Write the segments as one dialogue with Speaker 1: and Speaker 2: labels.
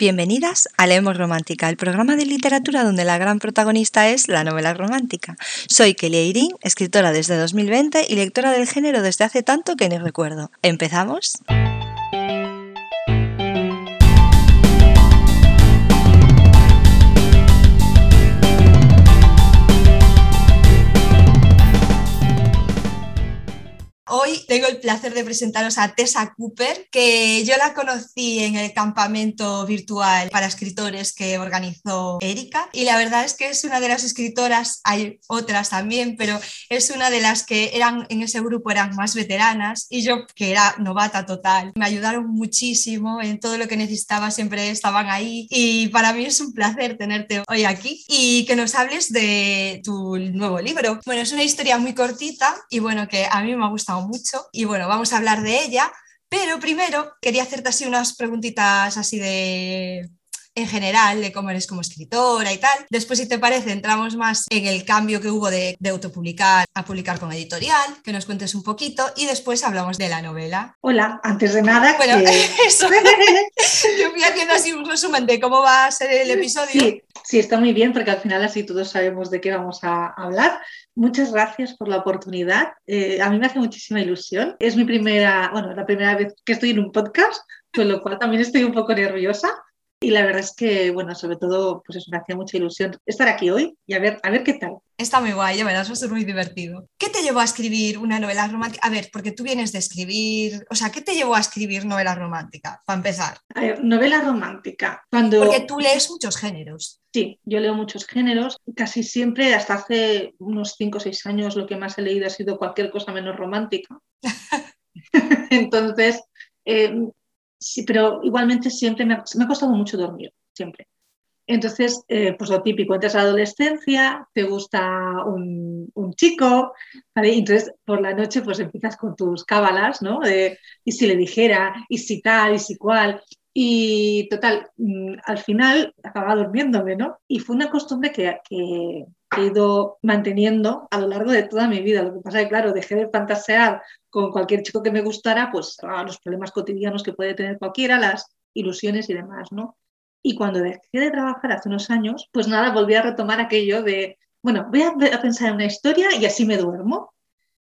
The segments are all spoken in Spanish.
Speaker 1: Bienvenidas a Leemos Romántica, el programa de literatura donde la gran protagonista es la novela romántica. Soy Kelly Eirín, escritora desde 2020 y lectora del género desde hace tanto que ni recuerdo. ¿Empezamos? Hoy tengo el placer de presentaros a Tessa Cooper, que yo la conocí en el campamento virtual para escritores que organizó Erika. Y la verdad es que es una de las escritoras, hay otras también, pero es una de las que eran en ese grupo eran más veteranas y yo, que era novata total, me ayudaron muchísimo en todo lo que necesitaba, siempre estaban ahí. Y para mí es un placer tenerte hoy aquí y que nos hables de tu nuevo libro. Bueno, es una historia muy cortita y bueno, que a mí me ha gustado mucho y bueno, vamos a hablar de ella, pero primero quería hacerte así unas preguntitas así de en general de cómo eres como escritora y tal. Después, si te parece, entramos más en el cambio que hubo de, de, autopublicar a publicar con editorial, que nos cuentes un poquito y después hablamos de la novela.
Speaker 2: Hola, antes de nada.
Speaker 1: Bueno, eso. Yo fui haciendo así un resumen de cómo va a ser el episodio.
Speaker 2: Sí, sí, está muy bien porque al final así todos sabemos de qué vamos a hablar. Muchas gracias por la oportunidad. Eh, a mí me hace muchísima ilusión. Es mi primera, bueno, la primera vez que estoy en un podcast, con lo cual también estoy un poco nerviosa. Y la verdad es que, bueno, sobre todo, pues eso me hacía mucha ilusión estar aquí hoy y a ver, a ver qué tal.
Speaker 1: Está muy guay, ya verás, va a ser muy divertido. ¿Qué te llevó a escribir una novela romántica? A ver, porque tú vienes de escribir, o sea, ¿qué te llevó a escribir novela romántica, para empezar?
Speaker 2: A ver, novela romántica. Cuando...
Speaker 1: Porque tú lees muchos géneros.
Speaker 2: Sí, yo leo muchos géneros. Casi siempre, hasta hace unos 5 o 6 años, lo que más he leído ha sido cualquier cosa menos romántica. Entonces, eh, sí, pero igualmente siempre me ha, me ha, costado mucho dormir, siempre. Entonces, eh, pues lo típico, entras a la adolescencia, te gusta un, un chico, ¿vale? entonces por la noche pues empiezas con tus cábalas, ¿no? Y si le dijera, y si tal, y si cual. Y total, al final acababa durmiéndome, ¿no? Y fue una costumbre que, que, he ido manteniendo a lo largo de toda mi vida. Lo que pasa es que, claro, dejé de fantasear con cualquier chico que me gustara, pues a los problemas cotidianos que puede tener cualquiera, las ilusiones y demás, ¿no? Y cuando dejé de trabajar hace unos años, pues nada, volví a retomar aquello de, bueno, voy a, a pensar en una historia y así me duermo.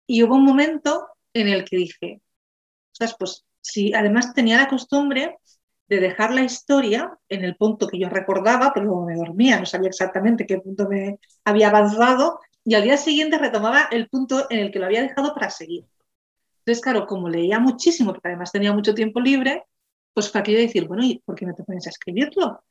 Speaker 2: Y hubo un momento en el que dije, pues si además tenía la costumbre de dejar la historia en el punto que yo recordaba, pero me dormía, no sabía exactamente qué punto me había avanzado, y al día siguiente retomaba el punto en el que lo había dejado para seguir. Entonces, claro, como leía muchísimo, porque además tenía mucho tiempo libre, pues fue aquello de decir, bueno, ¿y por qué no te pones a escribirlo?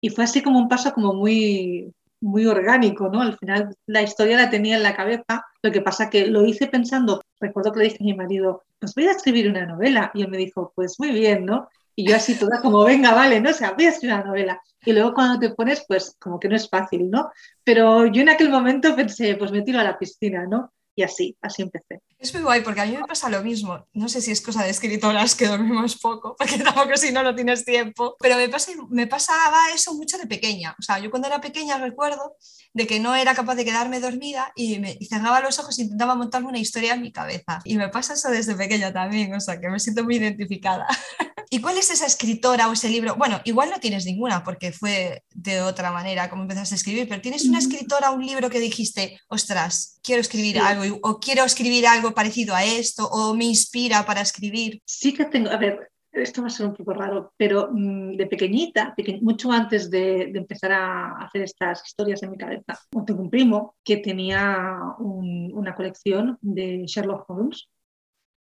Speaker 2: Y fue así como un paso como muy, muy orgánico, ¿no? Al final la historia la tenía en la cabeza, lo que pasa que lo hice pensando, recuerdo que le dije a mi marido, pues voy a escribir una novela, y él me dijo, pues muy bien, ¿no? Y yo así toda como, venga, vale, ¿no? O sea, voy a escribir una novela. Y luego cuando te pones, pues como que no es fácil, ¿no? Pero yo en aquel momento pensé, pues me tiro a la piscina, ¿no? Y así, así empecé.
Speaker 1: Es muy guay porque a mí me pasa lo mismo. No sé si es cosa de escritoras que dormimos poco, porque tampoco si no, no tienes tiempo. Pero me, pasa, me pasaba eso mucho de pequeña. O sea, yo cuando era pequeña recuerdo de que no era capaz de quedarme dormida y, me, y cerraba los ojos e intentaba montarme una historia en mi cabeza. Y me pasa eso desde pequeña también, o sea, que me siento muy identificada. ¿Y cuál es esa escritora o ese libro? Bueno, igual no tienes ninguna porque fue de otra manera como empezaste a escribir, pero tienes una escritora, un libro que dijiste, ostras, quiero escribir sí. algo o quiero escribir algo parecido a esto o me inspira para escribir.
Speaker 2: Sí que tengo, a ver, esto va a ser un poco raro, pero mmm, de pequeñita, peque mucho antes de, de, empezar a hacer estas historias en mi cabeza, tengo un primo que tenía un, una colección de Sherlock Holmes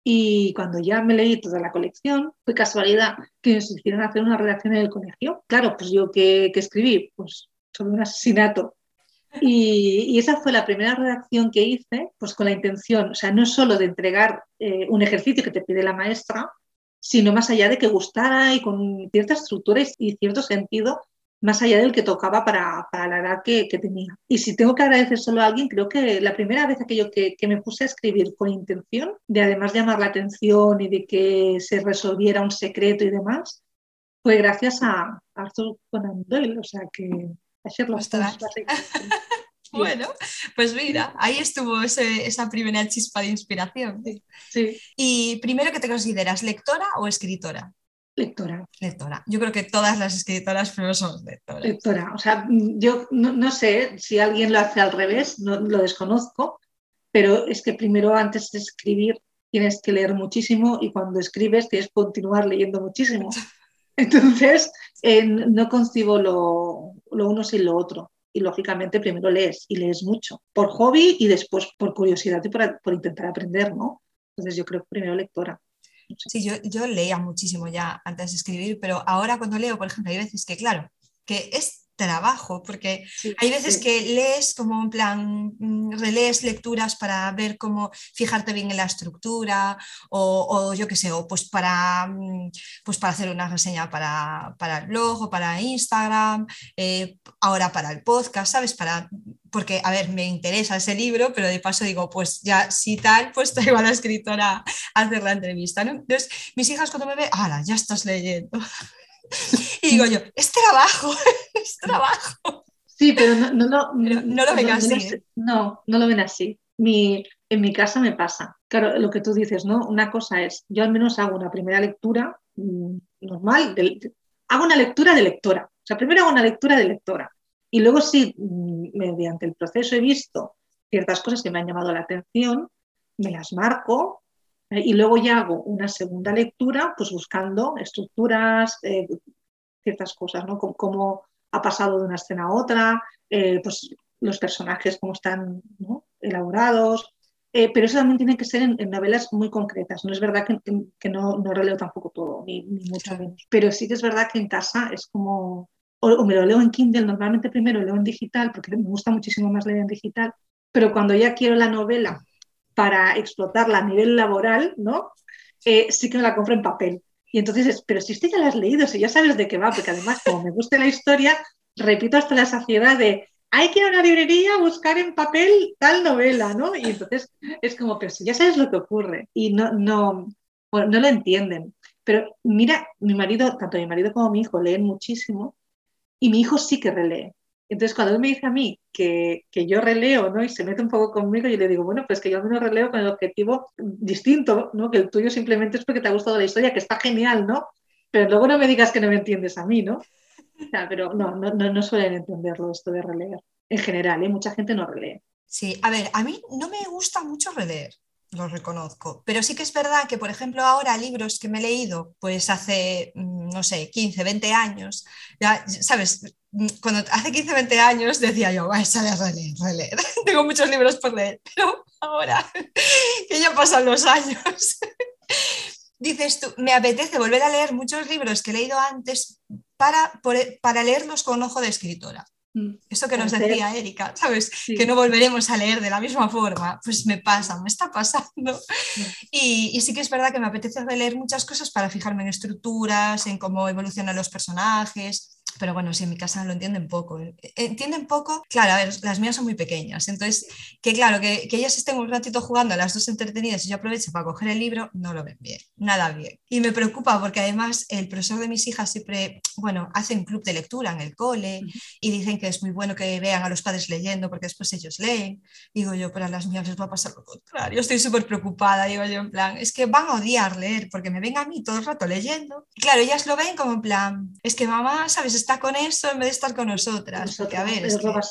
Speaker 2: y cuando ya me leí toda la colección, fue casualidad que nos hicieron hacer una redacción en el colegio. Claro, pues yo que, que escribí pues, sobre un asesinato. Y, y, esa fue la primera redacción que hice, pues con la intención, o sea, no solo de entregar eh, un ejercicio que te pide la maestra, sino más allá de que gustara y con cierta estructura y cierto sentido, más allá del que tocaba para, para la edad que, que, tenía. Y si tengo que agradecer solo a alguien, creo que la primera vez aquello que, que, me puse a escribir con intención de además llamar la atención y de que se resolviera un secreto y demás, fue gracias a Arthur Conan Doyle, o sea que a Sherlock Holmes.
Speaker 1: Bueno, pues mira, ahí estuvo ese, esa primera chispa de inspiración.
Speaker 2: Sí.
Speaker 1: Y primero, ¿qué te consideras, lectora o escritora?
Speaker 2: Lectora.
Speaker 1: Lectora. Yo creo que todas las escritoras pero somos lectoras.
Speaker 2: Lectora. O sea, yo no, sé si alguien lo hace al revés, no, lo desconozco, pero es que primero antes de escribir tienes que leer muchísimo y cuando escribes tienes que continuar leyendo muchísimo. Entonces, eh, no concibo lo, uno sin lo otro. Y lógicamente primero lees y lees mucho, por hobby y después por curiosidad y por, por intentar aprender, ¿no? Entonces yo creo que primero lectora.
Speaker 1: Sí, yo, yo leía muchísimo ya antes de escribir, pero ahora cuando leo, por ejemplo, hay veces que, claro, que es trabajo, porque hay veces que lees como en plan, mm, relees lecturas para ver cómo fijarte bien en la estructura o, yo qué sé, o pues para, mm, pues para hacer una reseña para, para el blog o para Instagram, eh, ahora para el podcast, ¿sabes? Para, porque, a ver, me interesa ese libro, pero de paso digo, pues ya si tal, pues traigo a la escritora a hacer la entrevista, ¿no? Entonces, mis hijas cuando me ven, ¡hala, ya estás leyendo! Y digo yo, es trabajo, es trabajo.
Speaker 2: Sí, pero no, no,
Speaker 1: no, lo ven así. ¿eh?
Speaker 2: No, no lo ven así. Mi, en mi casa me pasa. Claro, lo que tú dices, ¿no? Una cosa es, yo al menos hago una primera lectura mm, normal, hago una lectura de lectora. O sea, primero hago una lectura de lectora. Y luego sí, mm, mediante el proceso he visto ciertas cosas que me han llamado la atención, me las marco eh, y luego ya hago una segunda lectura, pues buscando estructuras, eh, ciertas cosas, ¿no? Cómo, ha pasado de una escena a otra, eh, pues los personajes, cómo están elaborados. pero eso también tiene que ser en, novelas muy concretas. No es verdad que, no, no, releo tampoco todo, ni, mucho menos. Pero sí que es verdad que en casa es como. O, o me lo leo en Kindle, normalmente primero leo en digital, porque me gusta muchísimo más leer en digital. Pero cuando ya quiero la novela para explotarla a nivel laboral, ¿no? Eh, sí que me la compro en papel. Y entonces, pero si usted ya la has leído, si ya sabes de qué va, porque además, como me gusta la historia, repito hasta la saciedad de hay que ir a una librería a buscar en papel tal novela, ¿no? Y entonces es como, pero si ya sabes lo que ocurre y no, no, no lo entienden. Pero mira, mi marido, tanto mi marido como mi hijo leen muchísimo y mi hijo sí que relee. Entonces, cuando él me dice a mí que, yo releo, ¿no? Y se mete un poco conmigo, yo le digo, bueno, pues que yo al menos releo con el objetivo distinto, ¿no? Que el tuyo simplemente es porque te ha gustado la historia, que está genial, ¿no? Pero luego no me digas que no me entiendes a mí, ¿no? Pero no, no, no, suelen entenderlo esto de releer. En general, ¿eh? Mucha gente no relee.
Speaker 1: Sí, a ver, a mí no me gusta mucho releer lo reconozco. Pero sí que es verdad que, por ejemplo, ahora libros que me he leído, pues hace, mm, no sé, 15, 20 años, ya, ¿sabes? Mm, cuando hace 15, 20 años decía yo, va, sale a releer, releer. Tengo muchos libros por leer, pero ahora que ya pasan los años, dices tú, me apetece volver a leer muchos libros que he leído antes para, para leerlos con ojo de escritora. Mm. Eso que nos decía Erika, ¿sabes? Que no volveremos a leer de la misma forma. Pues me pasa, me está pasando. Y, y, sí que es verdad que me apetece leer muchas cosas para fijarme en estructuras, en cómo evolucionan los personajes, pero bueno, si en mi casa lo entienden poco. ¿eh? Entienden poco, claro, a ver, las mías son muy pequeñas, entonces, que claro, que, que ellas estén un ratito jugando las dos entretenidas y yo aprovecho para coger el libro, no lo ven bien, nada bien. Y me preocupa porque además el profesor de mis hijas siempre, bueno, hace un club de lectura en el cole y dicen que es muy bueno que vean a los padres leyendo porque después ellos leen. Digo yo, pero a las mías les va a pasar lo contrario, estoy súper preocupada, digo yo en plan, es que van a odiar leer porque me ven a mí todo el rato leyendo. claro, ellas lo ven como en plan, es que mamá, ¿sabes? Está con eso en vez de estar con nosotras. a ver,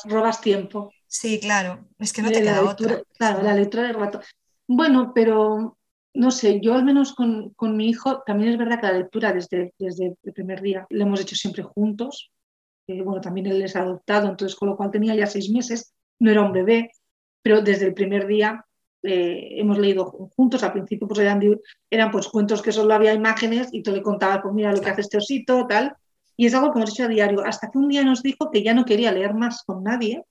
Speaker 2: robas, tiempo.
Speaker 1: Sí, claro, es que no te queda otra.
Speaker 2: Claro, la lectura del rato. Bueno, pero no sé, yo al menos con, mi hijo, también es verdad que la lectura desde, desde el primer día la hemos hecho siempre juntos. bueno, también él es adoptado, entonces con lo cual tenía ya seis meses, no era un bebé, pero desde el primer día eh, hemos leído juntos. Al principio pues eran, eran pues cuentos que solo había imágenes y tú le contabas, pues mira lo que hace este osito, tal. Y es algo que hemos hecho a diario, hasta que un día nos dijo que ya no quería leer más con nadie,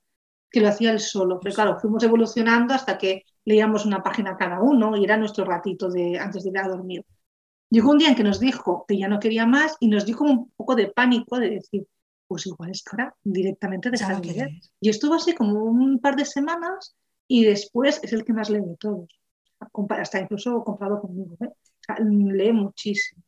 Speaker 2: que lo hacía él solo. Pero claro, fuimos evolucionando hasta que leíamos una página cada uno y era nuestro ratito de, antes de ir a dormir. Llegó un día en que nos dijo que ya no quería más y nos dijo un poco de pánico de decir, pues igual es que ahora directamente dejar de leer. Y estuvo así como un par de semanas y después es el que más lee de todos. Hasta incluso comprado conmigo. ¿eh? lee muchísimo.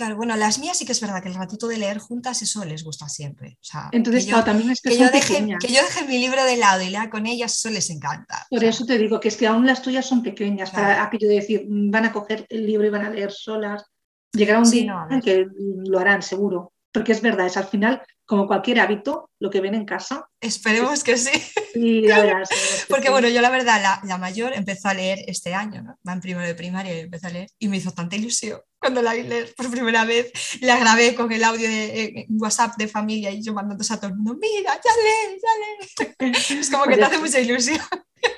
Speaker 1: Claro, bueno, las mías sí que es verdad que el ratito de leer juntas, eso les gusta siempre.
Speaker 2: Entonces, claro, también es que,
Speaker 1: yo deje, que, yo deje, mi libro de lado y lea con ellas, eso les encanta.
Speaker 2: Por eso te digo que es que aún las tuyas son pequeñas, para aquello de decir, mm, van a coger el libro y van a leer solas. Llegará un día en que lo harán seguro, porque es verdad, es al final como cualquier hábito, lo que ven en casa.
Speaker 1: Esperemos que sí.
Speaker 2: Sí, la verdad.
Speaker 1: Porque bueno, yo la verdad, la, mayor empezó a leer este año, ¿no? Va en primero de primaria y empezó a leer y me hizo tanta ilusión cuando la vi leer por primera vez. La grabé con el audio de WhatsApp de familia y yo mandándose a todo el mundo, mira, ya lee, ya lee. Es como que te hace mucha ilusión.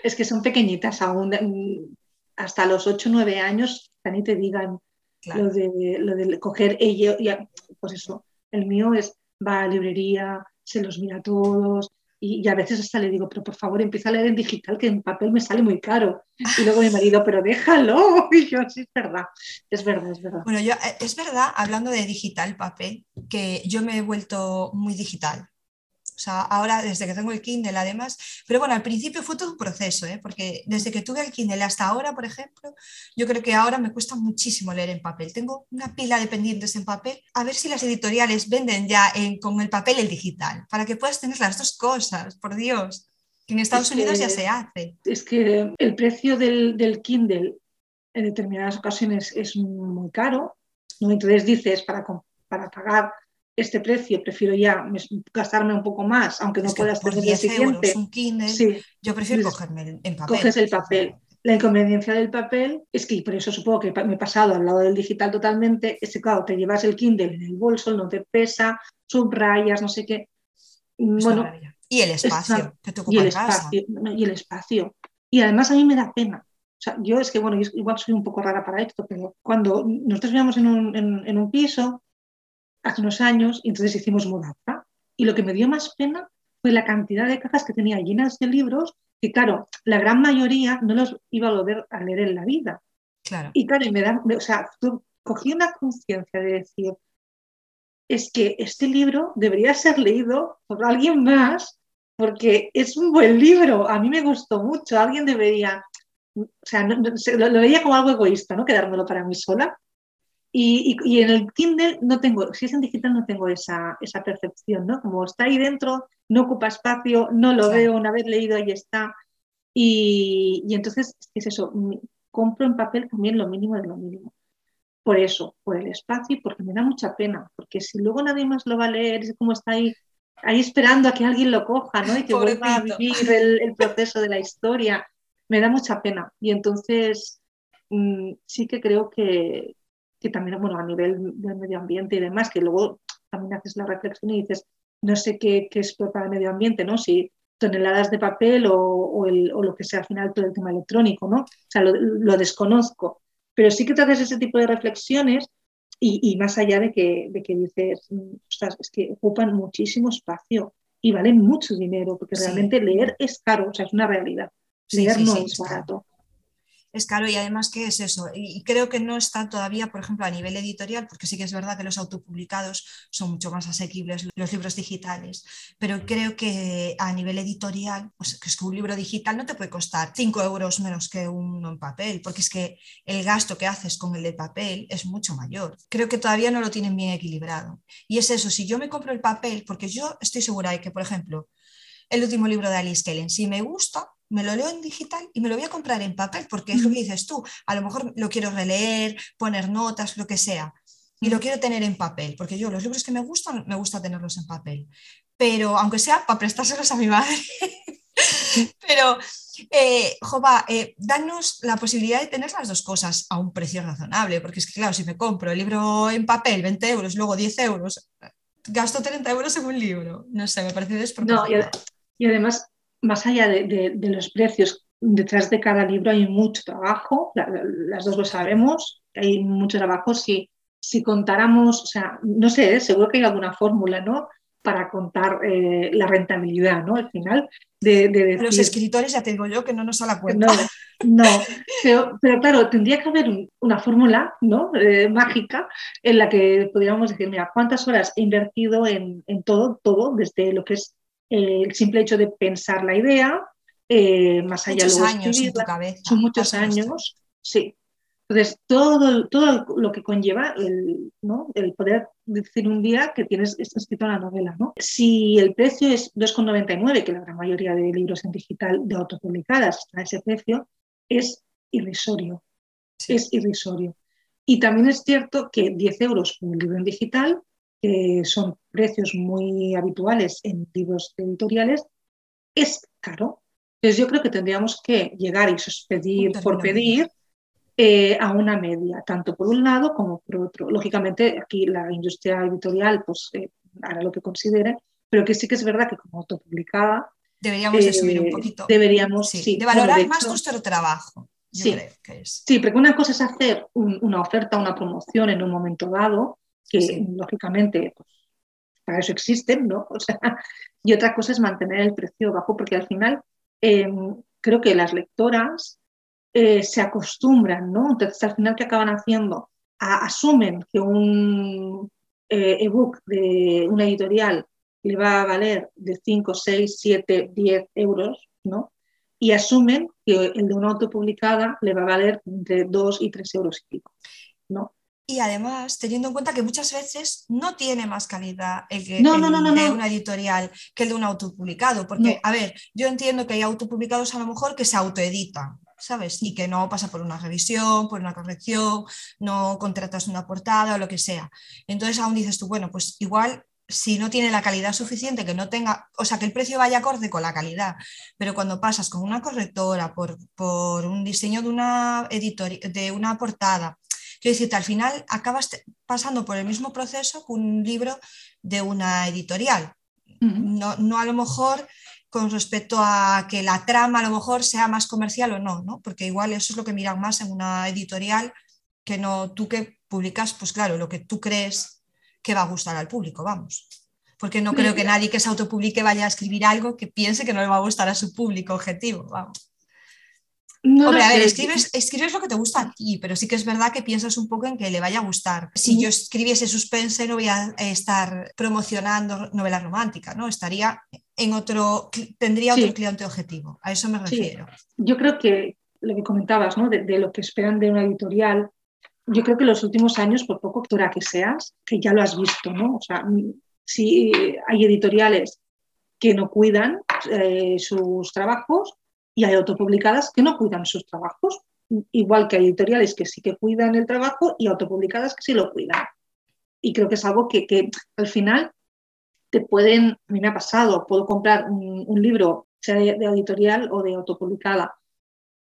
Speaker 2: Es que son pequeñitas aún, hasta los 8 o 9 años, ni te digan lo, de, lo de coger ello, pues eso, el mío es va a librería, se los mira todos y, a veces hasta le digo, pero por favor empieza a leer en digital que en papel me sale muy caro. Y luego mi marido, pero déjalo. Y yo, sí, es verdad, es verdad, es verdad.
Speaker 1: Bueno, yo, eh, es verdad, hablando de digital, papel, que yo me he vuelto muy digital. Sea, ahora desde que tengo el Kindle además, pero bueno, al principio fue todo un proceso, ¿eh? porque desde que tuve el Kindle hasta ahora, por ejemplo, yo creo que ahora me cuesta muchísimo leer en papel. Tengo una pila de pendientes en papel, a ver si las editoriales venden ya en, con el papel el digital, para que puedas tener las dos cosas, por Dios. En Estados Unidos ya se hace.
Speaker 2: Es que el precio del, del Kindle en determinadas ocasiones es muy caro, ¿no? entonces dices, para, para pagar este precio, prefiero ya gastarme un poco más, aunque no pueda
Speaker 1: estar el siguiente. un Kindle, yo prefiero cogerme en papel.
Speaker 2: Coges el papel. La inconveniencia del papel es que, por eso supongo que me he pasado al lado del digital totalmente, es que, claro, te llevas el Kindle en el bolso, no te pesa, subrayas, no sé qué. bueno,
Speaker 1: y el espacio que te
Speaker 2: y el espacio, y el espacio. Y además a mí me da pena. O sea, yo es que, bueno, igual soy un poco rara para esto, pero cuando nosotros vivíamos en un, en un piso, hace unos años y entonces hicimos mudanza. Y lo que me dio más pena fue la cantidad de cajas que tenía llenas de libros que, claro, la gran mayoría no los iba a volver a leer en la vida.
Speaker 1: Claro.
Speaker 2: Y claro, me da, o sea, cogí una conciencia de decir, es que este libro debería ser leído por alguien más porque es un buen libro, a mí me gustó mucho, alguien debería, o sea, lo, lo, veía como algo egoísta, ¿no? Quedármelo para mí sola. Y, en el Kindle no tengo, si es en digital no tengo esa, esa, percepción, ¿no? Como está ahí dentro, no ocupa espacio, no lo veo, una vez leído ahí está. Y, y entonces es eso, compro en papel también lo mínimo de lo mínimo. Por eso, por el espacio y porque me da mucha pena, porque si luego nadie más lo va a leer, es como está ahí, ahí esperando a que alguien lo coja, ¿no? Y que vuelva a vivir el, el, proceso de la historia, me da mucha pena. Y entonces mm, sí que creo que, que también, bueno, a nivel del medio ambiente y demás, que luego también haces la reflexión y dices, no sé qué, qué explota el medio ambiente, ¿no? Si toneladas de papel o, o, el, o, lo que sea al final todo el tema electrónico, ¿no? O sea, lo, lo desconozco. Pero sí que te haces ese tipo de reflexiones y, y más allá de que, de que dices, ostras, es que ocupan muchísimo espacio y valen mucho dinero, porque realmente leer es caro, o sea, es una realidad. Leer no es barato
Speaker 1: es caro y además, ¿qué es eso? Y creo que no está todavía, por ejemplo, a nivel editorial, porque sí que es verdad que los autopublicados son mucho más asequibles, los libros digitales, pero creo que a nivel editorial, pues que es que un libro digital no te puede costar 5 euros menos que uno en papel, porque es que el gasto que haces con el de papel es mucho mayor. Creo que todavía no lo tienen bien equilibrado. Y es eso, si yo me compro el papel, porque yo estoy segura de que, por ejemplo, el último libro de Alice Kellen, si me gusta, me lo leo en digital y me lo voy a comprar en papel, porque es lo que dices tú, a lo mejor lo quiero releer, poner notas, lo que sea, y lo quiero tener en papel, porque yo los libros que me gustan, me gusta tenerlos en papel, pero aunque sea para prestárselos a mi madre. pero, eh, Jova, eh, danos la posibilidad de tener las dos cosas a un precio razonable, porque es que, claro, si me compro el libro en papel, 20 euros, luego 10 euros, gasto 30 euros en un libro. No sé, me parece desproporcionado.
Speaker 2: No, y, además, más allá de, los precios, detrás de cada libro hay mucho trabajo, las dos lo sabemos, hay mucho trabajo. Si, si contáramos, o sea, no sé, seguro que hay alguna fórmula, ¿no? Para contar eh, la rentabilidad, ¿no? Al final, de, decir,
Speaker 1: Los escritores, ya te digo yo, que no nos da la cuenta.
Speaker 2: No, pero, pero, claro, tendría que haber una fórmula, ¿no? Eh, mágica, en la que podríamos decir, mira, ¿cuántas horas he invertido en, en todo, todo, desde lo que es el simple hecho de pensar la idea, eh, más allá
Speaker 1: de años en tu cabeza.
Speaker 2: Son muchos años, sí. Entonces, todo, todo lo que conlleva el, ¿no? el poder decir un día que tienes escrito la novela. ¿no? Si el precio es 2,99, que la gran mayoría de libros en digital de autopublicadas está a ese precio, es irrisorio. Es irrisorio. Y también es cierto que 10 euros por un libro en digital, que son precios muy habituales en libros editoriales, es caro. Entonces yo creo que tendríamos que llegar y pedir por pedir eh, a una media, tanto por un lado como por otro. Lógicamente aquí la industria editorial pues eh, hará lo que considere, pero que sí que es verdad que como autopublicada
Speaker 1: deberíamos de subir un eh, poquito.
Speaker 2: Deberíamos, sí,
Speaker 1: de valorar más nuestro trabajo.
Speaker 2: Sí, sí, porque una cosa es hacer una oferta, una promoción en un momento dado, que lógicamente pues, para eso existen, ¿no? O sea, y otra cosa es mantener el precio bajo, porque al final em, creo que las lectoras eh, se acostumbran, ¿no? Entonces al final, ¿qué acaban haciendo? asumen que un eh, ebook de una editorial le va a valer de 5, 6, 7, 10 euros, ¿no? y asumen que el de una autopublicada le va a valer entre 2 y 3 euros y pico. ¿no?
Speaker 1: Y además, teniendo en cuenta que muchas veces no tiene más calidad el, que, de una editorial que el de un autopublicado. Porque, a ver, yo entiendo que hay autopublicados a lo mejor que se autoeditan, ¿sabes? Y que no pasa por una revisión, por una corrección, no contratas una portada o lo que sea. Entonces aún dices tú, bueno, pues igual si no tiene la calidad suficiente, que no tenga, o sea, que el precio vaya acorde con la calidad, pero cuando pasas con una correctora, por, un diseño de una, de una portada, quiero decirte, al final acabas pasando por el mismo proceso que un libro de una editorial. no, no, a lo mejor con respecto a que la trama a lo mejor sea más comercial o no, ¿no? porque igual eso es lo que miran más en una editorial que no tú que publicas, pues claro, lo que tú crees que va a gustar al público, vamos. Porque no creo que nadie que se autopublique vaya a escribir algo que piense que no le va a gustar a su público objetivo, vamos. Hombre, a ver, escribes, escribes, lo que te gusta a ti, pero sí que es verdad que piensas un poco en que le vaya a gustar. Si yo escribiese suspense, no voy a estar promocionando novela romántica, ¿no? Estaría en otro, tendría otro cliente objetivo. A eso me refiero.
Speaker 2: Yo creo que lo que comentabas, ¿no? De, de, lo que esperan de una editorial, yo creo que los últimos años, por poco actora que seas, que ya lo has visto, ¿no? O sea, si hay editoriales que no cuidan eh, sus trabajos y hay autopublicadas que no cuidan sus trabajos, igual que hay editoriales que sí que cuidan el trabajo y autopublicadas que sí lo cuidan. Y creo que es algo que, que al final te pueden, a mí me ha pasado, puedo comprar un, libro, sea de, de editorial o de autopublicada,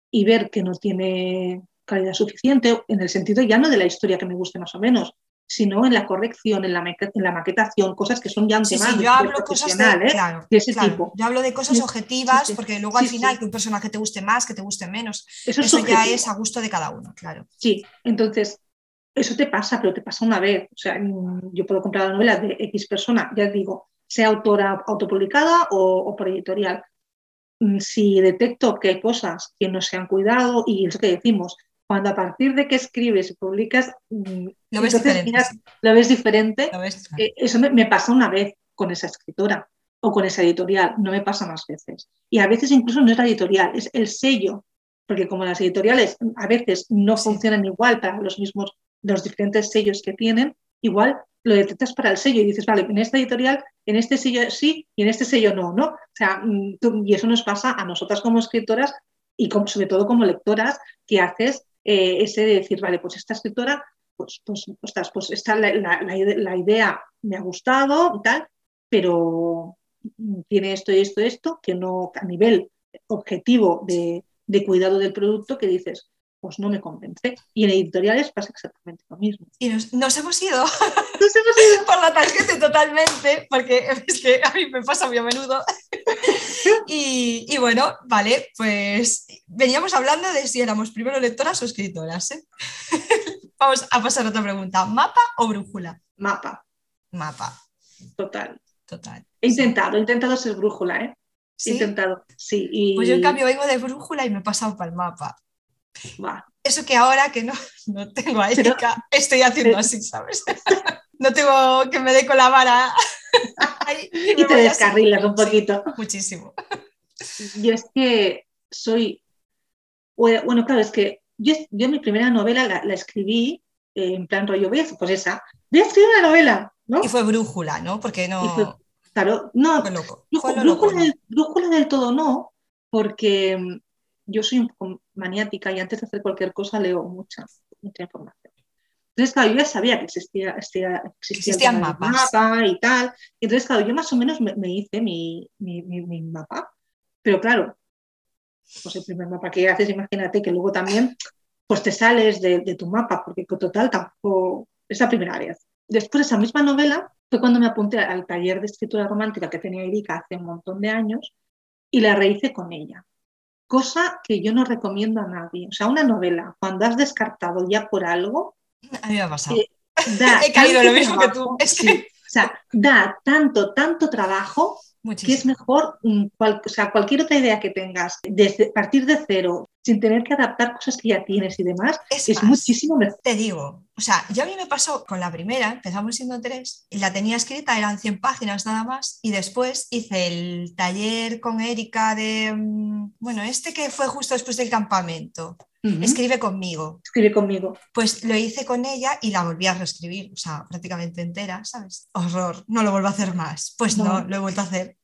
Speaker 2: y ver que no tiene calidad suficiente, en el sentido ya no de la historia que me guste más o menos, sino en la corrección, en la, en la maquetación, cosas que son ya un tema
Speaker 1: yo hablo cosas de, ¿eh? ese tipo. Yo hablo de cosas objetivas, porque luego al final que un personaje te guste más, que te guste menos, eso, ya es a gusto de cada uno, claro.
Speaker 2: Sí, entonces eso te pasa, pero te pasa una vez. O sea, yo puedo comprar la novela de X persona, ya digo, sea autora autopublicada o, o por editorial. Mm, si detecto que hay cosas que no se han cuidado y eso que decimos, cuando a partir de que escribes y publicas,
Speaker 1: mm, lo ves diferente.
Speaker 2: lo ves diferente. Eh, eso me, pasa una vez con esa escritora o con esa editorial, no me pasa más veces. Y a veces incluso no es la editorial, es el sello, porque como las editoriales a veces no funcionan igual para los mismos, los diferentes sellos que tienen, igual lo detectas para el sello y dices, vale, en esta editorial, en este sello sí y en este sello no, ¿no? O sea, mm, y eso nos pasa a nosotras como escritoras y sobre todo como lectoras que haces eh, ese de decir, vale, pues esta escritora, pues, pues, pues esta, la, la, idea me ha gustado y tal, pero tiene esto y esto y esto, que no a nivel objetivo de, de cuidado del producto, que dices, pues no me convence. Y en editoriales pasa exactamente lo mismo.
Speaker 1: Y nos, hemos ido. Nos hemos ido por la tangente totalmente, porque es que a mí me pasa muy a menudo. y, y, bueno, vale, pues veníamos hablando de si éramos primero lectoras o escritoras. ¿eh? Vamos a pasar a otra pregunta. ¿Mapa o brújula?
Speaker 2: Mapa.
Speaker 1: Mapa.
Speaker 2: Total.
Speaker 1: Total.
Speaker 2: He intentado, he intentado ser brújula, ¿eh? He intentado, sí.
Speaker 1: Pues yo en cambio vengo de brújula y me he pasado para el mapa. Eso que ahora que no, no tengo a Erika, estoy haciendo así, ¿sabes? no tengo que me dé con la vara.
Speaker 2: y, te descarrilas un poquito.
Speaker 1: muchísimo.
Speaker 2: Yo es que soy, bueno, claro, es que yo, yo mi primera novela la, escribí eh, en plan rollo, voy a, pues esa, voy a escribir una novela, ¿no?
Speaker 1: Y fue brújula, ¿no? Porque no...
Speaker 2: claro, no, fue loco. brújula, del todo no, porque yo soy un poco maniática y antes de hacer cualquier cosa leo mucha, mucha información. Entonces, claro, yo ya sabía que existía, existía,
Speaker 1: existían mapas.
Speaker 2: mapa y tal. Entonces, claro, yo más o menos me, hice mi, mi, mi, mapa. Pero claro, pues el primer mapa que haces, imagínate que luego también pues te sales de, de tu mapa, porque total tampoco es la primera vez. Después de esa misma novela fue cuando me apunté al taller de escritura romántica que tenía Erika hace un montón de años y la rehice con ella. Cosa que yo no recomiendo a nadie. O sea, una novela, cuando has descartado ya por algo,
Speaker 1: a mí me ha pasado. Eh, He caído lo mismo que tú.
Speaker 2: o sea, da tanto, tanto trabajo que es mejor o sea, cualquier otra idea que tengas, desde partir de cero, sin tener que adaptar cosas que ya tienes y demás, es, muchísimo mejor.
Speaker 1: Te digo, o sea, yo a mí me pasó con la primera, empezamos siendo tres, y la tenía escrita, eran 100 páginas nada más, y después hice el taller con Erika de, mm, bueno, este que fue justo después del campamento. Escribe conmigo.
Speaker 2: Escribe conmigo.
Speaker 1: Pues lo hice con ella y la volví a reescribir, o sea, prácticamente entera, ¿sabes? Horror, no lo vuelvo a hacer más. Pues no, lo he vuelto a hacer.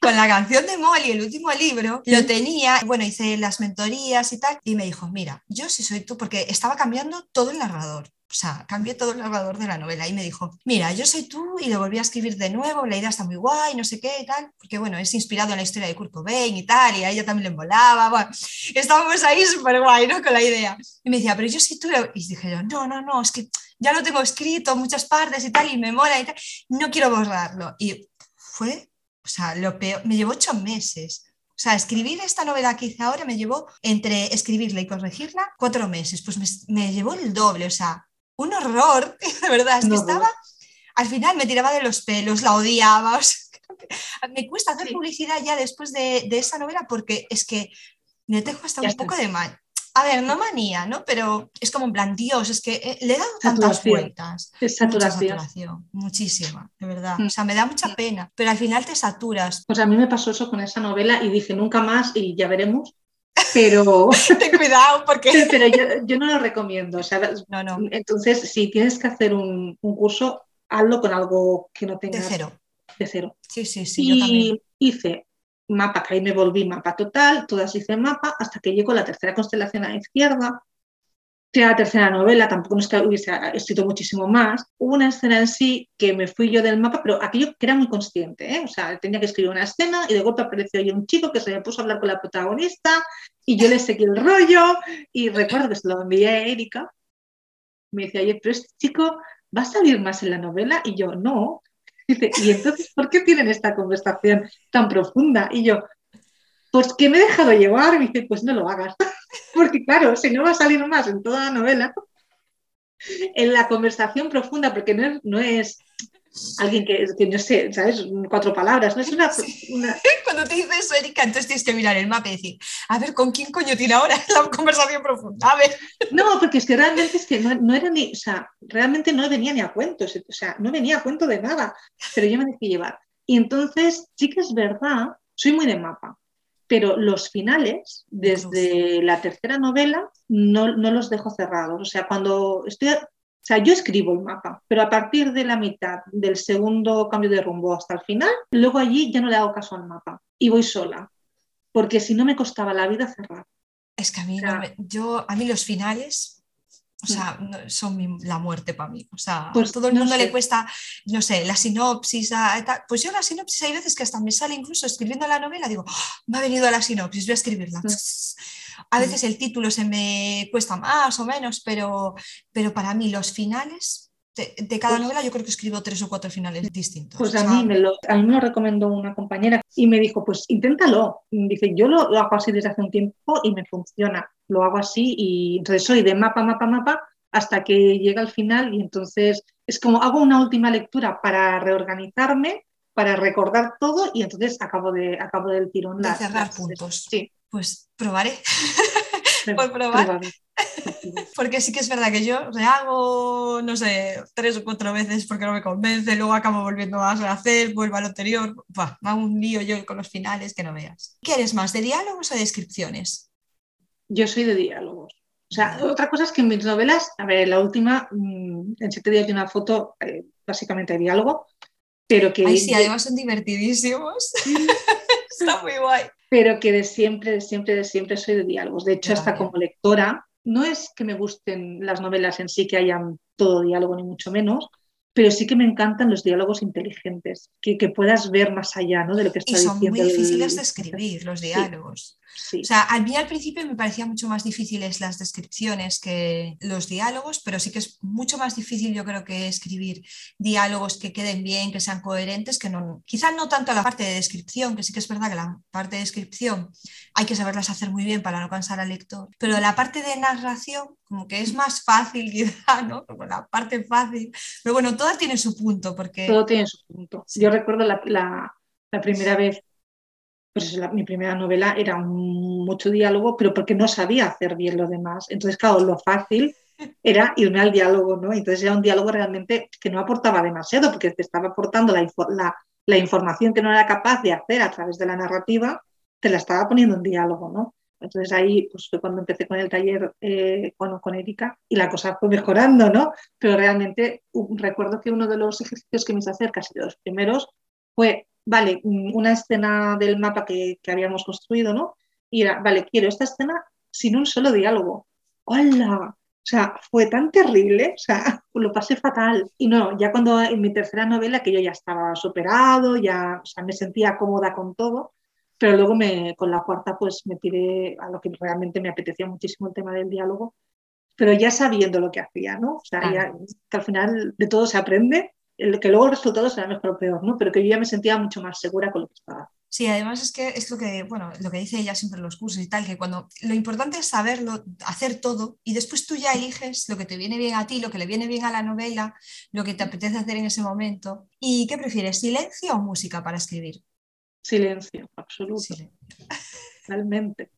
Speaker 1: Con la canción de Molly, el último libro, lo tenía, bueno, hice las mentorías y tal, y me dijo, mira, yo sí soy tú, porque estaba cambiando todo el narrador. O sea, cambié todo el narrador de la novela y me dijo, mira, yo soy tú y lo volví a escribir de nuevo, la idea está muy guay, no sé qué y tal, porque bueno, es inspirado en la historia de Kurt Cobain y tal, y a ella también le molaba, bueno, estábamos ahí súper guay, ¿no? Con la idea. Y me decía, pero yo sí tú, y dije yo, no, no, no, es que ya lo tengo escrito muchas partes y tal, y me mola y tal, no quiero borrarlo. Y fue, o sea, lo peor, me llevó ocho meses. O sea, escribir esta novela que hice ahora me llevó, entre escribirla y corregirla, cuatro meses. Pues me, me llevó el doble. O sea, un horror, de verdad, es que estaba, al final me tiraba de los pelos, la odiaba. me cuesta hacer publicidad ya después de, esa novela porque es que me dejo hasta un poco de mal. A ver, no manía, ¿no? Pero es como en plan, Dios, es que eh, le he dado tantas vueltas.
Speaker 2: Es saturación.
Speaker 1: muchísima, de verdad. Mm. O sea, me da mucha pena, pero al final te saturas.
Speaker 2: Pues a mí me pasó eso con esa novela y dije nunca más y ya veremos pero...
Speaker 1: Ten cuidado porque...
Speaker 2: pero yo, no lo recomiendo. no, no. Entonces, si tienes que hacer un, curso, hazlo con algo que no tenga...
Speaker 1: De cero.
Speaker 2: De cero.
Speaker 1: Sí, sí, sí,
Speaker 2: y yo también. hice mapa, que ahí me volví mapa total, todas hice mapa, hasta que llegó la tercera constelación a la izquierda, la tercera novela, tampoco es que hubiese escrito muchísimo más. Hubo una escena en sí que me fui yo del mapa, pero aquello que era muy consciente, ¿eh? o sea, tenía que escribir una escena y de golpe apareció ahí un chico que se me puso a hablar con la protagonista y yo le seguí el rollo y recuerdo que se lo envié a Erika. Me decía, oye, pero este chico va a salir más en la novela y yo, no. Dice, ¿y entonces por qué tienen esta conversación tan profunda? Y yo, pues que me he dejado llevar. Y dice, pues no lo hagas. Porque claro, si no va a salir más en toda la novela, en la conversación profunda, porque no es, no es alguien que, que, no sé, ¿sabes? Cuatro palabras, no es una,
Speaker 1: Cuando te dices eso, Erika, entonces tienes que mirar el mapa y decir, a ver, ¿con quién coño tiene ahora la conversación profunda? A ver.
Speaker 2: No, porque es que realmente es que no, no era ni, o sea, realmente no venía ni a cuentos, o sea, no venía a cuento de nada, pero yo me dejé llevar. Y entonces, sí que es verdad, soy muy de mapa pero los finales, desde la tercera novela, no, los dejo cerrados. O sea, cuando estoy, o sea, yo escribo el mapa, pero a partir de la mitad del segundo cambio de rumbo hasta el final, luego allí ya no le hago caso al mapa y voy sola, porque si no me costaba la vida cerrar.
Speaker 1: Es que a mí, yo, a mí los finales o sea, son la muerte para mí. O sea, pues todo el mundo le cuesta, no sé, la sinopsis. Pues yo la sinopsis hay veces que hasta me sale incluso escribiendo la novela, digo, ¡Ah! me ha venido la sinopsis, voy a escribirla. A veces el título se me cuesta más o menos, pero, pero para mí los finales de, cada pues novela yo creo que escribo tres o cuatro finales distintos.
Speaker 2: Pues a, mí me lo, a mí me lo recomendó una compañera y me dijo, pues inténtalo. Dice, yo lo, lo, hago así desde hace un tiempo y me funciona. Lo hago así y entonces soy de mapa, mapa, mapa hasta que llega al final y entonces es como hago una última lectura para reorganizarme, para recordar todo y entonces acabo, de, acabo del tirón.
Speaker 1: De cerrar puntos. Sí. Pues probaré. Por probar. porque sí que es verdad que yo rehago, no sé, tres o cuatro veces porque no me convence, luego acabo volviendo a hacer, vuelvo al anterior, va, va un lío yo con los finales que no veas. ¿Qué eres más, de diálogos o de descripciones?
Speaker 2: Yo soy de diálogos. O sea, otra cosa es que en mis novelas, a ver, la última, mm, en siete días de una foto, eh, básicamente hay diálogo, pero que...
Speaker 1: Ay, sí, además son divertidísimos. Está muy guay.
Speaker 2: Pero que de siempre, de siempre, de siempre soy de diálogos. De hecho, hasta como lectora, no es que me gusten las novelas en sí que hayan todo diálogo, ni mucho menos, pero sí que me encantan los diálogos inteligentes, que, que puedas ver más allá ¿no? de lo que está diciendo.
Speaker 1: Y son muy difíciles de escribir los diálogos. O sea, a mí al principio me parecía mucho más difíciles las descripciones que los diálogos, pero sí que es mucho más difícil yo creo que escribir diálogos que queden bien, que sean coherentes, que no, quizá no tanto la parte de descripción, que sí que es verdad que la parte de descripción hay que saberlas hacer muy bien para no cansar al lector, pero la parte de narración como que es más fácil quizá, ¿no? la parte fácil, pero bueno, todo tiene su punto porque...
Speaker 2: Todo tiene su punto. Yo recuerdo la, la, la primera vez pues mi primera novela era mucho diálogo, pero porque no sabía hacer bien lo demás. Entonces, claro, lo fácil era irme al diálogo, ¿no? Entonces era un diálogo realmente que no aportaba demasiado, porque te estaba aportando la, la, información que no era capaz de hacer a través de la narrativa, te la estaba poniendo en diálogo, ¿no? Entonces ahí pues, fue cuando empecé con el taller eh, con Erika y la cosa fue mejorando, ¿no? Pero realmente recuerdo que uno de los ejercicios que me hice hacer, casi de los primeros, fue vale, una escena del mapa que, habíamos construido, ¿no? Y era, vale, quiero esta escena sin un solo diálogo. ¡Hola! O sea, fue tan terrible, o sea, lo pasé fatal. Y no, ya cuando en mi tercera novela, que yo ya estaba superado, ya o sea, me sentía cómoda con todo, pero luego me, con la cuarta pues me tiré a lo que realmente me apetecía muchísimo el tema del diálogo, pero ya sabiendo lo que hacía, ¿no? O sea, que al final de todo se aprende que luego el resultado será mejor o peor, ¿no? Pero que yo ya me sentía mucho más segura con lo que estaba.
Speaker 1: Sí, además es que es lo que, bueno, lo que dice ella siempre en los cursos y tal, que cuando lo importante es saberlo, hacer todo, y después tú ya eliges lo que te viene bien a ti, lo que le viene bien a la novela, lo que te apetece hacer en ese momento. ¿Y qué prefieres, silencio o música para escribir?
Speaker 2: Silencio, absoluto. Silencio. Realmente.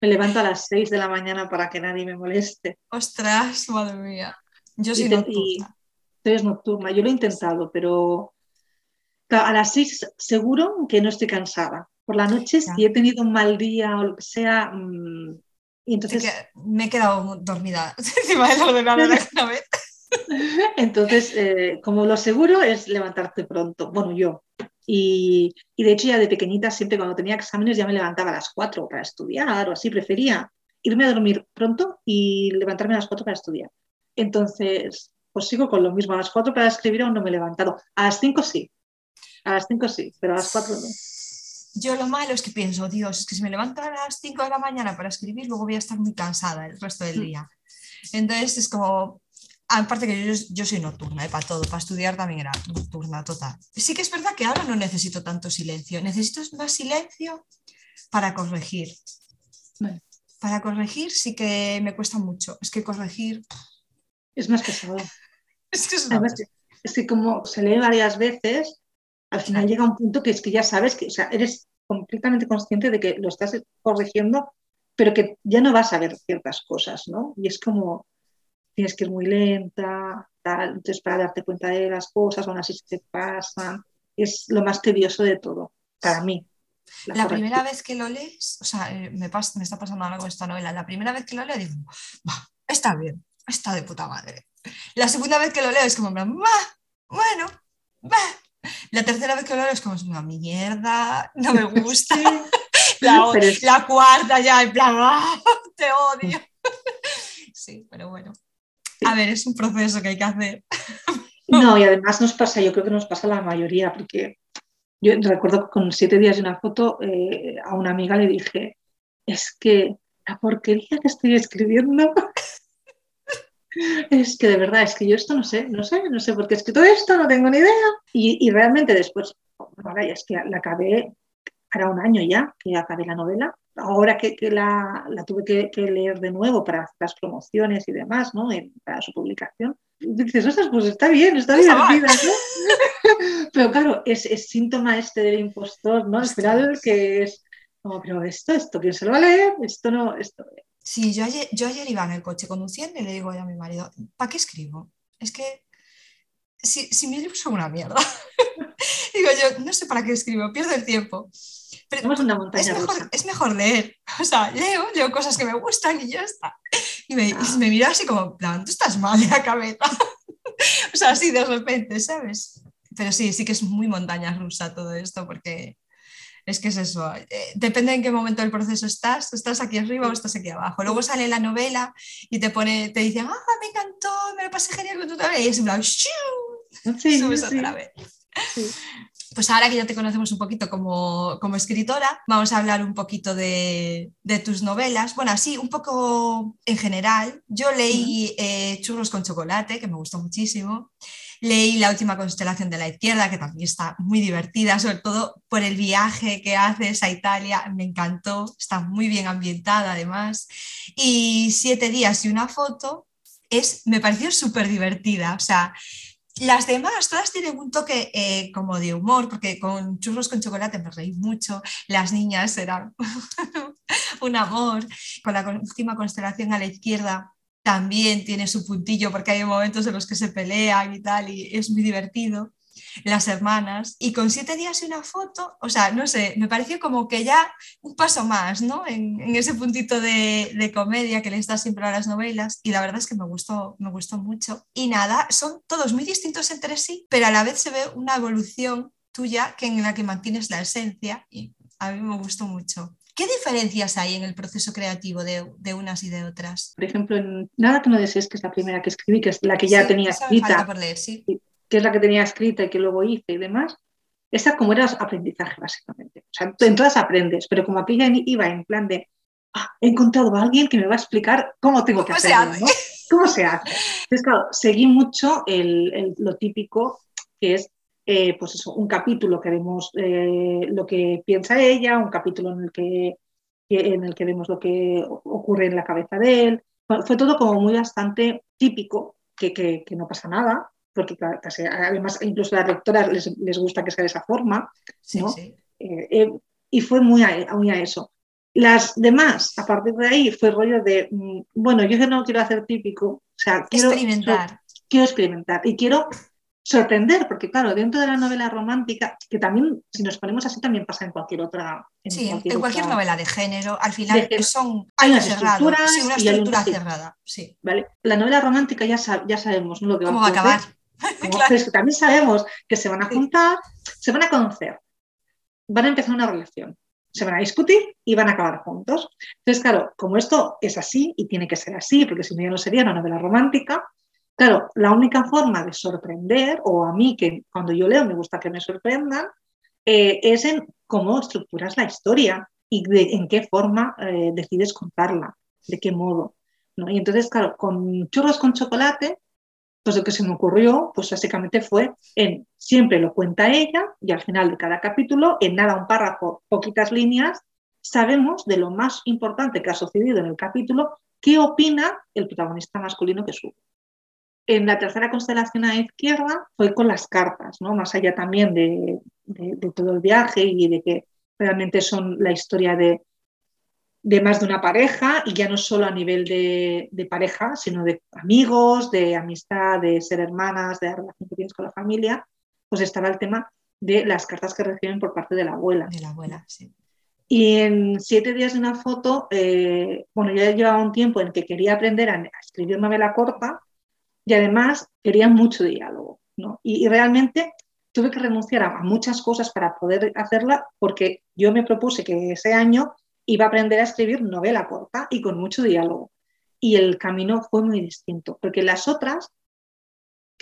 Speaker 2: Me levanto a las 6 de la mañana para que nadie me moleste.
Speaker 1: Ostras, madre mía. Yo soy y,
Speaker 2: 3 nocturna. Yo lo he intentado, pero a las 6 seguro que no estoy cansada. Por la noche, ya. si he tenido un mal día o lo que sea, mmm, y entonces...
Speaker 1: Que me he quedado dormida encima del ordenador vez.
Speaker 2: Entonces, eh, como lo seguro es levantarte pronto, bueno, yo. Y, y, de hecho ya de pequeñita, siempre cuando tenía exámenes, ya me levantaba a las 4 para estudiar o así, prefería irme a dormir pronto y levantarme a las 4 para estudiar. Entonces, pues sigo con lo mismo. A las 4 para escribir aún no me he levantado. A las 5 sí. A las 5 sí, pero a las 4 no.
Speaker 1: Yo lo malo es que pienso, Dios, es que si me levanto a las 5 de la mañana para escribir, luego voy a estar muy cansada el resto del mm. día. Entonces es como, aparte que yo, yo soy nocturna, ¿eh? para todo, para estudiar también era nocturna total. Sí que es verdad que ahora no necesito tanto silencio, necesito más silencio para corregir. Para corregir sí que me cuesta mucho, es que corregir...
Speaker 2: Es más pesado. Es que, como se lee varias veces, al final llega un punto que es que ya sabes que, o sea, eres completamente consciente de que lo estás corrigiendo, pero que ya no vas a ver ciertas cosas, ¿no? Y es como, tienes que ir muy lenta, tal, entonces para darte cuenta de las cosas, aún así se te pasan, es lo más tedioso de todo, para mí.
Speaker 1: La, primera vez que lo lees, o sea, eh, me, me está pasando algo con esta novela, la primera vez que lo leo digo, está bien, está de puta madre. La segunda vez que lo leo es como, bueno, La tercera vez que lo leo es como, una mierda, no me gusta. la, cuarta ya, en plan, ¡ah! te odio. sí, pero bueno. A ver, es un proceso que hay que hacer.
Speaker 2: No, y además nos pasa, yo creo que nos pasa a la mayoría, porque yo recuerdo que con siete días de una foto eh, a una amiga le dije, es que la porquería que estoy escribiendo es que de verdad, es que yo esto no sé, no sé, no sé por qué he escrito esto, no tengo ni idea. Y, realmente después, ahora ya es que la acabé, hará un año ya que acabé la novela. Ahora que, la, tuve que, leer de nuevo para las promociones y demás, ¿no? para su publicación, dices, ostras, pues está bien, está divertida, ¿no? pero claro, es, síntoma este del impostor, ¿no? Final que es, como, pero esto, esto, ¿quién se lo va a leer? Esto no, esto.
Speaker 1: Sí, yo ayer, yo ayer iba en el coche conduciendo y le digo a mi marido, ¿para qué escribo? Es que si, si mis libros son una mierda. digo yo, no sé para qué escribo, pierdo el tiempo.
Speaker 2: Pero una
Speaker 1: es, mejor, es mejor leer. O sea, leo, leo cosas que me gustan y ya está. Y me, ah. me mira así como, plan, tú estás mal de la cabeza. o sea, así de repente, ¿sabes? Pero sí, sí que es muy montaña rusa todo esto porque Es que es eso, eh, depende en qué momento del proceso estás, estás aquí arriba o estás aquí abajo. Luego sale la novela y te pone, te dicen, ah, me encantó, me lo pasé genial con tu novela, y es en plan, sí, subes otra vez. Pues ahora que ya te conocemos un poquito como, como escritora, vamos a hablar un poquito de, de, tus novelas. Bueno, así, un poco en general. Yo leí eh, Churros con chocolate, que me gustó muchísimo. Leí La última constelación de la izquierda, que también está muy divertida, sobre todo por el viaje que haces a Italia, me encantó, está muy bien ambientada además. Y Siete días y una foto es, me pareció súper divertida, o sea, las demás, todas tienen un toque eh, como de humor, porque con churros con chocolate me reí mucho, las niñas eran un amor, con la última constelación a la izquierda también tiene su puntillo porque hay momentos en los que se pelean y tal y es muy divertido las hermanas y con siete días y una foto, o sea, no sé, me pareció como que ya un paso más, ¿no? En, ese puntito de, comedia que le está siempre a las novelas y la verdad es que me gustó, me gustó mucho. Y nada, son todos muy distintos entre sí, pero a la vez se ve una evolución tuya que en la que mantienes la esencia y a mí me gustó mucho. ¿Qué diferencias hay en el proceso creativo de, unas y de otras?
Speaker 2: Por ejemplo, en Nada que no desees, que es la primera que escribí, que es la que ya tenía escrita, que es la que tenía escrita y que luego hice y demás, esa como era aprendizaje básicamente. O sea, en todas aprendes, pero como aquella iba en plan de, ah, he encontrado a alguien que me va a explicar cómo tengo que hacerlo, ¿no? ¿Cómo se hace? Entonces, claro, seguí mucho lo típico que es eh, pues eso, un capítulo que vemos eh, lo que piensa ella, un capítulo en el que, en el que vemos lo que ocurre en la cabeza de él. fue todo como muy bastante típico, que, que, no pasa nada, porque además incluso a las lectoras les, les, gusta que sea de esa forma. ¿no? Eh, y fue muy a, muy a eso. Las demás, a partir de ahí, fue rollo de, mm, bueno, yo no quiero hacer típico, o sea, quiero
Speaker 1: experimentar.
Speaker 2: Quiero experimentar y quiero sorprender, porque claro, dentro de la novela romántica, que también, si nos ponemos así, también pasa en cualquier otra.
Speaker 1: En sí, cualquier en cualquier novela de género, al final son hay una estructura cerrada. Sí.
Speaker 2: ¿Vale? La novela romántica ya, ya sabemos lo que
Speaker 1: va, a acabar.
Speaker 2: También sabemos que se van a juntar, se van a conocer, van a empezar una relación, se van a discutir y van a acabar juntos. Entonces, claro, como esto es así y tiene que ser así, porque si no ya no sería una novela romántica, Claro, la única forma de sorprender, o a mí que cuando yo leo me gusta que me sorprendan, eh, es en cómo estructuras la historia y de, en qué forma eh, decides contarla, de qué modo. ¿no? Y entonces, claro, con churros con chocolate, pues lo que se me ocurrió, pues básicamente fue en siempre lo cuenta ella y al final de cada capítulo, en nada, un párrafo, poquitas líneas, sabemos de lo más importante que ha sucedido en el capítulo, qué opina el protagonista masculino que sube. En la tercera constelación a la izquierda fue con las cartas, ¿no? más allá también de, todo el viaje y de que realmente son la historia de, más de una pareja y ya no solo a nivel de, pareja, sino de amigos, de amistad, de ser hermanas, de la relación que tienes con la familia, pues estaba el tema de las cartas que reciben por parte de la abuela.
Speaker 1: De la abuela, sí.
Speaker 2: Y en siete días de una foto, eh, bueno, ya llevaba un tiempo en que quería aprender a, a escribir novela corta y además quería mucho diálogo. ¿no? Y, realmente tuve que renunciar a, muchas cosas para poder hacerla porque yo me propuse que ese año iba a aprender a escribir novela corta y con mucho diálogo. Y el camino fue muy distinto, porque las otras,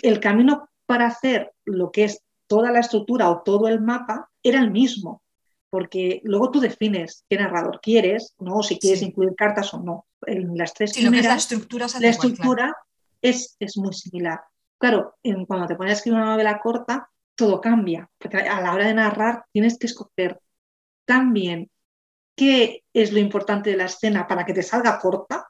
Speaker 2: el camino para hacer lo que es toda la estructura o todo el mapa era el mismo, porque luego tú defines qué narrador quieres, ¿no? si quieres incluir cartas o no. En las tres primeras,
Speaker 1: la estructura,
Speaker 2: la estructura es, muy similar. Claro, cuando te pones a escribir una novela corta, todo cambia, porque a la hora de narrar tienes que escoger también qué es lo importante de la escena para que te salga corta.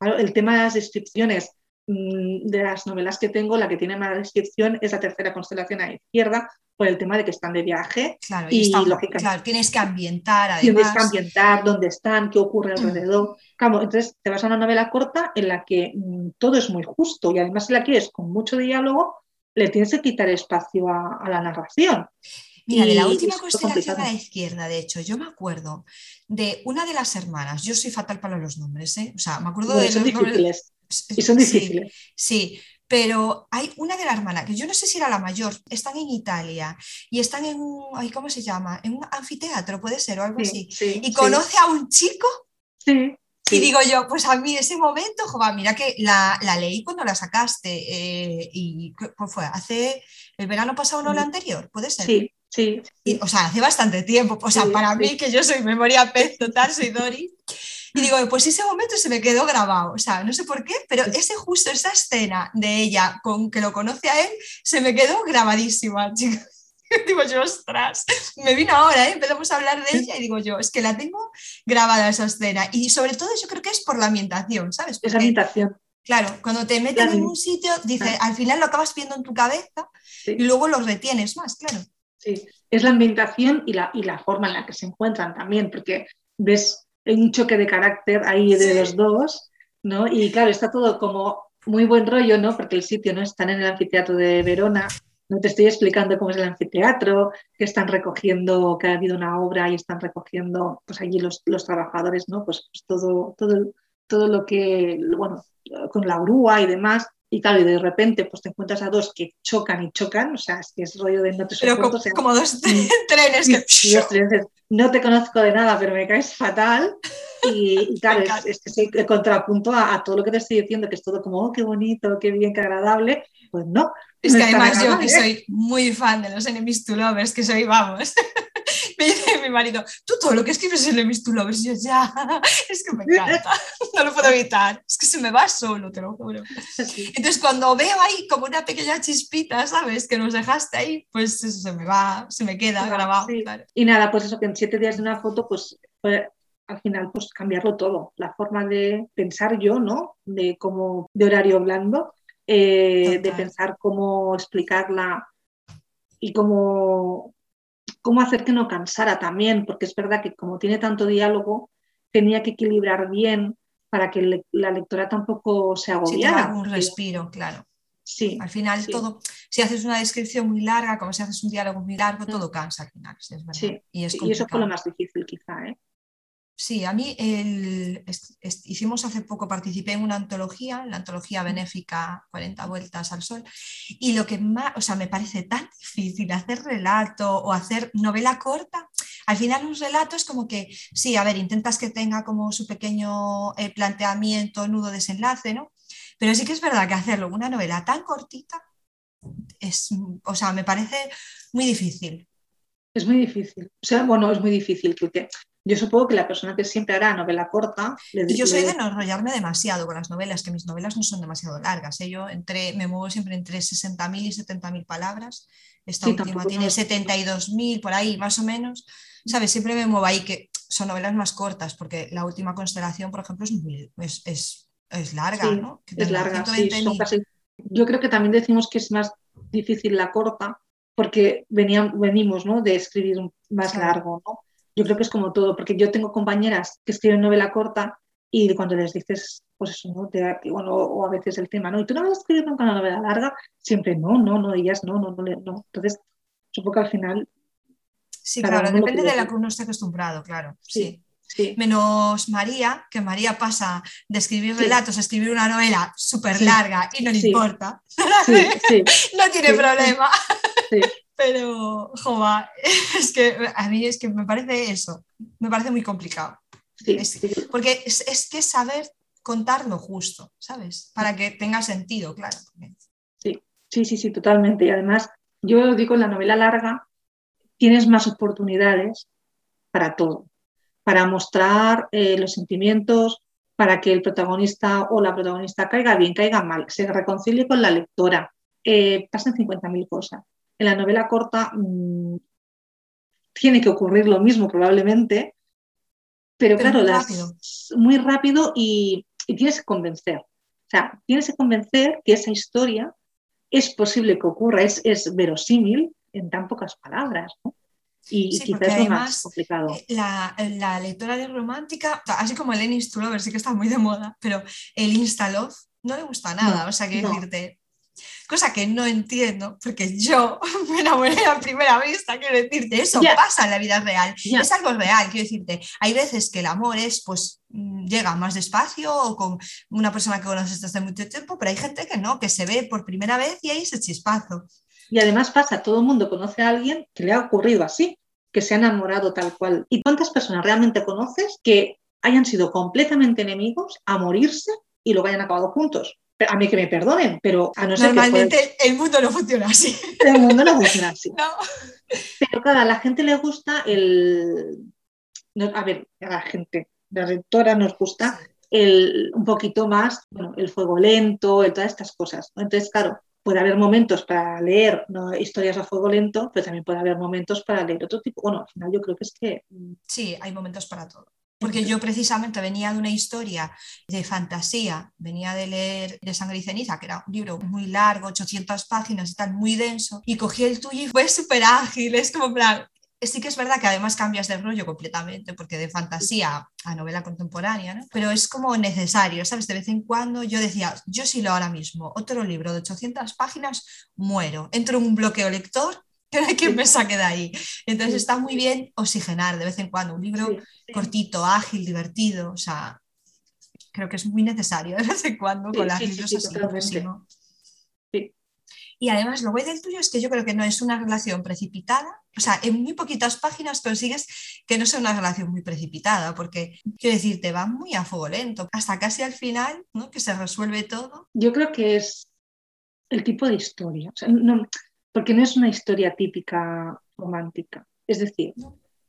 Speaker 2: el tema de las descripciones de las novelas que tengo, la que tiene más descripción es la tercera constelación a la izquierda, por el tema de que están de viaje.
Speaker 1: Claro, y, claro, tienes que ambientar. Además.
Speaker 2: Tienes que ambientar dónde están, qué ocurre mm. alrededor. Claro, entonces te vas a una novela corta en la que mm, todo es muy justo y además si la quieres con mucho diálogo, le tienes que quitar espacio a, la narración.
Speaker 1: Mira, de la última constelación a la izquierda, de hecho, yo me acuerdo de una de las hermanas, yo soy fatal para los nombres, ¿eh? o sea, me acuerdo de
Speaker 2: son difíciles. Y son difíciles.
Speaker 1: Sí, pero hay una de la hermana, que yo no sé si era la mayor, están en Italia y están en un, ¿cómo se llama? En un anfiteatro, puede ser, o algo así. y conoce a un chico.
Speaker 2: Sí.
Speaker 1: Y digo yo, pues a mí ese momento, joder, mira que la, la leí cuando la sacaste eh, y pues fue hace el verano pasado, no el anterior, puede ser.
Speaker 2: Sí, sí.
Speaker 1: o sea, hace bastante tiempo, o sea, para mí que yo soy memoria pez total, soy Dori. Y digo, pues ese momento se me quedó grabado, o sea, no sé por qué, pero ese justo, esa escena de ella con que lo conoce a él, se me quedó grabadísima, chicos. digo yo, ostras, me vino ahora, ¿eh? empezamos a hablar de ella y digo yo, es que la tengo grabada esa escena. Y sobre todo yo creo que es por la ambientación, ¿sabes?
Speaker 2: Esa ambientación.
Speaker 1: Claro, cuando te meten en un sitio, dice, al final lo acabas viendo en tu cabeza y luego lo retienes más, claro.
Speaker 2: Sí, es la ambientación y la, y la forma en la que se encuentran también, porque ves un choque de carácter ahí de los dos, ¿no? Y claro, está todo como muy buen rollo, ¿no? Porque el sitio no están en el anfiteatro de Verona, no te estoy explicando cómo es el anfiteatro, que están recogiendo, que ha habido una obra y están recogiendo, pues allí los, los trabajadores, ¿no? Pues, pues, todo, todo, todo lo que, bueno, con la grúa y demás. Y claro, y de repente pues te encuentras a dos que chocan y chocan, o sea, es que es rollo de no te
Speaker 1: Pero como, dos trenes que...
Speaker 2: no te conozco de nada, pero me caes fatal. Y, claro, es, es, el contrapunto a, todo lo que te estoy diciendo, que es todo como, oh, qué bonito, qué bien, qué agradable. Pues no.
Speaker 1: Es que además yo que soy muy fan de los enemies to lovers, que soy, vamos, me dice mi marido, tú todo lo que escribes en enemies to lovers, y yo ya, es que me encanta, no lo puedo evitar, es que se me va solo, te lo juro. Entonces cuando veo ahí como una pequeña chispita, ¿sabes? Que nos dejaste ahí, pues eso se me va, se me queda grabado.
Speaker 2: Y nada, pues eso que en siete días de una foto, pues al final pues cambiarlo todo, la forma de pensar yo, ¿no? De como de horario blando, eh, de pensar cómo explicarla y cómo, cómo hacer que no cansara también, porque es verdad que como tiene tanto diálogo, tenía que equilibrar bien para que la lectora tampoco se agobiara.
Speaker 1: Sí, un respiro, claro.
Speaker 2: Sí,
Speaker 1: al final todo, si haces una descripción muy larga, como si haces un diálogo muy largo, todo cansa al final.
Speaker 2: Sí, y, eso fue lo más difícil quizá. ¿eh?
Speaker 1: Sí, a mí hicimos hace poco, participé en una antología, la antología benéfica 40 vueltas al sol, y lo que más, o sea, me parece tan difícil hacer relato o hacer novela corta. Al final un relato es como que, sí, a ver, intentas que tenga como su pequeño eh, planteamiento, nudo, desenlace, ¿no? Pero sí que es verdad que hacerlo una novela tan cortita es, o sea, me parece muy difícil.
Speaker 2: Es muy difícil. O sea, bueno, es muy difícil porque yo supongo que la persona que siempre hará novela corta.
Speaker 1: y yo soy de no enrollarme demasiado con las novelas, que mis novelas no son demasiado largas. ¿eh? Yo entre, me muevo siempre entre 60.000 y 70.000 palabras. Esta última tiene 72.000 por ahí, más o menos. ¿Sabes? Siempre me muevo ahí, que son novelas más cortas, porque la última constelación, por ejemplo, es, es, es, larga, ¿no?
Speaker 2: es larga, Yo creo que también decimos que es más difícil la corta, porque veníamos, venimos ¿no? de escribir más largo, ¿no? Yo creo que es como todo, porque yo tengo compañeras que escriben novela corta y cuando les dices, pues eso, ¿no? bueno, o a veces el tema, ¿no? ¿Y tú no vas a escribir nunca una novela larga? Siempre no, no, no, ellas no, no, no, no. Entonces, supongo que al final...
Speaker 1: Sí, claro, depende de la que uno esté acostumbrado, claro, sí. sí. Menos María, que María pasa de escribir relatos a escribir una novela súper larga y no le importa. no tiene problema. Pero, jova, es que a mí es que me parece eso, me parece muy complicado. porque es, que saber contar lo justo, ¿sabes? Para que tenga sentido, claro.
Speaker 2: Sí, sí, sí, sí, totalmente. Y además, yo digo, en la novela larga tienes más oportunidades para todo, para mostrar eh, los sentimientos, para que el protagonista o la protagonista caiga bien, caiga mal, se reconcilie con la lectora, eh, pasan 50.000 cosas en la novela corta mm, tiene que ocurrir lo mismo probablemente, pero, claro, muy rápido, muy rápido y, tienes que convencer. O sea, tienes que convencer que esa historia es posible que ocurra, es, es verosímil en tan pocas palabras. Y, quizás es lo más complicado. Eh,
Speaker 1: la, la, lectora de romántica, así como el Ennis sí que está muy de moda, pero el Instalove no le gusta nada. o sea, que decirte, cosa que no entiendo, porque yo me enamoré a primera vista, quiero decirte, eso pasa en la vida real, es algo real, quiero decirte, hay veces que el amor es, pues, mm, llega más despacio o con una persona que conoces desde mucho tiempo, pero hay gente que no, que se ve por primera vez y hay ese chispazo.
Speaker 2: Y además pasa, todo el mundo conoce a alguien que le ha ocurrido así, que se ha enamorado tal cual. ¿Y cuántas personas realmente conoces que hayan sido completamente enemigos a morirse y lo hayan acabado juntos? A mí que me perdonen, pero a no ser
Speaker 1: Normalmente el mundo no funciona así.
Speaker 2: El mundo no funciona así. Pero claro, a la gente le gusta el... A ver, a la gente, la rectora nos gusta el, un poquito más, bueno, el fuego lento, el, todas estas cosas. Entonces, claro, puede haber momentos para leer historias a fuego lento, pero también puede haber momentos para leer otro tipo. Bueno, al final yo creo que es que...
Speaker 1: Sí, hay momentos para todo. Porque yo precisamente venía de una historia de fantasía, venía de leer De Sangre y Ceniza, que era un libro muy largo, 800 páginas y muy denso, y cogí el tuyo y fue súper ágil, es como plan, sí que es verdad que además cambias de rollo completamente, porque de fantasía a novela contemporánea, ¿no? pero es como necesario, ¿sabes? De vez en cuando yo decía, yo si lo ahora mismo, otro libro de 800 páginas, muero, entro en un bloqueo lector hay quien me saque de ahí. Entonces está muy bien oxigenar de vez en cuando un libro cortito, ágil, divertido, o sea, creo que es muy necesario de vez en cuando con las libros así. Y además lo bueno del tuyo es que yo creo que no es una relación precipitada. O sea, en muy poquitas páginas consigues que no sea una relación muy precipitada, porque quiero decir, te va muy a fuego lento, hasta casi al final, ¿no? Que se resuelve todo.
Speaker 2: Yo creo que es el tipo de historia, no, porque no es una historia típica romántica. Es decir,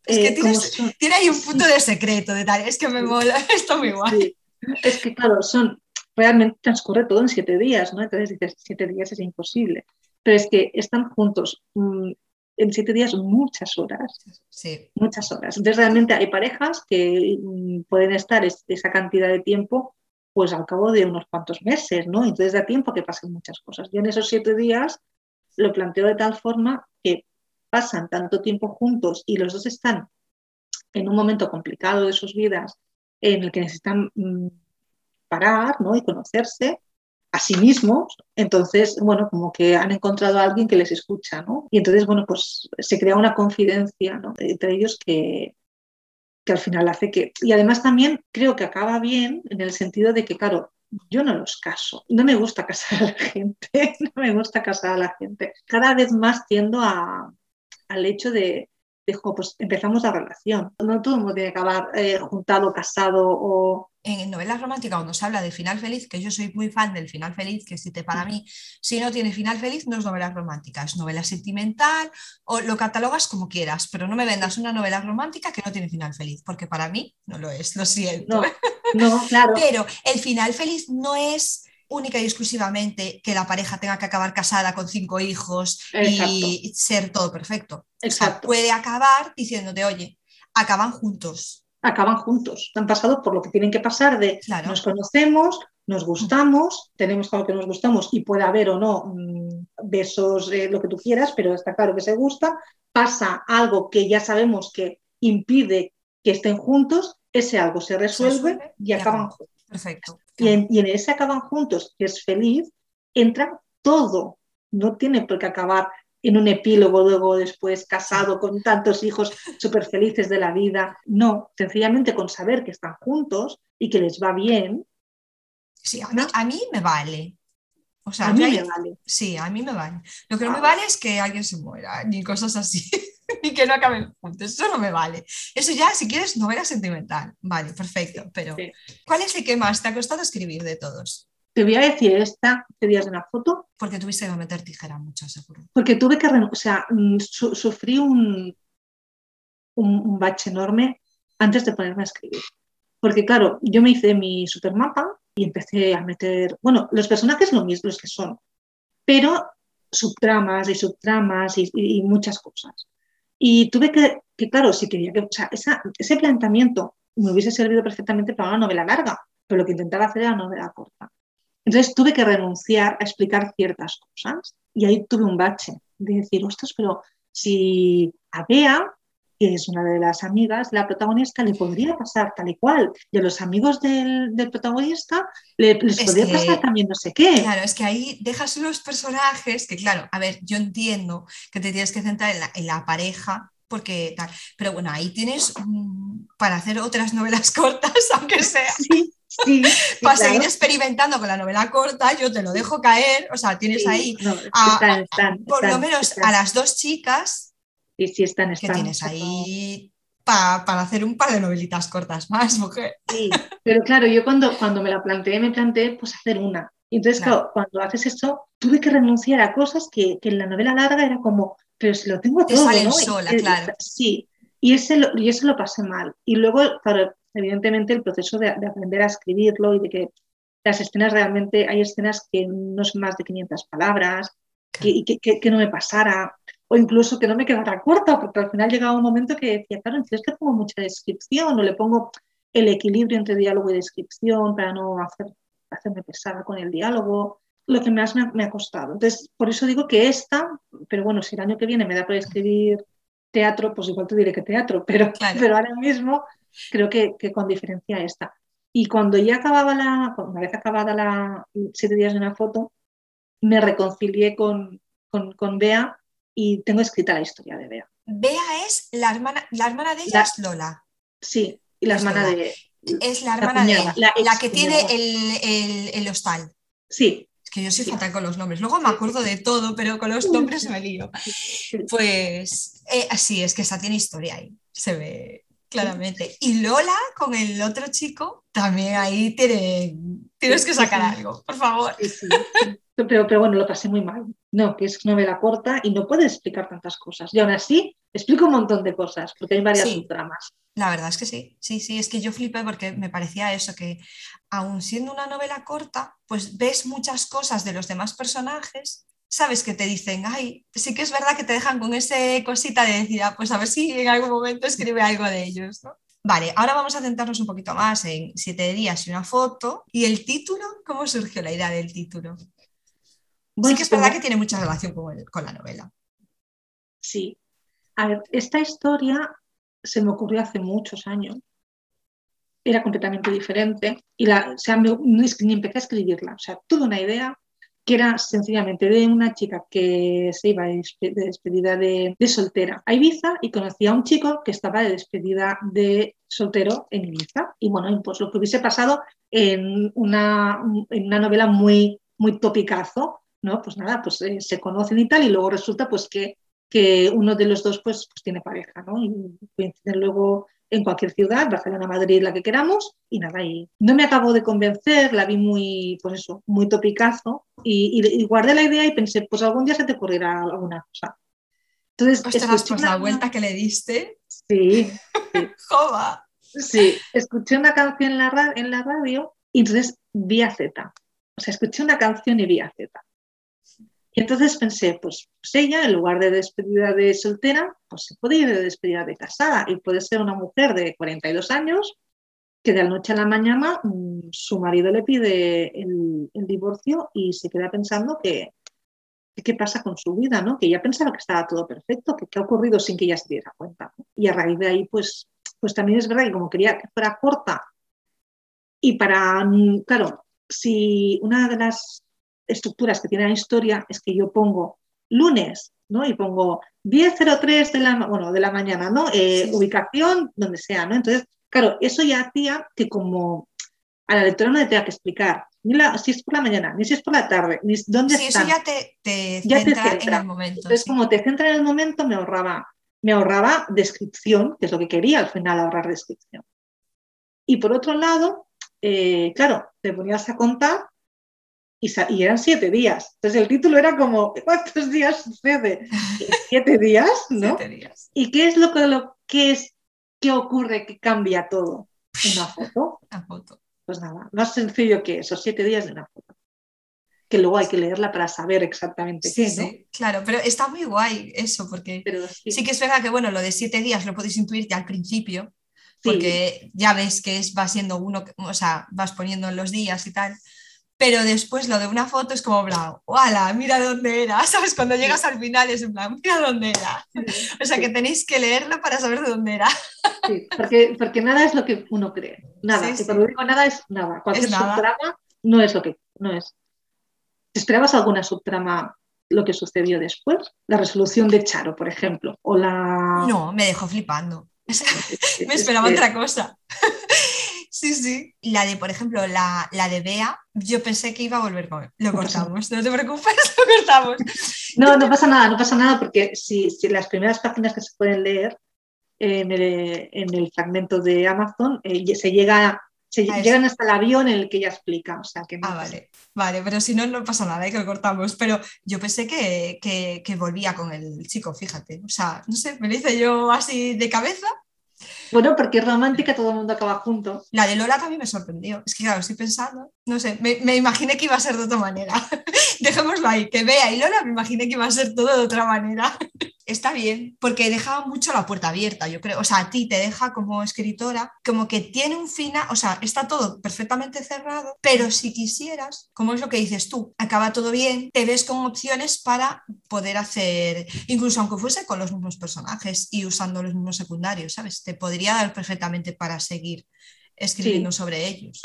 Speaker 1: es que eh, tiene ahí un punto de secreto, de tal, es que me mola, está muy guay.
Speaker 2: Es que, claro, son, realmente transcurre todo en siete días, ¿no? Entonces dices, siete días es imposible. Pero es que están juntos mm, en siete días muchas horas.
Speaker 1: Sí.
Speaker 2: Muchas horas. Entonces realmente hay parejas que mm, pueden estar esa cantidad de tiempo pues al cabo de unos cuantos meses, ¿no? Entonces da tiempo que pasen muchas cosas. Yo en esos siete días lo planteo de tal forma que pasan tanto tiempo juntos y los dos están en un momento complicado de sus vidas en el que necesitan mm, parar ¿no? y conocerse a sí mismos, entonces, bueno, como que han encontrado a alguien que les escucha, ¿no? Y entonces, bueno, pues se crea una confidencia entre ellos que, que al final hace que... Y además también creo que acaba bien en el sentido de que, claro, yo no los caso, no me gusta casar a la gente, no me gusta casar a la gente. Cada vez más tiendo a, al hecho de, dijo, pues empezamos la relación. No todo el mundo tiene que acabar eh, juntado, casado o...
Speaker 1: En novelas románticas, cuando se habla de final feliz, que yo soy muy fan del final feliz, que existe para mí, si no tiene final feliz, no es novela romántica, es novela sentimental o lo catalogas como quieras, pero no me vendas una novela romántica que no tiene final feliz, porque para mí no lo es, lo siento.
Speaker 2: no claro.
Speaker 1: pero el final feliz no es única y exclusivamente que la pareja tenga que acabar casada con cinco hijos y ser todo perfecto. puede acabar diciéndote, oye, acaban juntos.
Speaker 2: Acaban juntos, han pasado por lo que tienen que pasar de nos conocemos, nos gustamos, tenemos algo que nos gustamos y puede haber o no mm, besos, eh, lo que tú quieras, pero está claro que se gusta, pasa algo que ya sabemos que impide que estén juntos, ese algo se resuelve, y acaban juntos.
Speaker 1: Perfecto.
Speaker 2: Y en, ese acaban juntos, que es feliz, entra todo. No tiene por qué acabar en un epílogo luego después casado con tantos hijos súper felices de la vida. No, sencillamente con saber que están juntos y que les va bien.
Speaker 1: Sí, a mí, me vale. O sea,
Speaker 2: a mí me vale.
Speaker 1: Sí, a mí me vale. Lo que no me ah. vale es que alguien se muera, ni cosas así. y que no acaben juntos. Eso no me vale. Eso ya, si quieres, novela sentimental. Vale, perfecto. Pero, ¿cuál es el que más te ha costado escribir de todos?
Speaker 2: Te voy a decir esta, te de una foto.
Speaker 1: Porque tuviste que meter tijera mucho, seguro.
Speaker 2: Porque tuve que, o sea, mm, sufrí un, un, bache enorme antes de ponerme a escribir. Porque claro, yo me hice mi supermapa y empecé a meter, bueno, los personajes lo mismo, los que son, pero subtramas y subtramas y muchas cosas. Y tuve que, que claro, si quería que, o sea, ese planteamiento me hubiese servido perfectamente para una novela larga, pero lo que intentaba hacer era una novela corta. Entonces tuve que renunciar a explicar ciertas cosas y ahí tuve un bache de decir, ostras, pero si a que es una de las amigas, la protagonista, le podría pasar tal y cual. Y a los amigos del, del protagonista le, les
Speaker 1: Es
Speaker 2: podría
Speaker 1: que-
Speaker 2: pasar también no sé qué.
Speaker 1: Claro, es que ahí dejas unos personajes que, claro, a ver, yo entiendo que te tienes que centrar en la, en la pareja, porque tal, pero bueno, ahí tienes mm, para hacer otras novelas cortas, aunque sea,
Speaker 2: Sí, sí. sí,
Speaker 1: para
Speaker 2: claro.
Speaker 1: seguir experimentando con la novela corta, yo te lo dejo caer, o sea, tienes
Speaker 2: Sí,
Speaker 1: ahí
Speaker 2: no,
Speaker 1: a-
Speaker 2: están, están,
Speaker 1: por lo menos a las dos chicas
Speaker 2: Sí, sí, están,
Speaker 1: que
Speaker 2: están.
Speaker 1: tienes ahí pa- para hacer un par de novelitas cortas más, mujer.
Speaker 2: Sí, pero claro, yo cuando, cuando me la planteé, me planteé pues hacer una. Y entonces,
Speaker 1: Claro.
Speaker 2: claro, cuando haces esto, tuve que renunciar a cosas que, que en la novela larga era como, pero si lo tengo
Speaker 1: Te
Speaker 2: todo,
Speaker 1: salen
Speaker 2: ¿no? Y-
Speaker 1: sola,
Speaker 2: y-
Speaker 1: claro.
Speaker 2: Sí, y, ese lo, y eso lo pasé mal. Y luego, claro, evidentemente el proceso de, de aprender a escribirlo y de que las escenas realmente, hay escenas que no son más de 500 palabras, que, y que, que- que no me pasara, o incluso que no me quedara corta, porque al final llegaba un momento que decía, claro, entonces es que pongo mucha descripción, o le pongo el equilibrio entre diálogo y descripción para no hacer, hacerme pesada con el diálogo, lo que más me ha, me ha costado. Entonces, por eso digo que esta, pero bueno, si el año que viene me da por escribir teatro, pues igual te diré que teatro, pero,
Speaker 1: Claro.
Speaker 2: pero ahora mismo creo que, que con diferencia esta. Y cuando ya acababa la, una vez acabada la siete días de una foto, me reconcilié con, con, con Bea y tengo escrita la historia de Bea.
Speaker 1: Bea es la hermana, la hermana de ella
Speaker 2: La-
Speaker 1: es Lola.
Speaker 2: Sí, y la
Speaker 1: Es
Speaker 2: hermana
Speaker 1: Lola.
Speaker 2: de...
Speaker 1: Es la hermana de
Speaker 2: cuñada, la
Speaker 1: que tiene el, el- el hostal.
Speaker 2: Sí,
Speaker 1: Es que yo soy
Speaker 2: Sí.
Speaker 1: fatal con los nombres. Luego me acuerdo de todo, pero con los nombres me lío. Pues eh, así es que esa tiene historia ahí. Se ve claramente. Y Lola con el otro chico también ahí tiene, tienes que sacar algo, por favor.
Speaker 2: sí, sí. Pero, pero bueno, lo pasé muy mal. No, que es novela corta y no puedes explicar tantas cosas. Y aún así, explico un montón de cosas, porque hay varias
Speaker 1: Sí.
Speaker 2: subtramas.
Speaker 1: La verdad es que sí, sí, sí, es que yo flipé porque me parecía eso, que aun siendo una novela corta, pues ves muchas cosas de los demás personajes, sabes que te dicen, ay, sí que es verdad que te dejan con ese cosita de decir, "Ah, pues a ver si en algún momento escribe algo de ellos, ¿no? Vale, ahora vamos a centrarnos un poquito más en siete días y una foto. ¿Y el título? ¿Cómo surgió la idea del título? Sí
Speaker 2: Bueno,
Speaker 1: que es verdad que tiene mucha relación con, el- con la novela.
Speaker 2: Sí. A ver, esta historia se me ocurrió hace muchos años. Era completamente diferente y la, o sea, me- ni, empecé a escribirla. O sea, tuve una idea que era sencillamente de una chica que se iba de, despe- de despedida de, de soltera a Ibiza y conocía a un chico que estaba de despedida de soltero en Ibiza. Y bueno, pues lo que hubiese pasado en una, en una novela muy, muy topicazo, ¿no? Pues nada, pues eh, se conocen y tal y luego resulta pues que que uno de los dos pues, pues tiene pareja, ¿no? Y coinciden luego en cualquier ciudad, Barcelona, Madrid, la que queramos, y nada, y no me acabo de convencer, la vi muy, pues eso, muy topicazo, y, y- y guardé la idea y pensé, pues algún día se te ocurrirá alguna cosa. Entonces,
Speaker 1: Ostras, pues la
Speaker 2: una-
Speaker 1: vuelta que le diste,
Speaker 2: Sí,
Speaker 1: ¡jova!
Speaker 2: sí, escuché una canción en la, en la radio y entonces vi a Z. O sea, escuché una canción y vi a Z. Y entonces pensé, pues, pues ella, en lugar de despedida de soltera, pues se puede ir de despedida de casada y puede ser una mujer de 42 años que de la noche a la mañana mm, su marido le pide el, divorcio y se queda pensando que qué pasa con su vida, ¿no? Que ella pensaba que estaba todo perfecto, que qué ha ocurrido sin que ella se diera cuenta. Y a raíz de ahí, pues, pues también es verdad que como quería que fuera corta y para, mm, claro, si una de las estructuras que tiene la historia es que yo pongo lunes, ¿no? Y pongo 10.03 de la, bueno, de la mañana, ¿no? Eh,
Speaker 1: Sí.
Speaker 2: Ubicación, donde sea, ¿no? Entonces, claro, eso ya hacía que como a la lectora no le tenga que explicar ni la- si es por la mañana, ni si es por la tarde, ni dónde
Speaker 1: Sí, eso ya te, te
Speaker 2: Ya te
Speaker 1: centra
Speaker 2: centra.
Speaker 1: en el momento.
Speaker 2: Entonces,
Speaker 1: sí.
Speaker 2: como te centra en el momento, me ahorraba, me ahorraba descripción, que es lo que quería al final, ahorrar descripción. Y por otro lado, eh, claro, te ponías a contar y, eran siete días. Entonces el título era como, ¿cuántos días sucede? Siete días, ¿no?
Speaker 1: Siete días.
Speaker 2: ¿Y qué es lo que, lo, es, qué ocurre que cambia todo? Una foto.
Speaker 1: La foto.
Speaker 2: Pues nada, más sencillo que eso, siete días de una foto. Que luego hay que leerla para saber exactamente
Speaker 1: Sí,
Speaker 2: qué, ¿no?
Speaker 1: sí, claro, pero está muy guay eso, porque
Speaker 2: Pero sí,
Speaker 1: sí que es verdad que, bueno, lo de siete días lo podéis intuir ya al principio,
Speaker 2: sí.
Speaker 1: porque ya ves que es, va siendo uno, o sea, vas poniendo los días y tal, pero después lo de una foto es como, plan, ¡wala! Mira dónde era, ¿sabes? Cuando llegas al final es en plan, mira dónde era. O sea que tenéis que leerlo para saber de dónde era.
Speaker 2: Sí, porque, porque nada es lo que uno cree. Nada.
Speaker 1: Sí, sí.
Speaker 2: cuando digo nada es nada. Cualquier
Speaker 1: Es nada.
Speaker 2: subtrama no es lo que no es. ¿Te esperabas alguna subtrama lo que sucedió después? La resolución de Charo, por ejemplo. O la.
Speaker 1: No, me dejó flipando. Me
Speaker 2: es
Speaker 1: esperaba otra cosa. Sí, sí. La de, por ejemplo, la, la de Bea, yo pensé que iba a volver con él. Lo cortamos, no te preocupes, lo cortamos.
Speaker 2: No, no pasa nada, no pasa nada, porque si, si las primeras páginas que se pueden leer en el, en el fragmento de Amazon eh, se llega se llegan hasta el avión en el que ella explica. O sea, que no
Speaker 1: Ah, vale, vale, pero si no, no pasa nada, ¿eh? que lo cortamos. Pero yo pensé que, que, que volvía con el chico, fíjate. O sea, no sé, me lo hice yo así de cabeza.
Speaker 2: Bueno, porque es romántica, todo el mundo acaba junto.
Speaker 1: La de Lola también me sorprendió. Es que, claro, estoy pensando, no sé, me, imaginé que iba a ser de otra manera. Dejémoslo ahí, que Bea y Lola me imaginé que iba a ser todo de otra manera. Está bien, porque dejaba mucho la puerta abierta, yo creo. O sea, a ti te deja como escritora, como que tiene un final, o sea, está todo perfectamente cerrado, pero si quisieras, como es lo que dices tú, acaba todo bien, te ves con opciones para poder hacer, incluso aunque fuese con los mismos personajes y usando los mismos secundarios, ¿sabes? Te podría perfectamente para seguir escribiendo sobre ellos.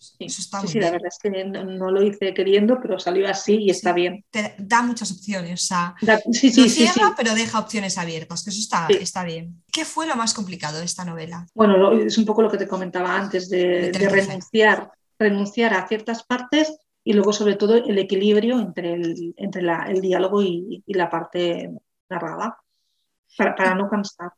Speaker 2: Sí,
Speaker 1: Eso está
Speaker 2: sí,
Speaker 1: muy
Speaker 2: sí, la
Speaker 1: bien.
Speaker 2: verdad es que no, no lo hice queriendo, pero salió así y está bien.
Speaker 1: Te da muchas opciones, o sea,
Speaker 2: Da- sí, sí, sí, sí.
Speaker 1: cierra, pero deja opciones abiertas, que eso está,
Speaker 2: Sí.
Speaker 1: está bien. ¿Qué fue lo más complicado de esta novela?
Speaker 2: Bueno, lo- es un poco lo que te comentaba antes, de, renunciar, renunciar a ciertas partes y luego sobre todo el equilibrio entre el, entre la- el diálogo y, y la parte narrada, para, para no cansar.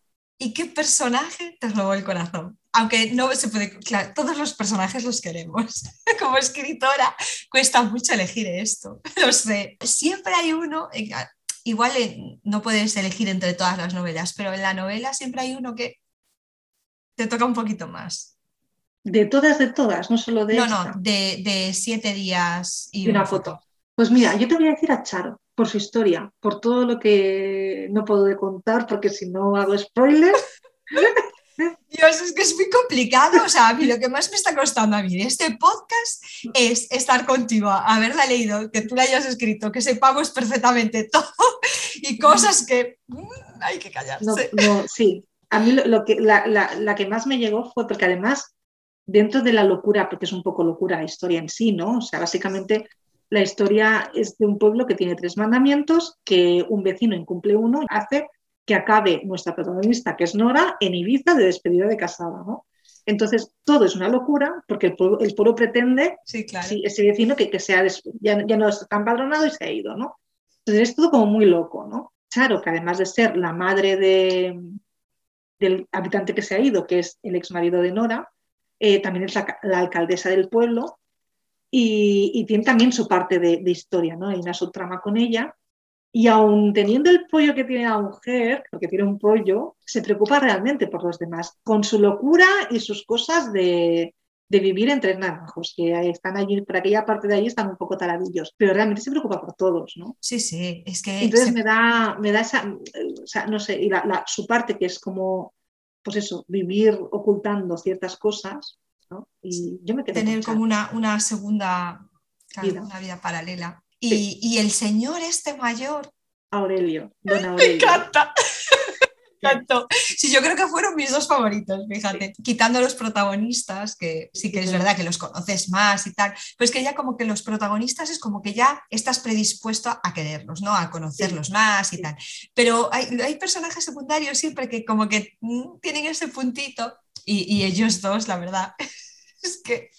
Speaker 1: ¿Y qué personaje te robó el corazón? Aunque no se puede, claro, todos los personajes los queremos. Como escritora cuesta mucho elegir esto, lo sé. Siempre hay uno, eh, igual eh, no puedes elegir entre todas las novelas, pero en la novela siempre hay uno que te toca un poquito más.
Speaker 2: De todas, de todas, no solo de
Speaker 1: No,
Speaker 2: esta.
Speaker 1: no, de, de siete días y,
Speaker 2: Y una foto. Pues mira, yo te voy a decir a Charo, por su historia, por todo lo que no puedo de contar, porque si no hago spoilers.
Speaker 1: Dios, es que es muy complicado. O sea, a mí lo que más me está costando a mí de este podcast es estar contigo, haberla leído, que tú la hayas escrito, que sepamos perfectamente todo y cosas que mm, hay que
Speaker 2: No,
Speaker 1: callarse.
Speaker 2: no, sí. A mí lo, lo que, la, la- la que más me llegó fue porque además, dentro de la locura, porque es un poco locura la historia en sí, ¿no? O sea, básicamente la historia es de un pueblo que tiene tres mandamientos, que un vecino incumple uno, hace que acabe nuestra protagonista, que es Nora, en Ibiza de despedida de casada, ¿no? Entonces, todo es una locura porque el pueblo, el pueblo pretende
Speaker 1: Sí, claro.
Speaker 2: sí, ese vecino que, que se ha des- ya, ya no está empadronado y se ha ido, ¿no? Entonces es todo como muy loco, ¿no? Charo, que además de ser la madre de, del habitante que se ha ido, que es el ex marido de Nora, eh, también es la alcaldesa del pueblo y, y tiene también su parte de, de historia, ¿no? Hay una subtrama con ella. Y aún teniendo el pollo que tiene la mujer, porque tiene un pollo, se preocupa realmente por los demás, con su locura y sus cosas de, de vivir entre naranjos, que están allí, por aquella parte de allí están un poco taradillos, pero realmente se preocupa por todos, ¿no?
Speaker 1: Sí, sí, es que
Speaker 2: Entonces
Speaker 1: se-
Speaker 2: me da, me da esa, o sea, no sé, y la, la- su parte que es como, pues eso, vivir ocultando ciertas cosas, ¿no? Y yo me quedé
Speaker 1: tener como una, una segunda,
Speaker 2: Vida.
Speaker 1: una vida paralela. Y,
Speaker 2: Sí.
Speaker 1: y el señor este mayor,
Speaker 2: Aurelio, don
Speaker 1: me
Speaker 2: Aurelio.
Speaker 1: encanta. Me encantó. Sí, yo creo que fueron mis dos favoritos, fíjate. Quitando los protagonistas, que sí que es
Speaker 2: Sí.
Speaker 1: verdad que los conoces más y tal, pues que ya como que los protagonistas es como que ya estás predispuesto a quererlos, ¿no? A conocerlos más y
Speaker 2: sí.
Speaker 1: tal. Pero hay, hay personajes secundarios siempre que como que mm, tienen ese puntito y, y ellos dos, la verdad. Es que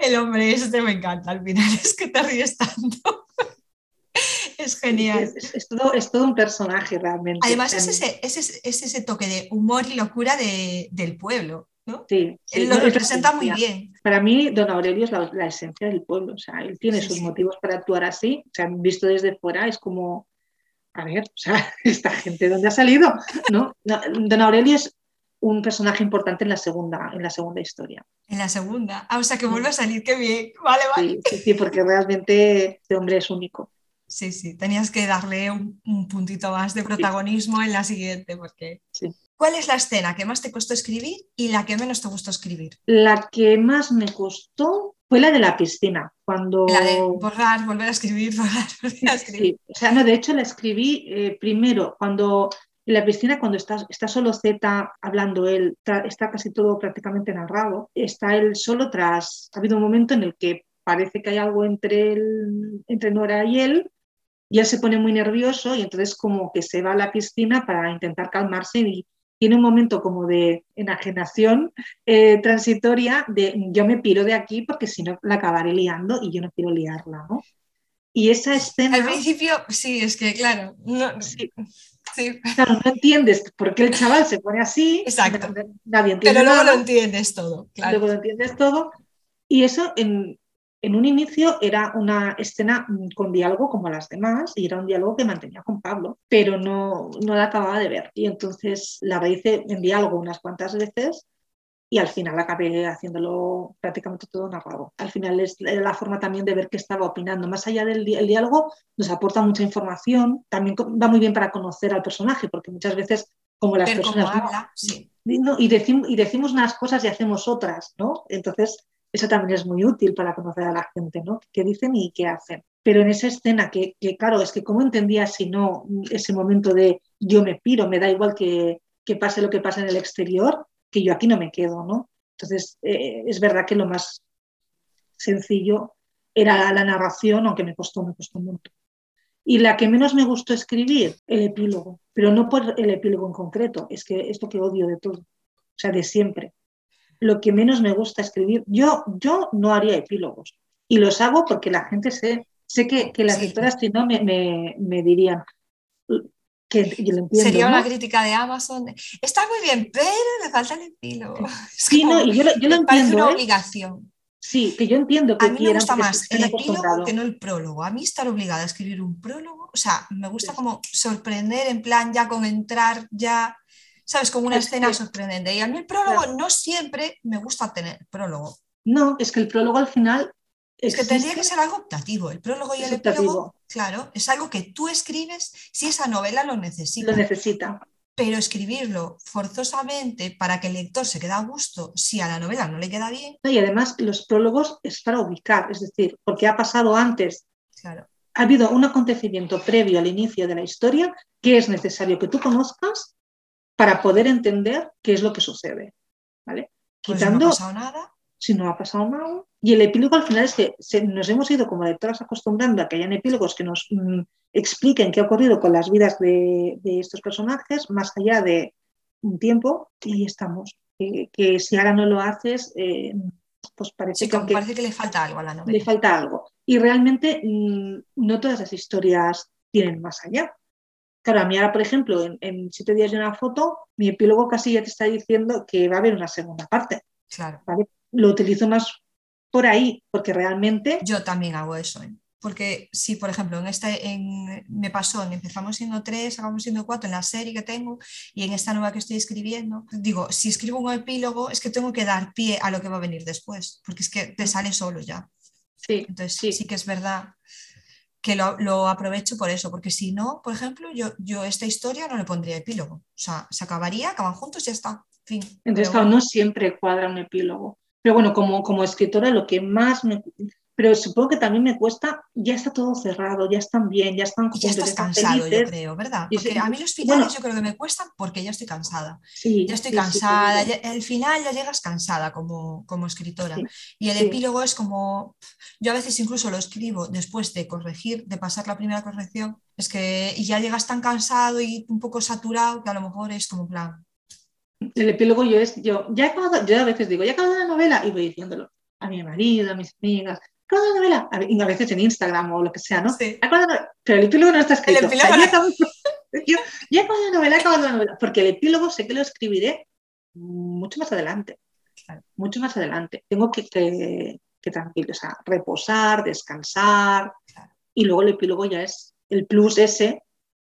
Speaker 1: el hombre este me encanta al final, es que te ríes tanto. Es genial.
Speaker 2: Es, es- es todo, es todo un personaje realmente.
Speaker 1: Además es ese, es ese, es ese toque de humor y locura de- del pueblo, ¿no?
Speaker 2: Sí, sí,
Speaker 1: Él
Speaker 2: no,
Speaker 1: lo representa muy bien.
Speaker 2: Para mí, don Aurelio es la, la esencia del pueblo. O sea, él tiene
Speaker 1: Sí,
Speaker 2: sus motivos para actuar así. O sea, visto desde fuera, es como, a ver, o sea, esta gente, ¿dónde ha salido? No, don Aurelio es un personaje importante en la segunda, en la segunda historia.
Speaker 1: En la segunda. Ah, o sea que vuelve a salir, qué bien. Vale, vale.
Speaker 2: Sí, sí, sí, porque realmente este hombre es único.
Speaker 1: Sí, sí, tenías que darle un, un puntito más de protagonismo en la siguiente, porque...
Speaker 2: Sí.
Speaker 1: ¿Cuál es la escena que más te costó escribir y la que menos te gustó escribir?
Speaker 2: La que más me costó fue la de la piscina, cuando...
Speaker 1: La de borrar, volver a escribir, borrar, volver a escribir.
Speaker 2: Sí, o sea, no, de hecho la escribí eh, primero cuando en la piscina, cuando está, está solo Z hablando él, está casi todo prácticamente narrado, está él solo tras... Ha habido un momento en el que parece que hay algo entre, él, entre Nora y él, y él se pone muy nervioso y entonces como que se va a la piscina para intentar calmarse y tiene un momento como de enajenación eh, transitoria de yo me piro de aquí porque si no la acabaré liando y yo no quiero liarla, ¿no? Y esa escena...
Speaker 1: Al principio, sí, es que claro, no,
Speaker 2: sí. Claro, no entiendes por qué el chaval se pone así.
Speaker 1: Exacto.
Speaker 2: Nadie entiende
Speaker 1: Pero luego
Speaker 2: nada,
Speaker 1: lo entiendes todo, claro.
Speaker 2: Luego lo entiendes todo. Y eso en, en un inicio era una escena con diálogo como las demás y era un diálogo que mantenía con Pablo, pero no, no la acababa de ver. Y entonces la hice en diálogo unas cuantas veces y al final acabé haciéndolo prácticamente todo narrado. Al final es la forma también de ver qué estaba opinando. Más allá del diálogo, nos aporta mucha información. También va muy bien para conocer al personaje, porque muchas veces, como las personas.
Speaker 1: Habla, sí.
Speaker 2: y, decimos, y decimos unas cosas y hacemos otras, ¿no? Entonces, eso también es muy útil para conocer a la gente, ¿no? ¿Qué dicen y qué hacen? Pero en esa escena, que, claro, es que cómo entendía si no ese momento de yo me piro, me da igual que, que pase lo que pase en el exterior, que yo aquí no me quedo, ¿no? Entonces, eh, es verdad que lo más sencillo era la narración, aunque me costó, me costó mucho. Y la que menos me gustó escribir, el epílogo, pero no por el epílogo en concreto, es que esto que odio de todo, o sea, de siempre lo que menos me gusta escribir. Yo, yo no haría epílogos y los hago porque la gente sé, sé que, que las lectoras si no me, me, dirían que entiendo,
Speaker 1: Sería una crítica de Amazon. Está muy bien, pero le falta el epílogo.
Speaker 2: sí, no, y yo, yo lo entiendo.
Speaker 1: una
Speaker 2: ¿eh?
Speaker 1: obligación.
Speaker 2: Sí, que yo entiendo que
Speaker 1: A mí me gusta más el epílogo que no el prólogo. A mí estar obligada a escribir un prólogo, o sea, me gusta como sorprender en plan ya con entrar ya ¿sabes? Como una escena sorprendente. Y a mí el prólogo no siempre me gusta tener prólogo.
Speaker 2: No, es que el prólogo al final...
Speaker 1: Es que tendría que ser algo optativo. El prólogo y el epílogo, claro, es algo que tú escribes si esa novela lo necesita.
Speaker 2: Lo necesita.
Speaker 1: Pero escribirlo forzosamente para que el lector se quede a gusto si a la novela no le queda bien.
Speaker 2: Y además los prólogos es para ubicar, es decir, porque ha pasado antes.
Speaker 1: Claro.
Speaker 2: Ha habido un acontecimiento previo al inicio de la historia que es necesario que tú conozcas para poder entender qué es lo que sucede. ¿vale?
Speaker 1: Pues Quitando, no ha pasado nada.
Speaker 2: Si no ha pasado nada. Y el epílogo al final es que nos hemos ido como lectoras acostumbrando a que hayan epílogos que nos mm, expliquen qué ha ocurrido con las vidas de, estos personajes, más allá de un tiempo, y estamos. que si ahora no lo haces, eh, pues parece,
Speaker 1: que, parece que le falta algo a la novela.
Speaker 2: Le falta algo. Y realmente mm, no todas las historias tienen más allá. Claro, a mí ahora, por ejemplo, en, siete días de una foto, mi epílogo casi ya te está diciendo que va a haber una segunda parte.
Speaker 1: Claro.
Speaker 2: Lo utilizo más por ahí, porque realmente...
Speaker 1: Yo también hago eso. ¿eh? Porque si, por ejemplo, en en, me pasó, empezamos siendo tres, acabamos siendo cuatro en la serie que tengo y en esta nueva que estoy escribiendo, digo, si escribo un epílogo es que tengo que dar pie a lo que va a venir después, porque es que te sale solo ya.
Speaker 2: Sí,
Speaker 1: Entonces sí, sí que es verdad que lo, aprovecho por eso, porque si no, por ejemplo, yo, yo esta historia no le pondría epílogo. O sea, se acabaría, acaban juntos y ya está. Fin.
Speaker 2: Entonces, no siempre cuadra un epílogo. Pero bueno, como, como escritora, lo que más me, pero supongo que también me cuesta, ya está todo cerrado, ya están bien, ya están
Speaker 1: Ya estás cansado, yo creo, ¿verdad? Porque a mí los finales yo creo que me cuestan porque ya estoy cansada.
Speaker 2: Sí,
Speaker 1: ya estoy cansada, el final ya llegas cansada como, como escritora. y el epílogo es como, yo a veces incluso lo escribo después de corregir, de pasar la primera corrección, es que ya llegas tan cansado y un poco saturado que a lo mejor es como plan.
Speaker 2: El epílogo yo es, yo, ya he yo a veces digo, ya he acabado la novela y voy diciéndolo a mi marido, a mis amigas, acabo la novela, a veces en Instagram o lo que sea, ¿no?
Speaker 1: Sí.
Speaker 2: Pero el epílogo no está escrito.
Speaker 1: El epílogo
Speaker 2: o sea, ya, acabo, yo, ya acabo la novela, acabo la novela, porque el epílogo sé que lo escribiré mucho más adelante, claro. mucho más adelante. Tengo que, que, que tranquilo, o sea, reposar, descansar, claro. y luego el epílogo ya es el plus ese,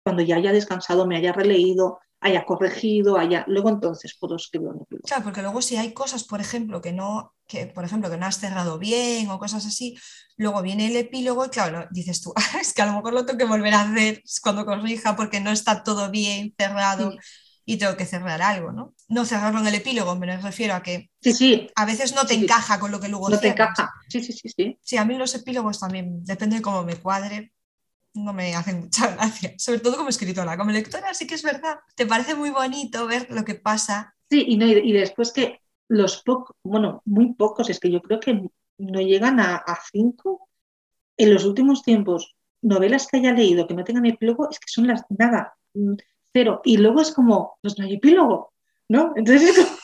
Speaker 2: cuando ya haya descansado, me haya releído, haya corregido, haya... luego entonces puedo escribir un epílogo.
Speaker 1: Claro, porque luego si hay cosas, por ejemplo, que no, que por ejemplo, que no has cerrado bien o cosas así, luego viene el epílogo y claro, dices tú, es que a lo mejor lo tengo que volver a hacer cuando corrija porque no está todo bien cerrado. y tengo que cerrar algo, ¿no? No cerrarlo en el epílogo, me refiero a que
Speaker 2: Sí, sí.
Speaker 1: a veces no te
Speaker 2: Sí, sí.
Speaker 1: encaja con lo que luego
Speaker 2: No te encaja. Sí, sí, sí, sí.
Speaker 1: Sí, a mí los epílogos también, depende de cómo me cuadre, no me hacen mucha gracia, sobre todo como escritora. Como lectora sí que es verdad, te parece muy bonito ver lo que pasa.
Speaker 2: Sí, y, no, y, después que los pocos, bueno, muy pocos, es que yo creo que no llegan a, a cinco. En los últimos tiempos, novelas que haya leído que no tengan epílogo, es que son las nada, mm, cero. Y luego es como, pues no hay epílogo, ¿no? Entonces es como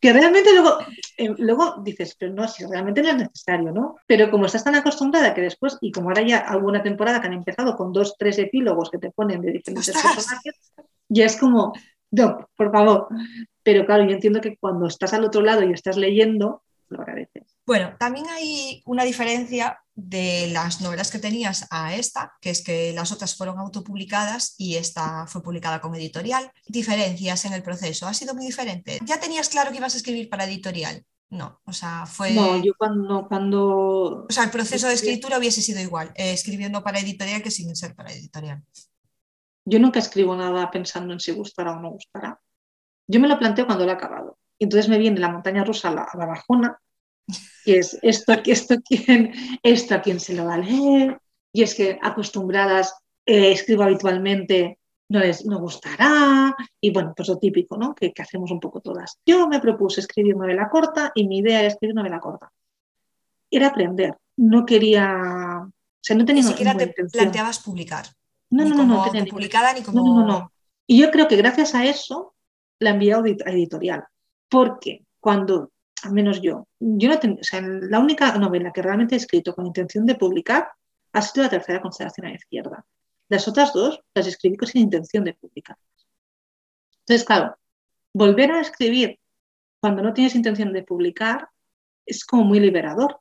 Speaker 2: que realmente luego, eh, luego dices, pero no, si realmente no es necesario, ¿no? Pero como estás tan acostumbrada que después, y como ahora ya alguna temporada que han empezado con dos, tres epílogos que te ponen de diferentes
Speaker 1: ¡Ostras!
Speaker 2: personajes, ya es como, no, por favor. Pero claro, yo entiendo que cuando estás al otro lado y estás leyendo, lo agradeces.
Speaker 1: Bueno, también hay una diferencia de las novelas que tenías a esta, que es que las otras fueron autopublicadas y esta fue publicada con editorial. Diferencias en el proceso, ha sido muy diferente. ¿Ya tenías claro que ibas a escribir para editorial? No, o sea, fue...
Speaker 2: No, yo cuando, cuando
Speaker 1: O sea, el proceso de escritura hubiese sido igual, eh, escribiendo para editorial que sin ser para editorial.
Speaker 2: yo nunca escribo nada pensando en si gustará o no gustará. Yo me lo planteo cuando lo he acabado. Y entonces me viene la montaña rusa a la, a la bajona, que es esto, esto, quién, esto a quién se lo va a leer. Y es que acostumbradas, eh, escribo habitualmente, no les no gustará. Y bueno, pues lo típico, ¿no? Que, que hacemos un poco todas. Yo me propuse escribir novela corta y mi idea era escribir novela corta. Era aprender. No quería. O sea, no tenía
Speaker 1: Ni siquiera te
Speaker 2: intención.
Speaker 1: planteabas publicar.
Speaker 2: No,
Speaker 1: ni
Speaker 2: no, no,
Speaker 1: como
Speaker 2: no, tenía ni-
Speaker 1: autopublicada ni
Speaker 2: no,
Speaker 1: como...
Speaker 2: no, no, no. Y yo creo que gracias a eso la envié a editorial. Porque cuando, al menos yo, yo no ten- o sea, la única novela que realmente he escrito con intención de publicar ha sido la tercera constelación a la izquierda. Las otras dos las escribí sin intención de publicar. Entonces, claro, volver a escribir cuando no tienes intención de publicar es como muy liberador.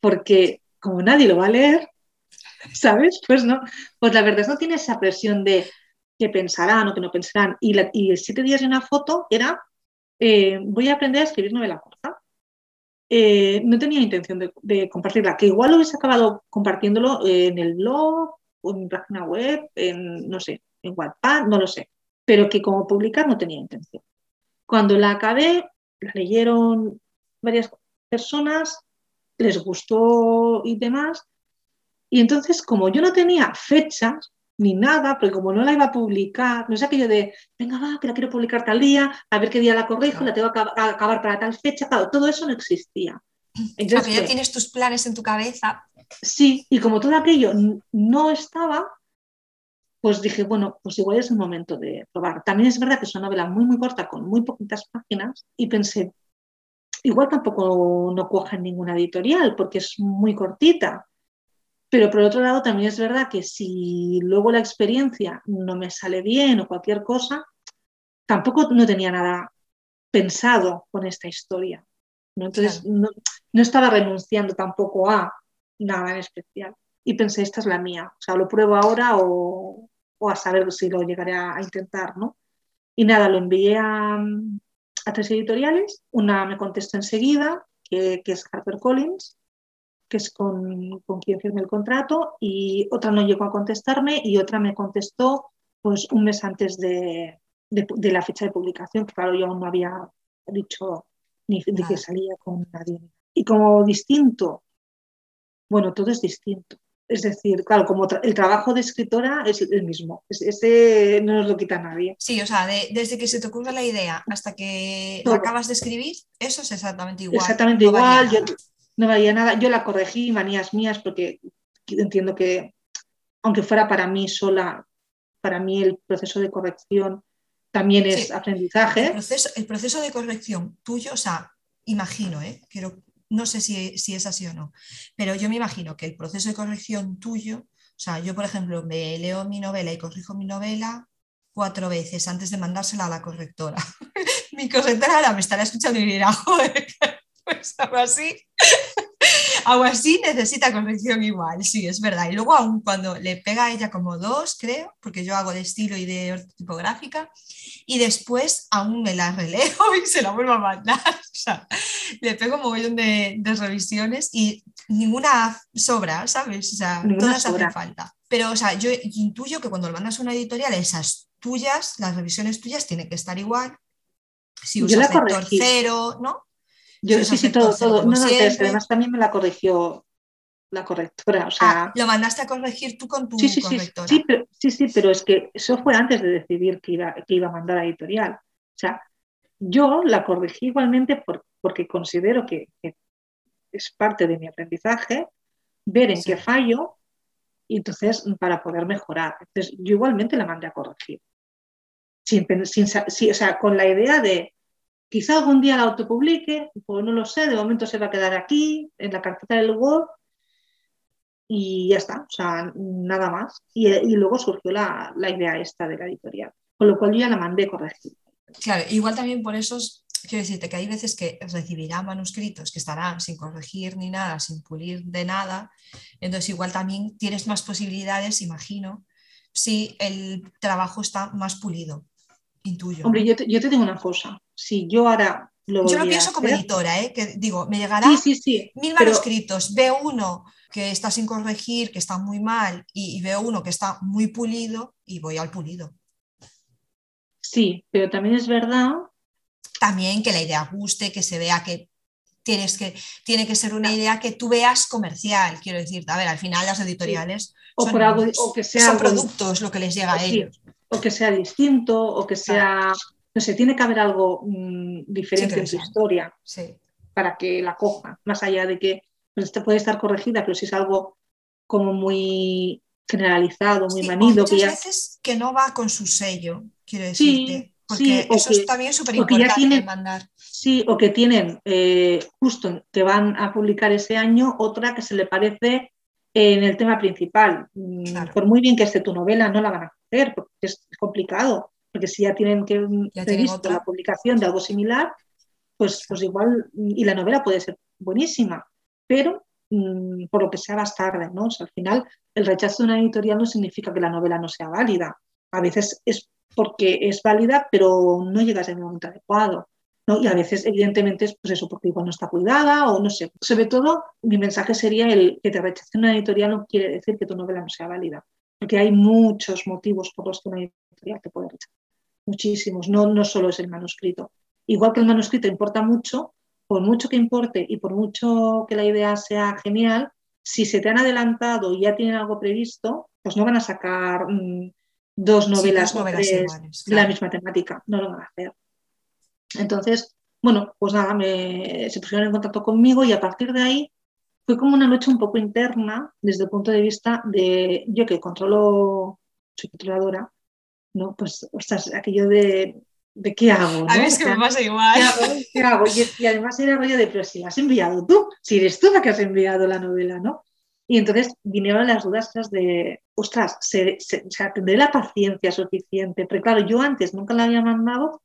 Speaker 2: Porque como nadie lo va a leer, ¿sabes? Pues no, pues la verdad es que no tiene esa presión de que pensarán o que no pensarán. Y, y el siete días de una foto era, eh, voy a aprender a escribir novela corta. Eh, no tenía intención de, de compartirla, que igual lo hubiese acabado compartiéndolo en el blog o en mi página web, en, no sé, en WhatsApp, no lo sé. Pero que como publicar no tenía intención. Cuando la acabé, la leyeron varias personas, les gustó y demás. Y entonces, como yo no tenía fechas ni nada, porque como no la iba a publicar, no es aquello de, venga, va, que la quiero publicar tal día, a ver qué día la corrijo, la tengo que acabar para tal fecha, claro, todo eso no existía. Entonces,
Speaker 1: Porque ya
Speaker 2: fue-
Speaker 1: tienes tus planes en tu cabeza.
Speaker 2: sí, y como todo aquello no estaba, pues dije, bueno, pues igual es el momento de probar. También es verdad que es una novela muy, muy corta, con muy poquitas páginas, y pensé, igual tampoco no cuaja en ninguna editorial, porque es muy cortita. Pero por otro lado, también es verdad que si luego la experiencia no me sale bien o cualquier cosa, tampoco no tenía nada pensado con esta historia. ¿no? Entonces,
Speaker 1: Claro.
Speaker 2: no, no estaba renunciando tampoco a nada en especial. Y pensé, esta es la mía. O sea, lo pruebo ahora o, o a saber si lo llegaré a, intentar, ¿no? Y nada, lo envié a, a tres editoriales. Una me contestó enseguida, que, que es HarperCollins, que es con, con quien firmé el contrato, y otra no llegó a contestarme y otra me contestó pues un mes antes de, de- de la fecha de publicación, que claro, yo aún no había dicho ni de
Speaker 1: Nada.
Speaker 2: que salía con nadie. Y como distinto, bueno, todo es distinto. Es decir, claro, como tra- el trabajo de escritora es el mismo, Es- ese no nos lo quita nadie.
Speaker 1: Sí, o sea, de- desde que se te ocurre la idea hasta que acabas de escribir, eso es exactamente igual.
Speaker 2: Exactamente
Speaker 1: no
Speaker 2: igual, yo. No valía nada, yo la corregí, manías mías, porque entiendo que aunque fuera para mí sola, para mí el proceso de corrección también es aprendizaje.
Speaker 1: El proceso, el proceso de corrección tuyo, o sea, imagino, ¿eh? Quiero, no sé si, si es así o no, pero yo me imagino que el proceso de corrección tuyo, o sea, yo por ejemplo me leo mi novela y corrijo mi novela cuatro veces antes de mandársela a la correctora. mi correctora ahora me estará escuchando y dirá, joder, pues algo así. Algo así necesita corrección igual, sí, es verdad. Y luego aún cuando le pega a ella como dos, creo, porque yo hago de estilo y de ortotipográfica, y después aún me la releo y se la vuelvo a mandar. O sea, le pego un mogollón de, de revisiones y ninguna sobra, ¿sabes? O sea,
Speaker 2: Ninguna
Speaker 1: todas
Speaker 2: sobra.
Speaker 1: hacen falta. Pero, o sea, yo intuyo que cuando lo mandas a una editorial, esas tuyas, las revisiones tuyas tienen que estar igual. Si usas lector cero, ¿no?
Speaker 2: Yo sí, sí, todo, todo. No, no, además también me la corrigió la correctora. O sea,
Speaker 1: ah, lo mandaste a corregir tú con tu
Speaker 2: sí, sí,
Speaker 1: correctora.
Speaker 2: Sí, pero, sí, sí, pero es que eso fue antes de decidir que iba, que iba a mandar a editorial. O sea, yo la corregí igualmente porque considero que, es parte de mi aprendizaje ver en qué fallo y entonces para poder mejorar. Entonces, yo igualmente la mandé a corregir. Sin, sin, o sea, con la idea de quizá algún día la autopublique, pues no lo sé, de momento se va a quedar aquí, en la carpeta del Word, y ya está, o sea, nada más. Y, luego surgió la, la, idea esta de la editorial, con lo cual yo ya la mandé corregir.
Speaker 1: Claro, igual también por eso quiero decirte que hay veces que recibirá manuscritos que estarán sin corregir ni nada, sin pulir de nada, entonces igual también tienes más posibilidades, imagino, si el trabajo está más pulido, intuyo.
Speaker 2: Hombre, yo te, yo te digo una cosa, si yo ahora lo
Speaker 1: Yo lo pienso como editora, ¿eh? que digo, me llegará mil manuscritos, veo uno que está sin corregir, que está muy mal, y, veo uno que está muy pulido y voy al pulido.
Speaker 2: Sí, pero también es verdad.
Speaker 1: También que la idea guste, que se vea que tienes que, tiene que ser una idea que tú veas comercial, quiero decir. A ver, al final las editoriales
Speaker 2: o son, o que sea
Speaker 1: productos lo que les llega a ellos.
Speaker 2: O que sea distinto, o que sea, no sé, tiene que haber algo mm, diferente en su historia para que la coja, más allá de que pues, puede estar corregida, pero si es algo como muy generalizado, muy manido.
Speaker 1: Muchas que veces que no va con su sello, quiero decirte. porque eso es también súper importante mandar.
Speaker 2: Sí, o que tienen eh, justo que van a publicar ese año otra que se le parece en el tema principal. Mm, por muy bien que esté tu novela, no la van a hacer porque es complicado. Porque si ya tienen que ya la publicación de algo similar, pues, pues igual, y la novela puede ser buenísima, pero mm, por lo que sea más tarde, ¿no? al final, el rechazo de una editorial no significa que la novela no sea válida. A veces es porque es válida, pero no llegas en el momento adecuado. ¿no? Y a veces, evidentemente, es pues eso, porque igual no está cuidada o no sé. Sobre todo, mi mensaje sería el que te rechace una editorial no quiere decir que tu novela no sea válida. Porque hay muchos motivos por los que una editorial te puede rechazar. Muchísimos, no, no solo es el manuscrito. Igual que el manuscrito importa mucho, por mucho que importe y por mucho que la idea sea genial, si se te han adelantado y ya tienen algo previsto, pues no van a sacar mm, dos novelas, de la misma temática, no lo van a hacer. Entonces, bueno, pues nada, se pusieron en contacto conmigo y a partir de ahí fue como una lucha un poco interna desde el punto de vista de yo que controlo, soy controladora, ¿no? Pues, ostras, aquello de ¿de qué hago?
Speaker 1: A mí es que me pasa igual.
Speaker 2: ¿Qué hago? Y, además era rollo de, pero si la has enviado tú, si eres tú la que has enviado la novela, ¿no? Y entonces vinieron las dudas de, ostras, se, tendré la paciencia suficiente. Pero claro, yo antes nunca la había mandado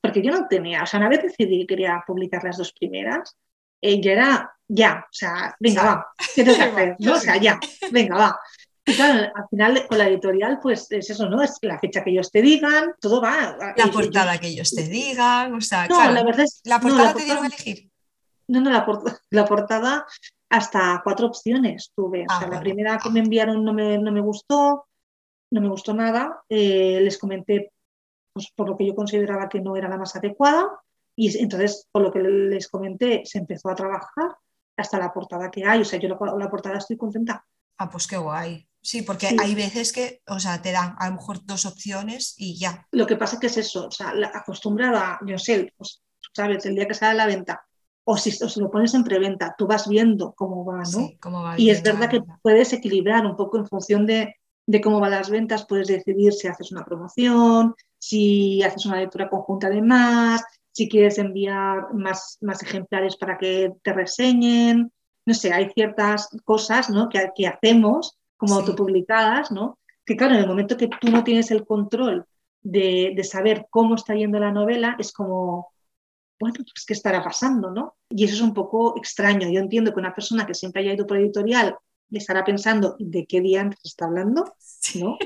Speaker 2: porque yo no tenía, o sea, una vez decidí que quería publicar las dos primeras, ella era ya, o sea, venga, va, ¿qué tengo que hacer? ¿no? O sea, ya, venga, va. Y claro, al final con la editorial, pues es eso, ¿no? Es la fecha que ellos te digan, todo va.
Speaker 1: La portada que ellos te digan, o sea, no, la verdad es ¿La portada te dieron a elegir?
Speaker 2: No, no, la, la, portada hasta cuatro opciones tuve. o ah, sea, la primera que me enviaron no me, no me gustó, no me gustó nada. Eh, les comenté pues, por lo que yo consideraba que no era la más adecuada. Y entonces, por lo que les comenté, se empezó a trabajar hasta la portada que hay. O sea, yo la, la portada estoy contenta.
Speaker 1: Ah, pues qué guay. Sí, porque hay veces que, o sea, te dan a lo mejor dos opciones y ya.
Speaker 2: Lo que pasa es que es eso, o sea, acostumbrada, yo sé, pues, sabes, el día que sale a la venta, o si, lo pones en preventa, tú vas viendo cómo va, ¿no? cómo va y es verdad que puedes equilibrar un poco en función de, de, cómo van las ventas, puedes decidir si haces una promoción, si haces una lectura conjunta de más, si quieres enviar más, más ejemplares para que te reseñen. No sé, hay ciertas cosas ¿no? que, que hacemos como autopublicadas, ¿no? Que claro, en el momento que tú no tienes el control de, saber cómo está yendo la novela, es como, bueno, pues ¿qué estará pasando, no? Y eso es un poco extraño. Yo entiendo que una persona que siempre haya ido por editorial le estará pensando de qué día antes está hablando, ¿no?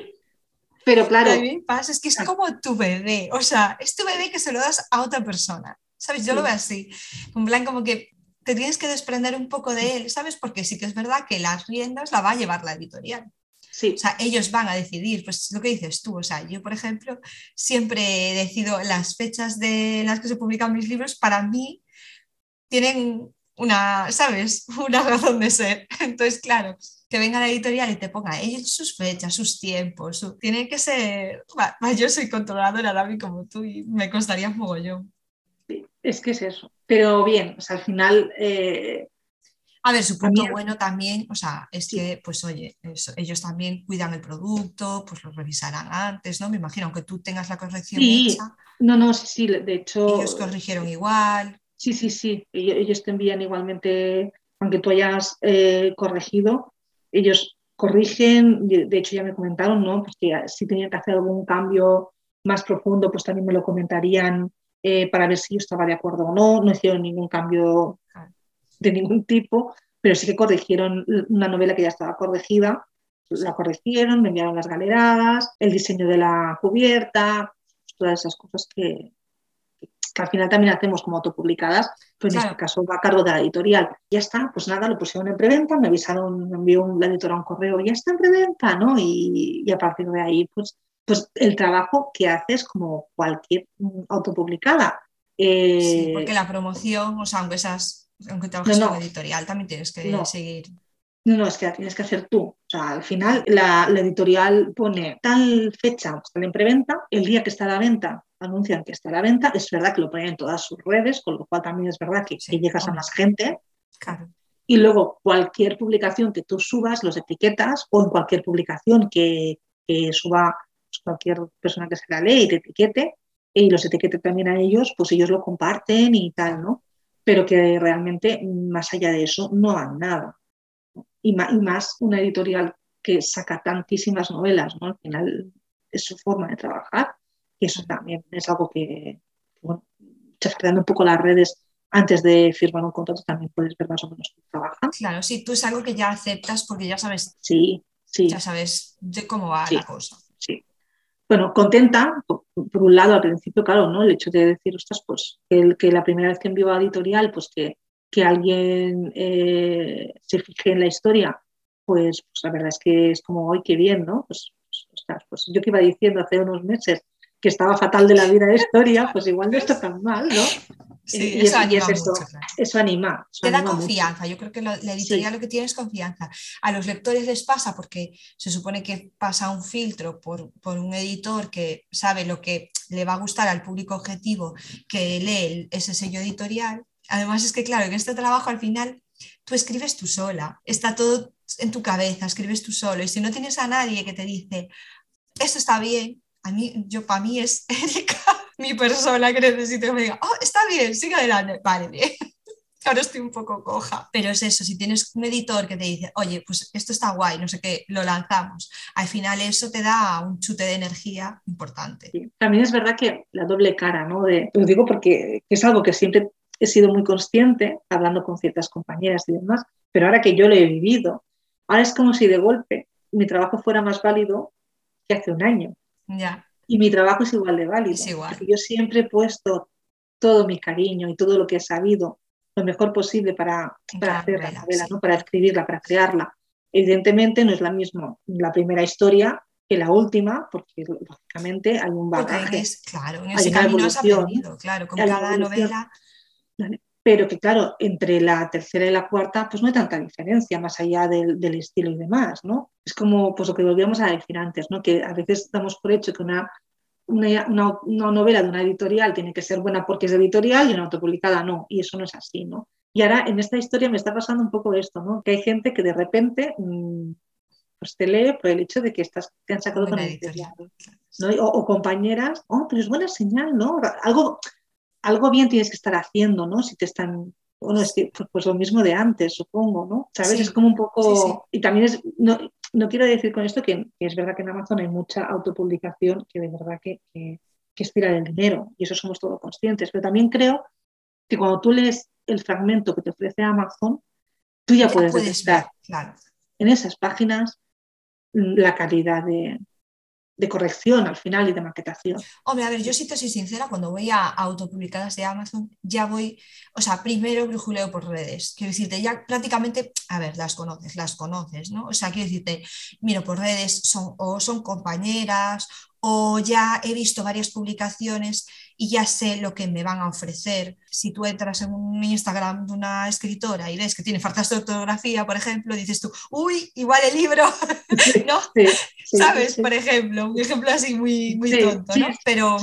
Speaker 2: Pero claro.
Speaker 1: A mí pasa, es que es como tu bebé, o sea, es tu bebé que se lo das a otra persona, ¿sabes? Yo lo veo así, en plan como que te tienes que desprender un poco de él, ¿sabes? Porque sí que es verdad que las riendas la va a llevar la editorial.
Speaker 2: Sí.
Speaker 1: O sea, ellos van a decidir, pues lo que dices tú, o sea, yo por ejemplo siempre decido las fechas de las que se publican mis libros, para mí tienen una, ¿sabes? Una razón de ser. Entonces, claro, que venga la editorial y te ponga ellos sus fechas, sus tiempos, tiene que ser, yo soy controladora, David, como tú, y me costaría un mogollón.
Speaker 2: Es que es eso. Pero bien, o sea, al final eh,
Speaker 1: a ver, su punto bueno también, o sea, es que, pues oye, ellos también cuidan el producto, pues lo revisarán antes, ¿no? Me imagino, aunque tú tengas la corrección
Speaker 2: sí. No, no, sí, sí, de hecho.
Speaker 1: Ellos corrigieron igual.
Speaker 2: Sí, sí, sí. Ellos te envían igualmente, aunque tú hayas eh, corregido, ellos corrigen, de hecho ya me comentaron, ¿no? Pues que si tenían que hacer algún cambio más profundo, pues también me lo comentarían eh, para ver si yo estaba de acuerdo o no. No hicieron ningún cambio de ningún tipo, pero sí que corrigieron una novela que ya estaba corregida, la corrigieron, me enviaron las galeradas, el diseño de la cubierta, todas esas cosas que, que al final también hacemos como autopublicadas, pues en este caso va a cargo de la editorial. Ya está, pues nada, lo pusieron en preventa, me avisaron, me envió un, la editora un correo, ya está en preventa, ¿no? Y, a partir de ahí, pues, pues el trabajo que haces como cualquier autopublicada.
Speaker 1: sí, eh, porque la promoción, o sea, aunque esas aunque trabajes no, editorial, también tienes que seguir.
Speaker 2: No, no, es que la tienes que hacer tú. O sea, al final la, editorial pone tal fecha, sale en preventa, el día que está a la venta anuncian que está a la venta, es verdad que lo ponen en todas sus redes, con lo cual también es verdad que, llegas a más gente.
Speaker 1: Claro.
Speaker 2: Y luego cualquier publicación que tú subas, los etiquetas, o en cualquier publicación que, suba pues, cualquier persona que se la lee y te etiquete, y los etiquete también a ellos, pues ellos lo comparten y tal, ¿no? pero que realmente más allá de eso no han nada. Y más, una editorial que saca tantísimas novelas, ¿no? Al final es su forma de trabajar y eso también es algo que, bueno, chafardeando un poco las redes antes de firmar un contrato también puedes ver más o menos cómo trabajan.
Speaker 1: Claro, sí, tú es algo que ya aceptas porque ya sabes,
Speaker 2: sí, sí.
Speaker 1: ya sabes de cómo va la cosa.
Speaker 2: Sí, bueno, contenta, por, un lado, al principio, claro, ¿no? El hecho de decir, ostras, pues que, que la primera vez que envío a editorial, pues que, que alguien eh, se fije en la historia, pues, pues, la verdad es que es como, hoy qué bien, ¿no? Pues, pues, ostras, pues yo que iba diciendo hace unos meses que estaba fatal de la vida de historia, pues igual no está tan mal, ¿no?
Speaker 1: Sí, y, eso, anima
Speaker 2: eso anima.
Speaker 1: Te da confianza, yo creo que la editorial lo que tiene es confianza. A los lectores les pasa porque se supone que pasa un filtro por, por, un editor que sabe lo que le va a gustar al público objetivo que lee ese sello editorial. Además es que, claro, en este trabajo al final tú escribes tú sola, está todo en tu cabeza, escribes tú solo y si no tienes a nadie que te dice, esto está bien, a mí, yo para mí es Erika, mi persona que necesito que me diga, oh, está bien, sigue adelante, vale, bien. Ahora estoy un poco coja, pero es eso, si tienes un editor que te dice, oye, pues esto está guay, no sé qué, lo lanzamos, al final eso te da un chute de energía importante.
Speaker 2: También es verdad que la doble cara, ¿no? De, lo digo porque es algo que siempre he sido muy consciente, hablando con ciertas compañeras y demás, pero ahora que yo lo he vivido, ahora es como si de golpe mi trabajo fuera más válido que hace un año. Y mi trabajo es igual de válido. Porque yo siempre he puesto todo mi cariño y todo lo que he sabido lo mejor posible para, para hacer la novela, ¿no? para escribirla, para crearla. Evidentemente no es la misma la primera historia que la última, porque lógicamente hay un bagaje.
Speaker 1: claro, en ese camino has aprendido, claro, con cada novela
Speaker 2: pero que claro, entre la tercera y la cuarta, pues no hay tanta diferencia más allá del, estilo y demás, ¿no? Es como pues lo que volvíamos a decir antes, ¿no? Que a veces damos por hecho que una, una, novela de una editorial tiene que ser buena porque es editorial y una autopublicada no, y eso no es así, ¿no? Y ahora en esta historia me está pasando un poco esto, ¿no? Que hay gente que de repente mm, pues te lee por el hecho de que estás, te han sacado con editorial, ¿no? O, o, compañeras, oh, pero es buena señal, ¿no? Algo, algo bien tienes que estar haciendo, ¿no? Si te están, bueno, es que, pues, pues lo mismo de antes, supongo, ¿no? ¿Sabes? Es como un poco, y también es, no, no, quiero decir con esto que, es verdad que en Amazon hay mucha autopublicación que de verdad que, que, que estira el dinero, y eso somos todos conscientes, pero también creo que cuando tú lees el fragmento que te ofrece Amazon, tú ya, puedes, puedes detectar
Speaker 1: claro.
Speaker 2: en esas páginas la calidad de, de corrección al final y de maquetación.
Speaker 1: Hombre, a ver, yo si te soy sincera, cuando voy a autopublicadas de Amazon, ya voy, o sea, primero brujuleo por redes. Quiero decirte, ya prácticamente, a ver, las conoces, las conoces, ¿no? O sea, quiero decirte, miro por redes, son, o son compañeras, o ya he visto varias publicaciones y ya sé lo que me van a ofrecer. Si tú entras en un Instagram de una escritora y ves que tiene faltas de ortografía, por ejemplo, dices tú, uy, igual el libro, ¿no? ¿Sabes? Por ejemplo, un ejemplo así muy, muy tonto, ¿no? Pero,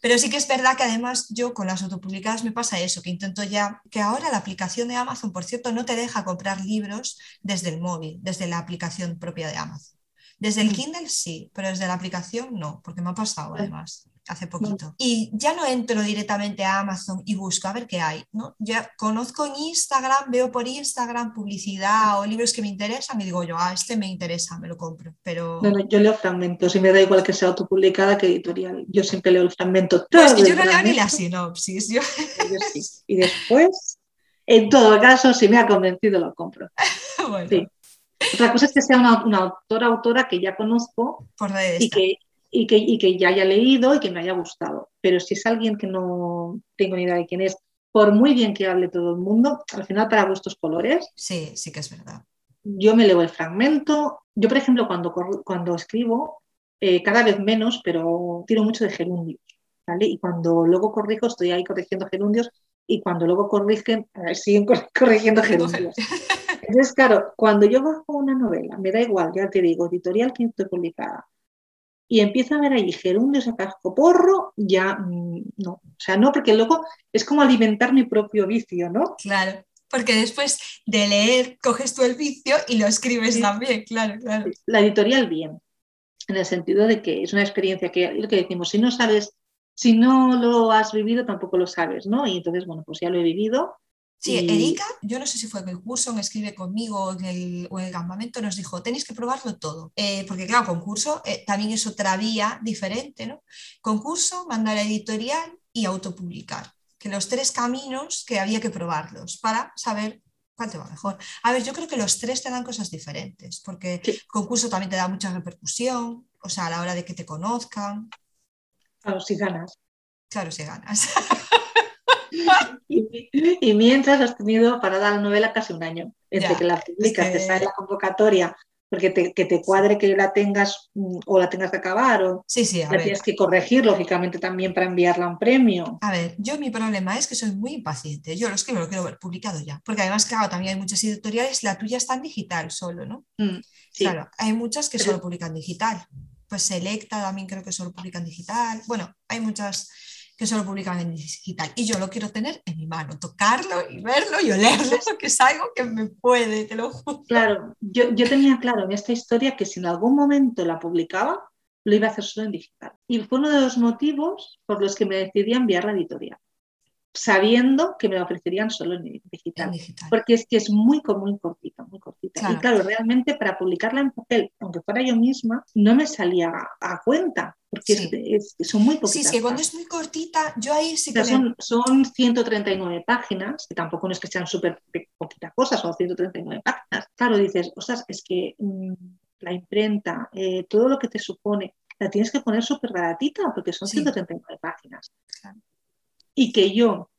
Speaker 1: pero sí que es verdad que además yo con las autopublicadas me pasa eso, que intento ya, que ahora la aplicación de Amazon, por cierto, no te deja comprar libros desde el móvil, desde la aplicación propia de Amazon. Desde el mm. Kindle sí, pero desde la aplicación no, porque me ha pasado además hace poquito. Y ya no entro directamente a Amazon y busco a ver qué hay, ¿no? Ya conozco en Instagram, veo por Instagram publicidad o libros que me interesan y digo yo, ah, este me interesa, me lo compro. Pero...
Speaker 2: No, no, yo leo fragmentos y me da igual que sea autopublicada que editorial. Yo siempre leo el fragmento.
Speaker 1: Todo es que yo no leo ni la sinopsis. Yo...
Speaker 2: Y después, en todo caso, si me ha convencido, lo compro. bueno. Otra cosa es que sea una, una autora, autora que ya conozco y que, y que, y que ya haya leído y que me haya gustado. Pero si es alguien que no tengo ni idea de quién es, por muy bien que hable todo el mundo, al final para gustos colores.
Speaker 1: Sí, sí que es verdad.
Speaker 2: Yo me leo el fragmento. Yo, por ejemplo, cuando, cuando escribo, eh, cada vez menos, pero tiro mucho de gerundios. ¿vale? Y cuando luego corrijo, estoy ahí corrigiendo gerundios y cuando luego corrigen, siguen corrigiendo gerundios. Entonces, claro, cuando yo bajo una novela, me da igual, ya te digo, editorial que estoy publicada, y empieza a ver ahí gerundios a casco porro, ya mm, no. O sea, no, porque luego es como alimentar mi propio vicio, ¿no?
Speaker 1: Claro, porque después de leer coges tú el vicio y lo escribes también, claro, claro.
Speaker 2: La editorial bien, en el sentido de que es una experiencia que, lo que decimos, si no sabes, si no lo has vivido, tampoco lo sabes, ¿no? Y entonces, bueno, pues ya lo he vivido
Speaker 1: Sí, Erika, yo no sé si fue en el curso, me escribe conmigo en el, o en el campamento, nos dijo, tenéis que probarlo todo. Eh, porque claro, concurso eh, también es otra vía diferente, ¿no? Concurso, mandar a editorial y autopublicar. Que los tres caminos que había que probarlos para saber cuál te va mejor. A ver, yo creo que los tres te dan cosas diferentes, porque el concurso también te da mucha repercusión, o sea, a la hora de que te conozcan.
Speaker 2: Claro, si ganas.
Speaker 1: Claro, si ganas.
Speaker 2: y, mientras has tenido para dar la novela casi un año, entre que la publicas, te sale la convocatoria, porque te, que te cuadre que la tengas mm, o la tengas que acabar o
Speaker 1: sí, sí,
Speaker 2: la tienes que corregir, lógicamente, también para enviarla a un premio.
Speaker 1: A ver, yo mi problema es que soy muy impaciente. Yo lo escribo, lo quiero ver publicado ya. Porque además, claro, también hay muchas editoriales, la tuya está en digital solo, ¿no? Mm, claro, hay muchas que solo publican digital. Pues Selecta también creo que solo publican digital. Bueno, hay muchas que solo publican en digital. Y yo lo quiero tener en mi mano, tocarlo y verlo y olerlo, que es algo que me puede, te lo juro.
Speaker 2: Claro, yo, yo tenía claro en esta historia que si en algún momento la publicaba, lo iba a hacer solo en digital. Y fue uno de los motivos por los que me decidí a enviar la editorial sabiendo que me lo ofrecerían solo en digital, porque es que es muy, muy cortita, muy cortita. Y claro, realmente para publicarla en papel, aunque fuera yo misma, no me salía a cuenta, porque son muy poquitas.
Speaker 1: Sí, es que cuando es muy cortita, yo ahí sí que...
Speaker 2: son, son 139 páginas, que tampoco no es que sean súper poquitas cosas, son 139 páginas. Claro, dices, ostras, es que mm, la imprenta, eh, todo lo que te supone, la tienes que poner súper baratita, porque son 139 páginas. Claro y que yo,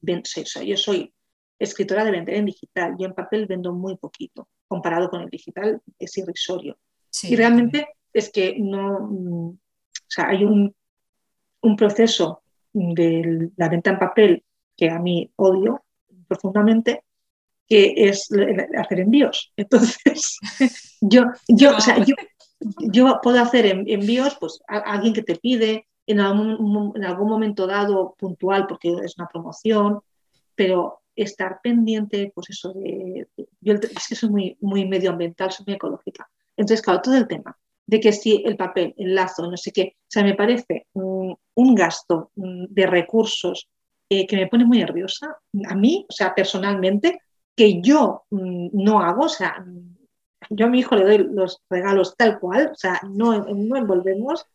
Speaker 2: yo soy escritora de vender en digital, yo en papel vendo muy poquito, comparado con el digital es irrisorio. y realmente es que no, o sea, hay un, un proceso de la venta en papel que a mí odio profundamente, que es hacer envíos. Entonces, yo, yo, o sea, yo, yo, puedo hacer envíos pues, a alguien que te pide, en algún, en algún momento dado puntual porque es una promoción, pero estar pendiente, pues eso de, yo es que soy muy, muy medioambiental, soy muy ecológica. Entonces, claro, todo el tema de que si el papel, el lazo, no sé qué, o sea, me parece un, gasto mm, de recursos eh, que me pone muy nerviosa, a mí, o sea, personalmente, que yo mm, no hago, o sea, yo a mi hijo le doy los regalos tal cual, o sea, no, no envolvemos,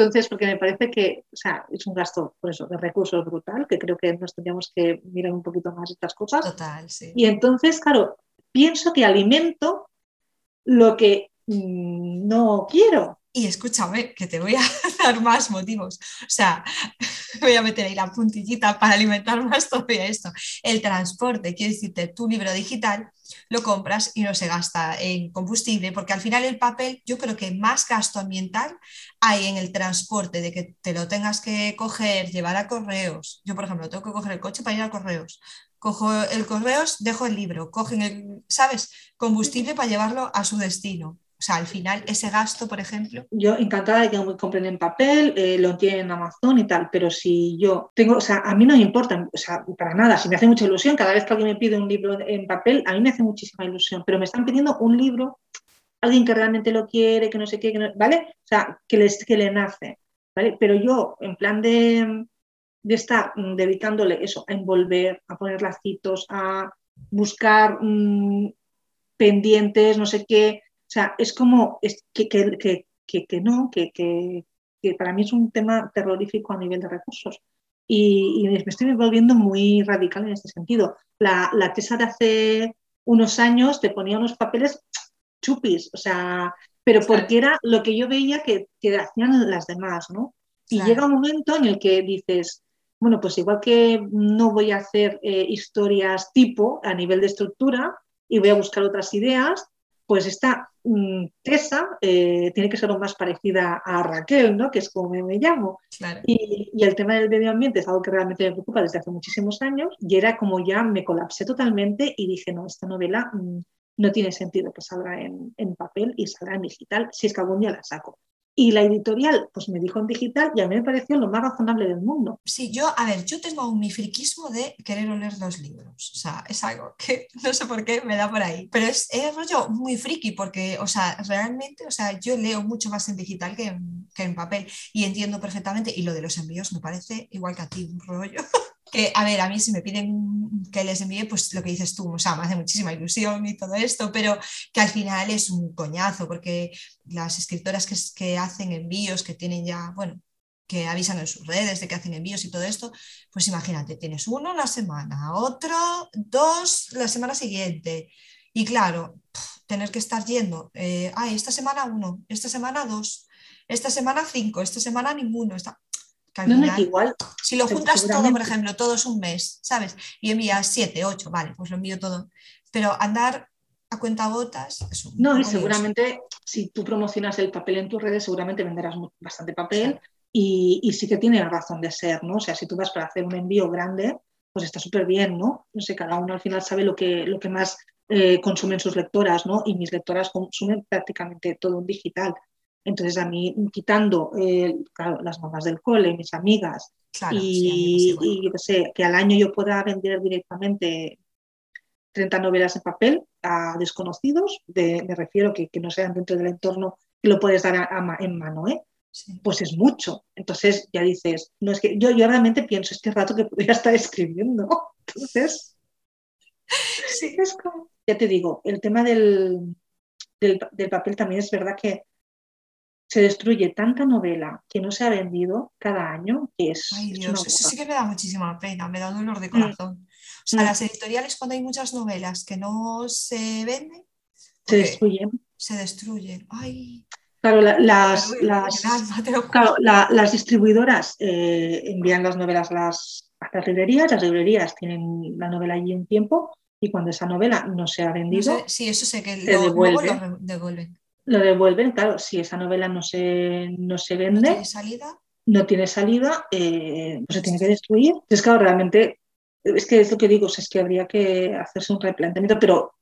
Speaker 2: entonces, porque me parece que o sea, es un gasto por eso, de recursos brutal, que creo que nos tendríamos que mirar un poquito más estas cosas.
Speaker 1: Total, sí.
Speaker 2: Y entonces, claro, pienso que alimento lo que mm, no quiero.
Speaker 1: Y escúchame, que te voy a dar más motivos. O sea, voy a meter ahí la puntillita para alimentar más todavía esto. El transporte, quiere decirte, tu libro digital lo compras y no se gasta en combustible, porque al final el papel, yo creo que más gasto ambiental hay en el transporte, de que te lo tengas que coger, llevar a correos. Yo, por ejemplo, tengo que coger el coche para ir a correos. Cojo el correos, dejo el libro, cogen el, ¿sabes? Combustible para llevarlo a su destino. O sea, al final, ese gasto, por ejemplo.
Speaker 2: Yo encantada de que me compren en papel, eh, lo tienen en Amazon y tal, pero si yo tengo, o sea, a mí no me importa, o sea, para nada, si me hace mucha ilusión, cada vez que alguien me pide un libro en papel, a mí me hace muchísima ilusión, pero me están pidiendo un libro, alguien que realmente lo quiere, que no sé qué, ¿vale? O sea, que, les, que le nace, ¿vale? Pero yo, en plan de, de estar mm, dedicándole eso, a envolver, a poner lacitos, a buscar mm, pendientes, no sé qué, sea, es como que, que, que, que, no, que, para mí es un tema terrorífico a nivel de recursos. Y, me estoy volviendo muy radical en este sentido. La, la TESA de hace unos años te ponía unos papeles chupis, o sea, pero porque era lo que yo veía que, que hacían las demás, ¿no? Y llega un momento en el que dices, bueno, pues igual que no voy a hacer eh, historias tipo a nivel de estructura y voy a buscar otras ideas, pues esta mm, Tessa eh, tiene que ser lo más parecida a Raquel, ¿no? que es como me, llamo. Y, el tema del medio ambiente es algo que realmente me preocupa desde hace muchísimos años y era como ya me colapsé totalmente y dije, no, esta novela mm, no tiene sentido que salga en, en, papel y salga en digital, si es que algún día la saco. Y la editorial, pues me dijo en digital y a mí me pareció lo más razonable del mundo.
Speaker 1: Sí, yo, a ver, yo tengo mi friquismo de querer oler los libros. O sea, es algo que no sé por qué me da por ahí. Pero es, es rollo muy friki porque, o sea, realmente, o sea, yo leo mucho más en digital que en, que en papel y entiendo perfectamente. Y lo de los envíos me parece igual que a ti, un rollo. que, a ver, a mí si me piden que les envíe, pues lo que dices tú, o sea, me hace muchísima ilusión y todo esto, pero que al final es un coñazo, porque las escritoras que, que hacen envíos, que tienen ya, bueno, que avisan en sus redes de que hacen envíos y todo esto, pues imagínate, tienes uno la semana, otro, dos la semana siguiente. Y claro, tener que estar yendo, eh, ay, esta semana uno, esta semana dos, esta semana cinco, esta semana ninguno.
Speaker 2: No, igual.
Speaker 1: Si lo juntas todo, por ejemplo, todo es un mes, ¿sabes? Y envías siete, ocho, vale, pues lo envío todo. Pero andar a cuenta gotas
Speaker 2: No, y seguramente si tú promocionas el papel en tus redes, seguramente venderás bastante papel y, sí que tiene razón de ser, ¿no? O sea, si tú vas para hacer un envío grande, pues está súper bien, ¿no? No sé, cada uno al final sabe lo que, lo que más eh, consumen sus lectoras, ¿no? Y mis lectoras consumen prácticamente todo en digital. Entonces a mí, quitando eh, las mamás del cole, mis amigas, y, sé, que al año yo pueda vender directamente 30 novelas en papel a desconocidos, me refiero que, que no sean dentro del entorno que lo puedes dar en mano, ¿eh? pues es mucho. Entonces ya dices, no es que yo, yo realmente pienso este rato que podría estar escribiendo. Entonces, sí. es como, ya te digo, el tema del, del papel también es verdad que se destruye tanta novela que no se ha vendido cada año que es.
Speaker 1: Ay, Dios, eso sí que me da muchísima pena, me da dolor de mm. corazón. O sea, mm. las editoriales, cuando hay muchas novelas que no se venden,
Speaker 2: se destruyen.
Speaker 1: Se destruyen. Ay.
Speaker 2: Claro, las, las, distribuidoras eh, envían las novelas a las, librerías, las librerías tienen la novela allí un tiempo y cuando esa novela no se ha vendido,
Speaker 1: sí, eso sé que lo, lo devuelven
Speaker 2: lo devuelven, claro, si esa novela no se, no se vende,
Speaker 1: no tiene salida,
Speaker 2: no tiene salida eh, pues se tiene que destruir. Entonces, claro, realmente, es que es lo que digo, es que habría que hacerse un replanteamiento, pero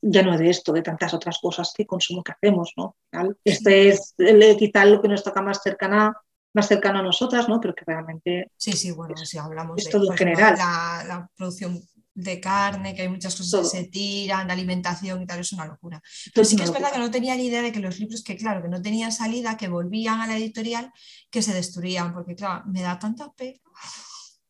Speaker 2: ya no de esto, de tantas otras cosas que consumo que hacemos, ¿no? Este es quizá lo que nos toca más cercana más cercano a nosotras, ¿no? Pero que realmente...
Speaker 1: Sí, sí, bueno, si hablamos
Speaker 2: de todo en general.
Speaker 1: La, la, producción de carne, que hay muchas cosas que se tiran, de alimentación y tal, es una locura. Pero sí que es verdad que no tenía ni idea de que los libros que, claro, que no tenían salida, que volvían a la editorial, que se destruían, porque, claro, me da tanta pena.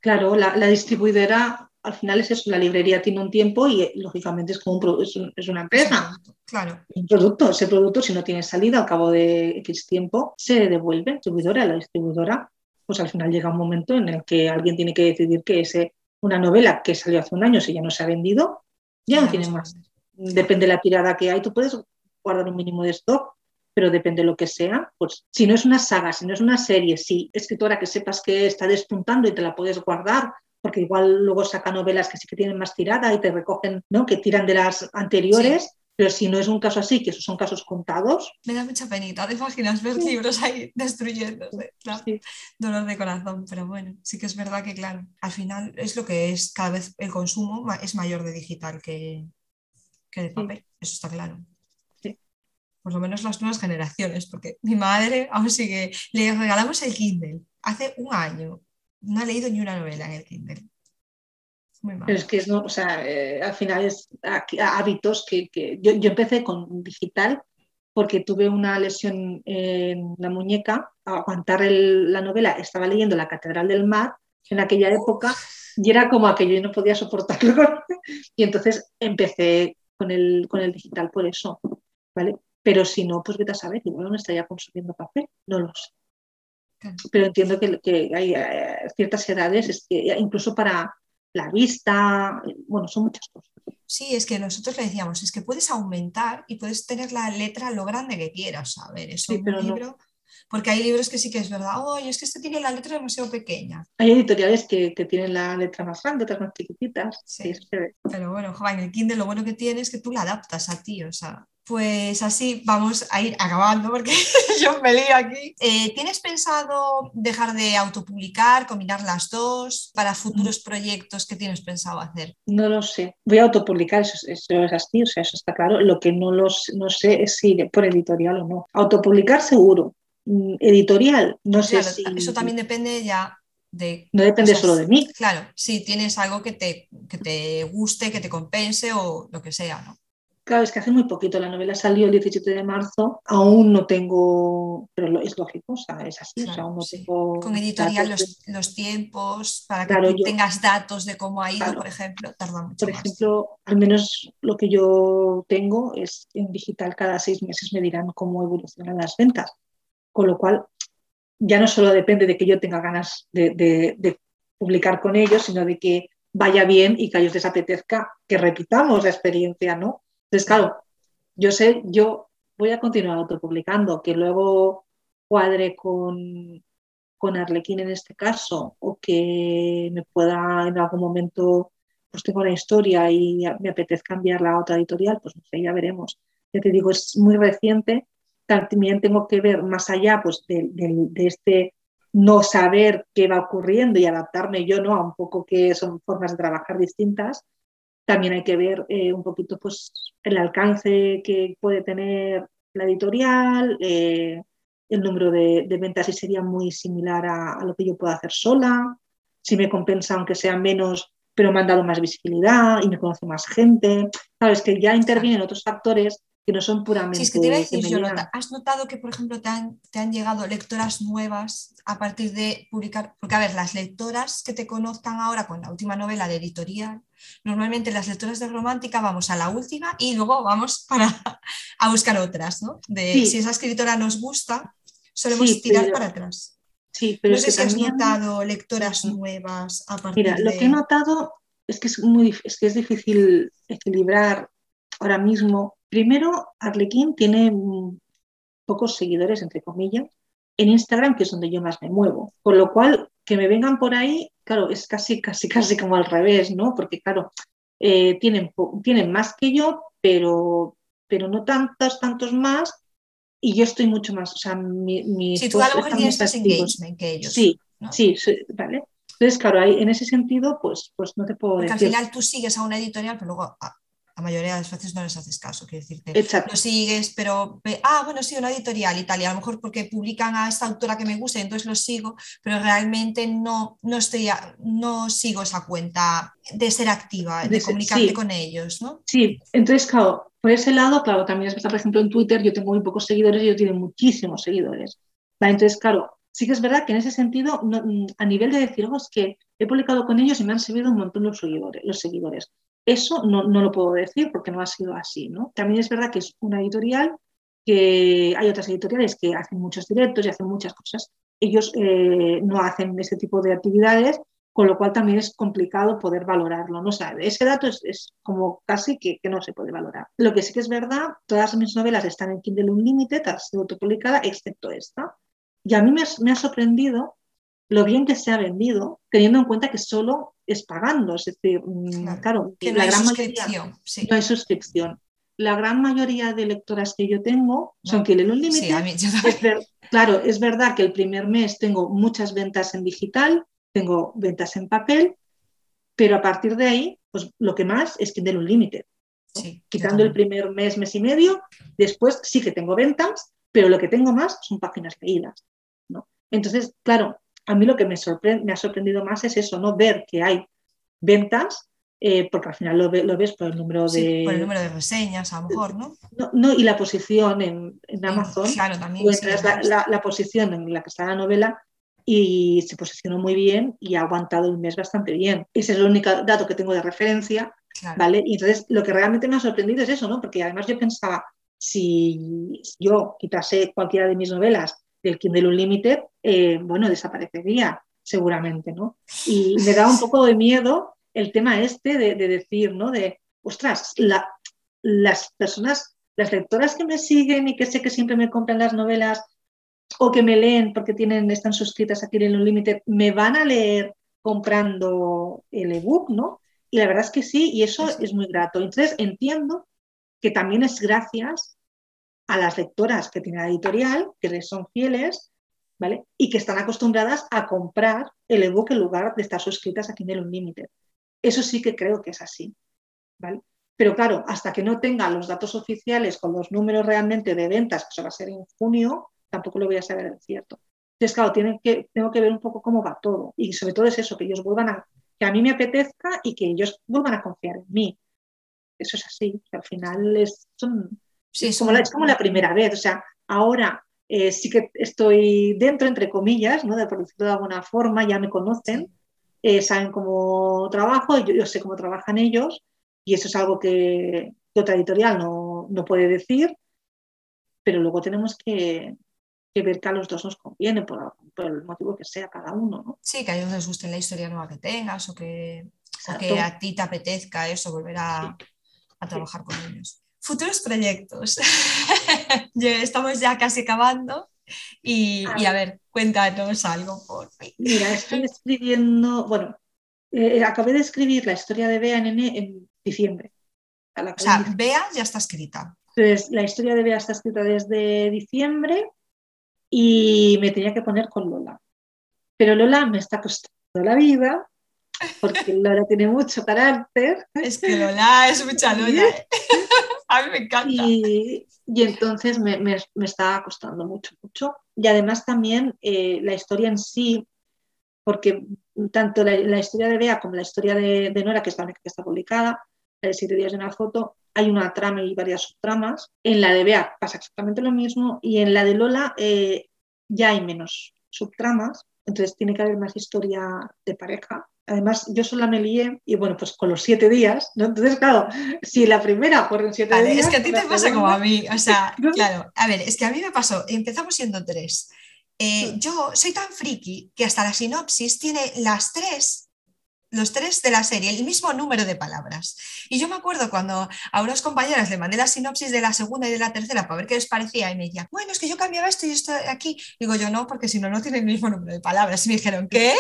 Speaker 2: Claro, la, distribuidora al final es eso, la librería tiene un tiempo y lógicamente es como un, es, una empresa.
Speaker 1: claro.
Speaker 2: Un producto, ese producto si no tiene salida al cabo de X tiempo, se devuelve distribuidora. La distribuidora, pues al final llega un momento en el que alguien tiene que decidir que ese una novela que salió hace un año, si ya no se ha vendido, ya no tiene más. Depende de la tirada que hay, tú puedes guardar un mínimo de stock, pero depende de lo que sea. Pues si no es una saga, si no es una serie, si escritora que sepas que está despuntando y te la puedes guardar, porque igual luego saca novelas que sí que tienen más tirada y te recogen, ¿no? Que tiran de las anteriores. Pero si no es un caso así, que esos son casos contados.
Speaker 1: Me da mucha penita, te imaginas ver libros ahí destruyéndose. Dolor de corazón, pero bueno, sí que es verdad que, claro, al final es lo que es, cada vez el consumo es mayor de digital que, que de papel, eso está claro. Por lo menos las nuevas generaciones, porque mi madre aún sigue, le regalamos el Kindle hace un año, no ha leído ni una novela en el Kindle.
Speaker 2: Pero es que es, no, o sea, eh, al final es hábitos que, yo, empecé con digital porque tuve una lesión en la muñeca, a aguantar la novela, estaba leyendo La Catedral del Mar en aquella época y era como aquello y no podía soportarlo. y entonces empecé con el, con el digital por eso, ¿vale? Pero si no, pues vete a saber, igual no estaría consumiendo papel, no lo sé. Pero entiendo que, que hay eh, ciertas edades, es que incluso para la vista, bueno, son muchas cosas.
Speaker 1: Sí, es que nosotros le decíamos, es que puedes aumentar y puedes tener la letra lo grande que quieras, a ver, eso un libro, porque hay libros que sí que es verdad, oye, es que este tiene la letra demasiado pequeña.
Speaker 2: Hay editoriales que, tienen la letra más grande, otras más chiquititas. Sí,
Speaker 1: pero bueno, en el Kindle lo bueno que tiene es que tú la adaptas a ti, o sea, pues así vamos a ir acabando porque yo me lío aquí. Eh, ¿Tienes pensado dejar de autopublicar, combinar las dos para futuros mm. proyectos que tienes pensado hacer?
Speaker 2: No lo sé. Voy a autopublicar, eso, es así, o sea, eso está claro. Lo que no, los, no sé es si por editorial o no. Autopublicar seguro. Mm, editorial, no sé si...
Speaker 1: Eso también depende ya de...
Speaker 2: No depende solo de mí.
Speaker 1: Claro, si tienes algo que te, que te guste, que te compense o lo que sea, ¿no?
Speaker 2: Claro, es que hace muy poquito, la novela salió el 17 de marzo, aún no tengo, pero es lógico, o sea, es así, o sea, aún no tengo...
Speaker 1: Con editorial los, tiempos, para que tengas datos de cómo ha ido, por ejemplo, tarda mucho
Speaker 2: Por ejemplo, al menos lo que yo tengo es en digital cada seis meses me dirán cómo evolucionan las ventas, con lo cual ya no solo depende de que yo tenga ganas de, de publicar con ellos, sino de que vaya bien y que a ellos les apetezca que repitamos la experiencia, ¿no? Entonces, claro, yo sé, yo voy a continuar autopublicando, que luego cuadre con, con Arlequín en este caso, o que me pueda en algún momento, pues tengo una historia y me apetezca cambiarla a otra editorial, pues no sé, ya veremos. Ya te digo, es muy reciente, también tengo que ver más allá pues, de, de este no saber qué va ocurriendo y adaptarme yo ¿no? a un poco que son formas de trabajar distintas, también hay que ver eh, un poquito pues, el alcance que puede tener la editorial, eh, el número de, ventas si sería muy similar a, lo que yo puedo hacer sola, si me compensa aunque sea menos, pero me han dado más visibilidad y me conoce más gente. Sabes que ya intervienen otros factores que no son puramente. Sí,
Speaker 1: es que te iba a decir, ¿has notado que, por ejemplo, te han, te han, llegado lectoras nuevas a partir de publicar? Porque, a ver, las lectoras que te conozcan ahora con la última novela de editorial, normalmente las lectoras de romántica vamos a la última y luego vamos para, a buscar otras, ¿no? De si esa escritora nos gusta, solemos tirar para atrás.
Speaker 2: Sí, pero
Speaker 1: no sé si has notado lectoras nuevas a partir
Speaker 2: Mira, lo que he notado es que es, muy, es que es difícil equilibrar ahora mismo Primero, Arlequín tiene pocos seguidores, entre comillas, en Instagram, que es donde yo más me muevo. Con lo cual, que me vengan por ahí, claro, es casi, casi, casi como al revés, ¿no? Porque, claro, eh, tienen, tienen más que yo, pero, pero no tantos, tantos más, y yo estoy mucho más, o sea, mi...
Speaker 1: si tú a lo mejor tienes más engagement que ellos.
Speaker 2: Sí, sí, vale. Entonces, claro, ahí, en ese sentido, pues, pues no te puedo
Speaker 1: Porque
Speaker 2: decir.
Speaker 1: al final tú sigues a una editorial, pero luego la mayoría de las veces no les haces caso, quiero decirte, Exacto. lo sigues, pero, ah, bueno, sí, una editorial y tal, y a lo mejor porque publican a esta autora que me gusta, entonces lo sigo, pero realmente no, no, estoy no sigo esa cuenta de ser activa, de, comunicarte con ellos, ¿no?
Speaker 2: Sí, entonces, claro, por ese lado, claro, también es verdad, por ejemplo, en Twitter yo tengo muy pocos seguidores y ellos tienen muchísimos seguidores. Entonces, claro, sí que es verdad que en ese sentido, a nivel de decir, oh, es que he publicado con ellos y me han servido un montón los seguidores. Los seguidores. Eso no, lo puedo decir porque no ha sido así. ¿no? También es verdad que es una editorial que hay otras editoriales que hacen muchos directos y hacen muchas cosas. Ellos eh, no hacen ese tipo de actividades con lo cual también es complicado poder valorarlo. ¿no? O ese dato es, como casi que, no se puede valorar. Lo que sí que es verdad, todas mis novelas están en Kindle Unlimited, ha sido autopublicada, excepto esta. Y a mí me ha sorprendido lo bien que se ha vendido, teniendo en cuenta que solo es pagando. Es decir, mm, claro,
Speaker 1: que no la hay gran mayoría
Speaker 2: no hay suscripción. La gran mayoría de lectoras que yo tengo son Kindle Unlimited. claro, es verdad que el primer mes tengo muchas ventas en digital, tengo ventas en papel, pero a partir de ahí, pues lo que más es Kindle Unlimited. Sí, Quitando el primer mes, mes y medio, después sí que tengo ventas, pero lo que tengo más son páginas leídas. ¿no? Entonces, claro, a mí lo que me, ha sorprendido más es eso, ¿no? Ver que hay ventas, eh, porque al final lo, ves por el número de...
Speaker 1: por el número de reseñas, a lo mejor, ¿no?
Speaker 2: No, y la posición en, Amazon.
Speaker 1: Claro, también.
Speaker 2: la, la, posición en la que está la novela y se posicionó muy bien y ha aguantado un mes bastante bien. Ese es el único dato que tengo de referencia, ¿vale? Y entonces lo que realmente me ha sorprendido es eso, ¿no? Porque además yo pensaba, si yo quitase cualquiera de mis novelas del Kindle Unlimited, eh, bueno, desaparecería seguramente, ¿no? Y me da un poco de miedo el tema este de, decir, ¿no? De, ostras, las personas, las lectoras que me siguen y que sé que siempre me compran las novelas o que me leen porque tienen, están suscritas aquí en Unlimited, me van a leer comprando el ebook, ¿no? Y la verdad es que sí, y eso es muy grato. Entonces entiendo que también es gracias a las lectoras que tiene la editorial, que les son fieles, ¿vale? Y que están acostumbradas a comprar el ebook en lugar de estar suscritas en el Unlimited. Eso sí que creo que es así, ¿vale? Pero claro, hasta que no tenga los datos oficiales con los números realmente de ventas, que eso va a ser en junio, tampoco lo voy a saber el cierto. Entonces, claro, que, tengo que ver un poco cómo va todo. Y sobre todo es eso, que ellos vuelvan a, que a mí me apetezca y que ellos vuelvan a confiar en mí. Eso es así, que al final es, como, la, como la primera vez. O sea, ahora eh, sí que estoy dentro, entre comillas, ¿no? de por decirlo de alguna forma, ya me conocen, eh, saben cómo trabajo, yo, yo, sé cómo trabajan ellos, y eso es algo que, otra editorial no, no, puede decir, pero luego tenemos que, que ver que a los dos nos conviene, por, el motivo que sea cada uno. ¿no?
Speaker 1: Sí, que a ellos les guste la historia nueva que tengas o que, que a ti te apetezca eso, volver a, a trabajar con ellos. Futuros proyectos. Estamos ya casi acabando. Y a, ver, cuéntanos algo por
Speaker 2: Mira, estoy escribiendo, bueno, eh, acabé de escribir la historia de Bea en diciembre.
Speaker 1: o sea, Bea ya está escrita.
Speaker 2: Entonces, la historia de Bea está escrita desde diciembre y me tenía que poner con Lola. Pero Lola me está costando la vida porque Lola tiene mucho carácter.
Speaker 1: Es que Lola es mucha Lola. ¿eh? Me.
Speaker 2: Y, entonces me, me, está costando mucho, mucho. Y además también eh, la historia en sí, porque tanto la, historia de Bea como la historia de, Nora, que está, que está publicada, de siete días de una foto, hay una trama y varias subtramas. En la de Bea pasa exactamente lo mismo y en la de Lola eh, ya hay menos subtramas, entonces tiene que haber más historia de pareja. Además, yo sola me lié y bueno, pues con los siete días, ¿no? Entonces, claro, si la primera fueron siete días.
Speaker 1: Es que a ti te pasa como a mí, o sea, claro, a ver, es que a mí me pasó, empezamos siendo tres. Eh, yo soy tan friki que hasta la sinopsis tiene las tres los tres de la serie, el mismo número de palabras. Y yo me acuerdo cuando a unas compañeras le mandé la sinopsis de la segunda y de la tercera para ver qué les parecía y me decían, bueno, es que yo cambiaba esto y esto aquí. Digo yo, no, porque si no, no tiene el mismo número de palabras. Y me dijeron, ¿qué?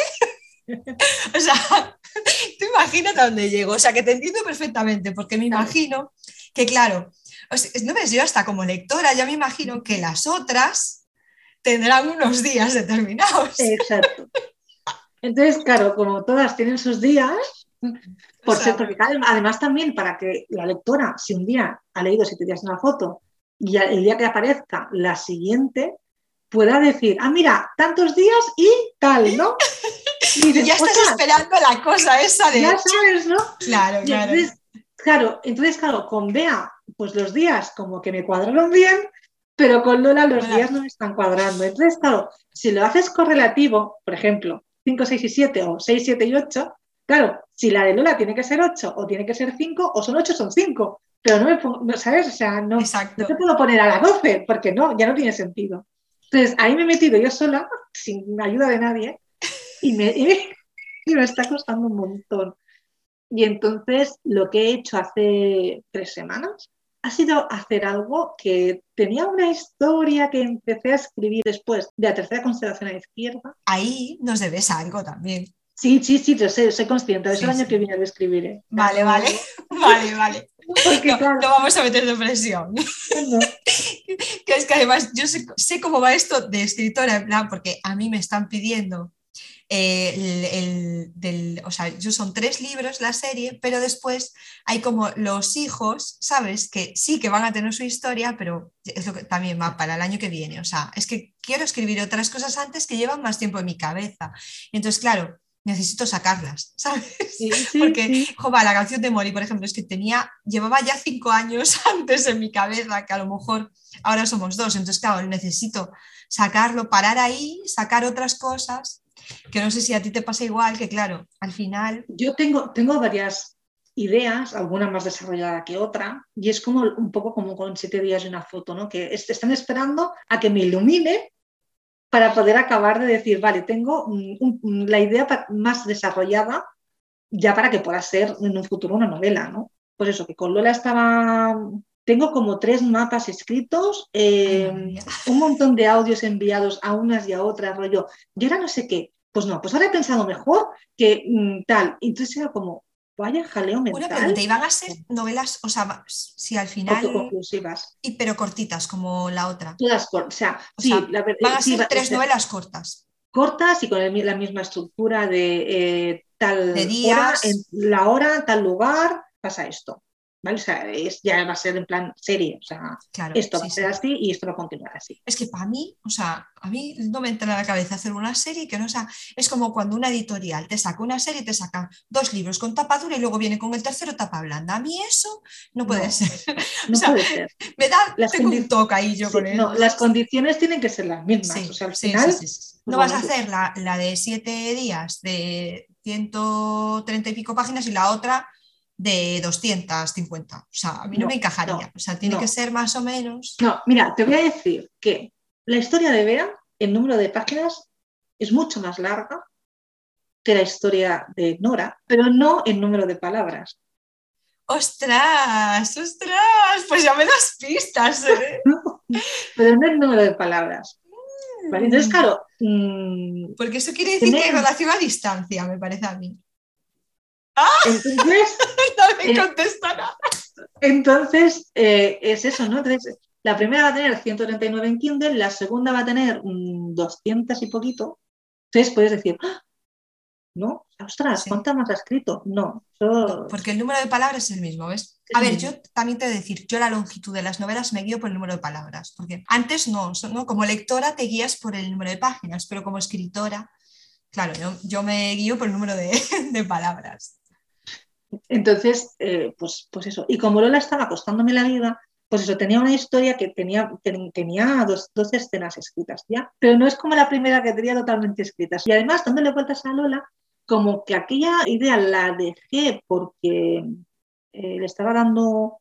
Speaker 1: o sea, tú imagínate a dónde llego. O sea, que te entiendo perfectamente, porque me imagino que, claro, no ves, yo hasta como lectora ya me imagino que las otras tendrán unos días determinados.
Speaker 2: Exacto. Entonces, claro, como todas tienen sus días, por ser, porque además también para que la lectora, si un día ha leído siete días una foto y el día que aparezca la siguiente, pueda decir, ah, mira, tantos días y tal, ¿no?
Speaker 1: Y ya estás esperando la cosa esa de...
Speaker 2: Ya sabes, ¿no?
Speaker 1: Claro, claro.
Speaker 2: Entonces, claro, entonces, claro, con Bea, pues los días como que me cuadraron bien, pero con Lola los días no me están cuadrando. Entonces, claro, si lo haces correlativo, por ejemplo, 5, 6 y 7 o 6, 7 y 8, claro, si la de Lola tiene que ser 8 o tiene que ser 5 o son 8 son 5, pero no me pongo, ¿sabes? O sea, no, no, te puedo poner a la 12 porque no, ya no tiene sentido. Entonces ahí me he metido yo sola, sin ayuda de nadie, y me, y me está costando un montón. Y entonces lo que he hecho hace tres semanas ha sido hacer algo que tenía una historia que empecé a escribir después de la tercera constelación a la izquierda.
Speaker 1: Ahí nos debes algo también.
Speaker 2: Sí, sí, sí, yo sé, soy consciente. Es el año que viene lo escribiré.
Speaker 1: Vale, vale, vale, vale. Porque, no, claro, no, vamos a meter depresión. No. que es que además yo sé, sé, cómo va esto de escritora, en plan, porque a mí me están pidiendo eh, el, del, o sea, yo son tres libros la serie, pero después hay como los hijos, ¿sabes? Que sí que van a tener su historia, pero es lo que también va para el año que viene. O sea, es que quiero escribir otras cosas antes que llevan más tiempo en mi cabeza. Entonces, claro, necesito sacarlas, ¿sabes? Porque, la canción de Mori, por ejemplo, es que tenía, llevaba ya cinco años antes en mi cabeza, que a lo mejor ahora somos dos, entonces, claro, necesito sacarlo, parar ahí, sacar otras cosas, que no sé si a ti te pasa igual, que claro, al final...
Speaker 2: Yo tengo, tengo varias ideas, alguna más desarrollada que otra, y es como un poco como con siete días de una foto, ¿no? Que están esperando a que me ilumine para poder acabar de decir, vale, tengo la idea más desarrollada ya para que pueda ser en un futuro una novela, ¿no? Pues eso, que con Lola estaba, tengo como tres mapas escritos, em, un montón de audios enviados a unas y a otras, rollo, y ahora no sé qué, pues no, pues ahora he pensado mejor que mm, tal, entonces era como, Vaya jaleo mental.
Speaker 1: Una pregunta, ¿y a ser novelas, o sea, si al final...
Speaker 2: Autoconclusivas.
Speaker 1: Y, pero cortitas, como la otra.
Speaker 2: Todas cortas, o sea, sí,
Speaker 1: la verdad, van a ser tres novelas cortas.
Speaker 2: Cortas y con la misma estructura de eh, tal
Speaker 1: de días.
Speaker 2: hora, en la hora, tal lugar, pasa esto. ¿Vale? O sea, es, ya va a ser en plan serie, o sea, esto va a ser así y esto va a continuar así.
Speaker 1: Es que para mí, o sea, a mí no me entra en la cabeza hacer una serie que no sea, es como cuando una editorial te saca una serie te saca dos libros con tapa dura y luego viene con el tercero tapa blanda. A mí eso no puede ser.
Speaker 2: No puede ser.
Speaker 1: Me da, las tengo un toque ahí yo con él.
Speaker 2: No, las condiciones tienen que ser las mismas. o sea, al final,
Speaker 1: no vas a hacer la, la de siete días de 130 y pico páginas y la otra de 250. O sea, a mí no, me encajaría. o sea, tiene que ser más o menos.
Speaker 2: No, mira, te voy a decir que la historia de Bea, el número de páginas, es mucho más larga que la historia de Nora, pero no el número de palabras.
Speaker 1: ¡Ostras! ¡Ostras! Pues ya me das pistas. ¿eh?
Speaker 2: pero no el número de palabras. Entonces, claro. Mm,
Speaker 1: Porque eso quiere decir que hay relación a distancia, me parece a mí.
Speaker 2: Entonces,
Speaker 1: no me contesta nada.
Speaker 2: Entonces, eh, es eso, ¿no? Entonces, la primera va a tener 139 en Kindle, la segunda va a tener 200 y poquito. Entonces puedes decir, ¡Ah! ¿no? Ostras, ¿cuántas más ha escrito? No,
Speaker 1: porque el número de palabras es el mismo, ¿ves? A ver, yo también te voy a decir, yo la longitud de las novelas me guío por el número de palabras, porque antes no, ¿no? como lectora te guías por el número de páginas, pero como escritora, claro, yo, me guío por el número de, de palabras.
Speaker 2: Entonces, eh, pues, pues eso. Y como Lola estaba costándome la vida, pues eso, tenía una historia que tenía, tenía dos, dos, escenas escritas ya, pero no es como la primera que tenía totalmente escritas. Y además, dándole vueltas a Lola, como que aquella idea la dejé porque eh, le estaba dando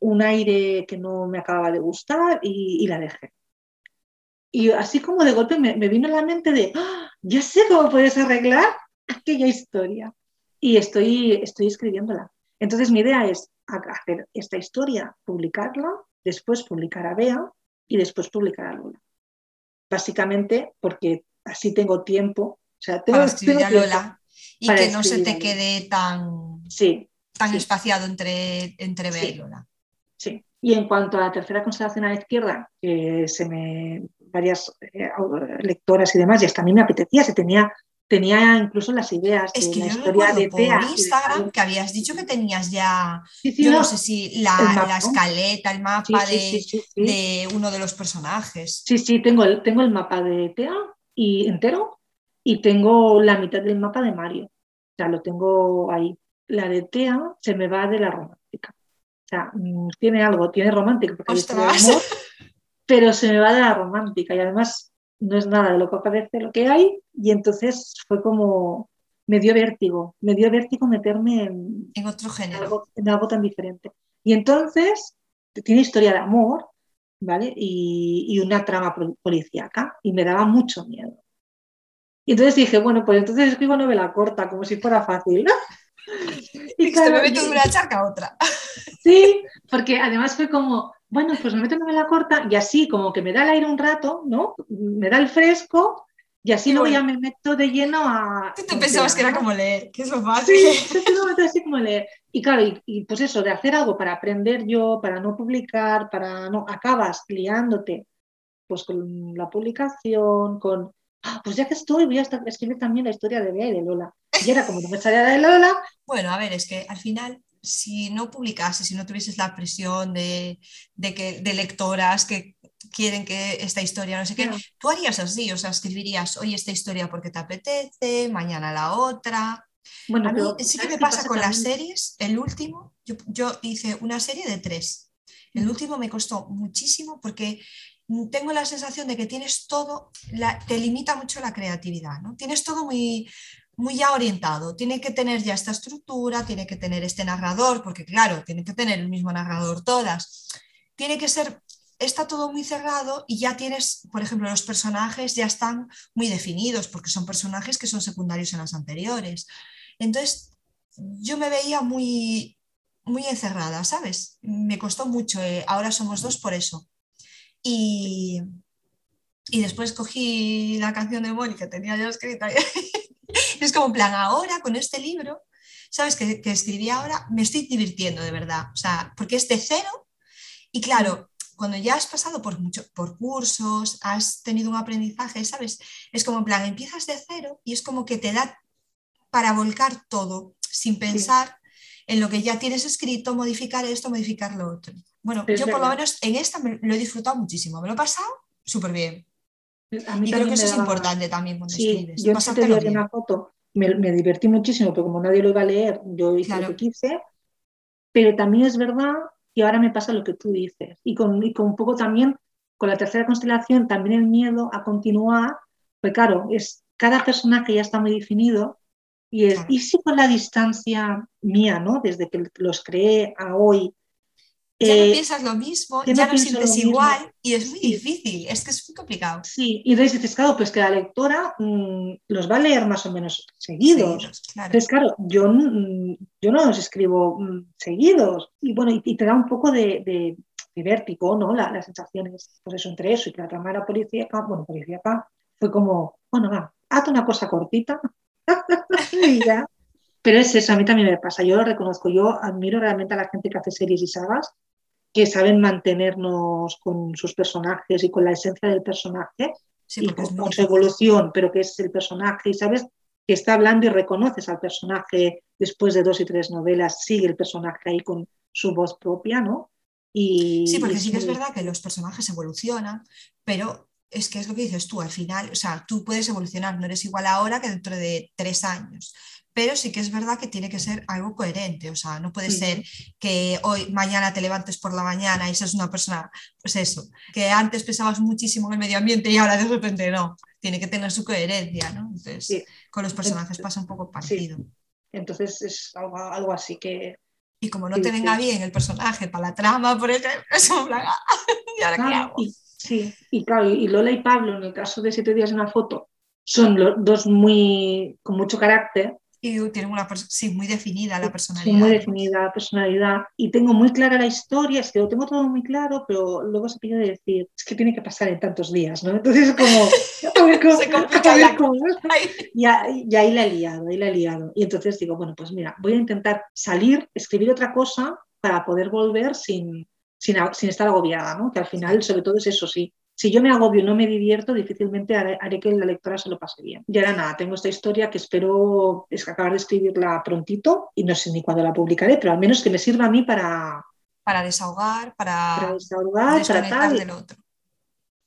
Speaker 2: un aire que no me acababa de gustar y, la dejé. Y así como de golpe me, vino a la mente de, ¡Ah! ya sé cómo puedes arreglar aquella historia y estoy, estoy escribiéndola. Entonces mi idea es hacer esta historia, publicarla, después publicar a Bea y después publicar a Lola. Básicamente porque así tengo tiempo. O sea, tengo,
Speaker 1: para escribir a Lola y que no se te quede tan,
Speaker 2: sí,
Speaker 1: tan espaciado entre, entre Bea y Lola.
Speaker 2: Sí. Y en cuanto a la tercera constelación a la izquierda, que se me varias eh, lectoras y demás, y hasta a mí me apetecía, se tenía tenía incluso las ideas
Speaker 1: es
Speaker 2: de
Speaker 1: que
Speaker 2: la historia de
Speaker 1: por Instagram que habías dicho que tenías ya, yo no, sé si la, escaleta, el mapa de, uno de los personajes.
Speaker 2: Sí, sí, tengo el, tengo el mapa de Tea y entero y tengo la mitad del mapa de Mario. O sea, lo tengo ahí. La de Tea se me va de la romántica. O sea, mm, tiene algo, tiene romántica, porque amor, pero se me va de la romántica y además no es nada de lo que parece lo que hay y entonces fue como, me dio vértigo, me dio vértigo meterme en,
Speaker 1: en otro género,
Speaker 2: algo, en algo tan diferente. Y entonces tiene historia de amor, ¿vale? Y, y una trama policíaca y me daba mucho miedo. Y entonces dije, bueno, pues entonces escribo novela corta, como si fuera fácil.
Speaker 1: y claro, me meto de una charca a otra.
Speaker 2: Sí, porque además fue como, bueno, pues me meto en novela corta y así como que me da el aire un rato, ¿no? Me da el fresco y así luego ya me meto de lleno a...
Speaker 1: Tú te pensabas que era como leer, que es lo fácil. Sí,
Speaker 2: me así como leer. Y claro, y, pues eso, de hacer algo para aprender yo, para no publicar, para no... Acabas liándote pues con la publicación, con... Ah, pues ya que estoy, voy a escribir también la historia de Bea y de Lola. Y era como no me salía de Lola.
Speaker 1: Bueno, a ver, es que al final si no publicases, si no tuvieses la presión de, que, de lectoras que quieren que esta historia, no sé qué, tú harías así, o sea, escribirías hoy esta historia porque te apetece, mañana la otra. Bueno, a mí sí que me pasa, con las series, el último, yo, hice una serie de tres. El último me costó muchísimo porque tengo la sensación de que tienes todo, te limita mucho la creatividad, ¿no? Tienes todo muy, muy ya orientado, tiene que tener ya esta estructura, tiene que tener este narrador, porque claro, tiene que tener el mismo narrador todas, tiene que ser, está todo muy cerrado y ya tienes, por ejemplo, los personajes ya están muy definidos, porque son personajes que son secundarios en las anteriores. Entonces, yo me veía muy, muy encerrada, ¿sabes? Me costó mucho, eh, ahora somos dos por eso. Y, y después cogí la canción de Mónica tenía ya escrita es como en plan, ahora con este libro, ¿sabes? Que, que escribí ahora, me estoy divirtiendo de verdad, o sea, porque es de cero y claro, cuando ya has pasado por, mucho, por cursos, has tenido un aprendizaje, ¿sabes? Es como en plan, empiezas de cero y es como que te da para volcar todo sin pensar en lo que ya tienes escrito, modificar esto, modificar lo otro. Bueno, yo por lo menos en esta lo he disfrutado muchísimo, me lo he pasado súper bien y creo que eso es importante también cuando
Speaker 2: sí,
Speaker 1: escribes.
Speaker 2: Yo te dio una foto, me, me, divertí muchísimo, pero como nadie lo iba a leer, yo hice lo que quise. Pero también es verdad que ahora me pasa lo que tú dices. Y con, y con un poco también, con la tercera constelación, también el miedo a continuar, pues claro, es cada personaje ya está muy definido. Y, es, y si con la distancia mía, ¿no? Desde que los creé a hoy,
Speaker 1: ya no eh, piensas lo mismo, ya no, sientes igual y es muy difícil, es que es muy complicado.
Speaker 2: Sí, y entonces dices, claro, pues que la lectora mm, los va a leer más o menos seguidos. Entonces, claro, yo, mm, yo no los escribo mm, seguidos y bueno, y, te da un poco de, de, vértigo, ¿no? La, las sensaciones, pues eso, entre eso y que la trama era policíaca, bueno, policíaca, fue como, bueno, va, hazte una cosa cortita y ya. Pero es eso, a mí también me pasa, yo lo reconozco, yo admiro realmente a la gente que hace series y sagas que saben mantenernos con sus personajes y con la esencia del personaje y con, su evolución, pero que es el personaje y sabes que está hablando y reconoces al personaje después de dos y tres novelas, sigue el personaje ahí con su voz propia, ¿no?
Speaker 1: Y, sí, porque sí que es verdad que los personajes evolucionan, pero es que es lo que dices tú, al final, o sea, tú puedes evolucionar, no eres igual ahora que dentro de tres años, pero sí que es verdad que tiene que ser algo coherente, o sea, no puede ser que hoy, mañana te levantes por la mañana y seas una persona, pues eso, que antes pensabas muchísimo en el medio ambiente y ahora de repente no, tiene que tener su coherencia, ¿no? Entonces, con los personajes pasa un poco parecido.
Speaker 2: Entonces es algo, así que...
Speaker 1: Y como no te venga bien el personaje para la trama, por ejemplo, es un ¿y ahora qué hago?
Speaker 2: sí, y claro, y Lola y Pablo, en el caso de Siete días en una foto, son los dos muy con mucho carácter
Speaker 1: y tienen una sí, muy definida la personalidad.
Speaker 2: muy definida la personalidad y tengo muy clara la historia, es que lo tengo todo muy claro, pero luego se pide decir, es que tiene que pasar en tantos días, ¿no? Entonces como... se complica y, ahí la he liado, ahí la he liado. Y entonces digo, bueno, pues mira, voy a intentar salir, escribir otra cosa para poder volver sin, sin, sin estar agobiada, ¿no? Que al final, sobre todo es eso, sí, si yo me agobio y no me divierto, difícilmente haré, que la lectora se lo pase bien. Y ahora nada, tengo esta historia que espero es acabar de escribirla prontito y no sé ni cuándo la publicaré, pero al menos que me sirva a mí para...
Speaker 1: Para desahogar, para, para desahogar, para tal. del otro.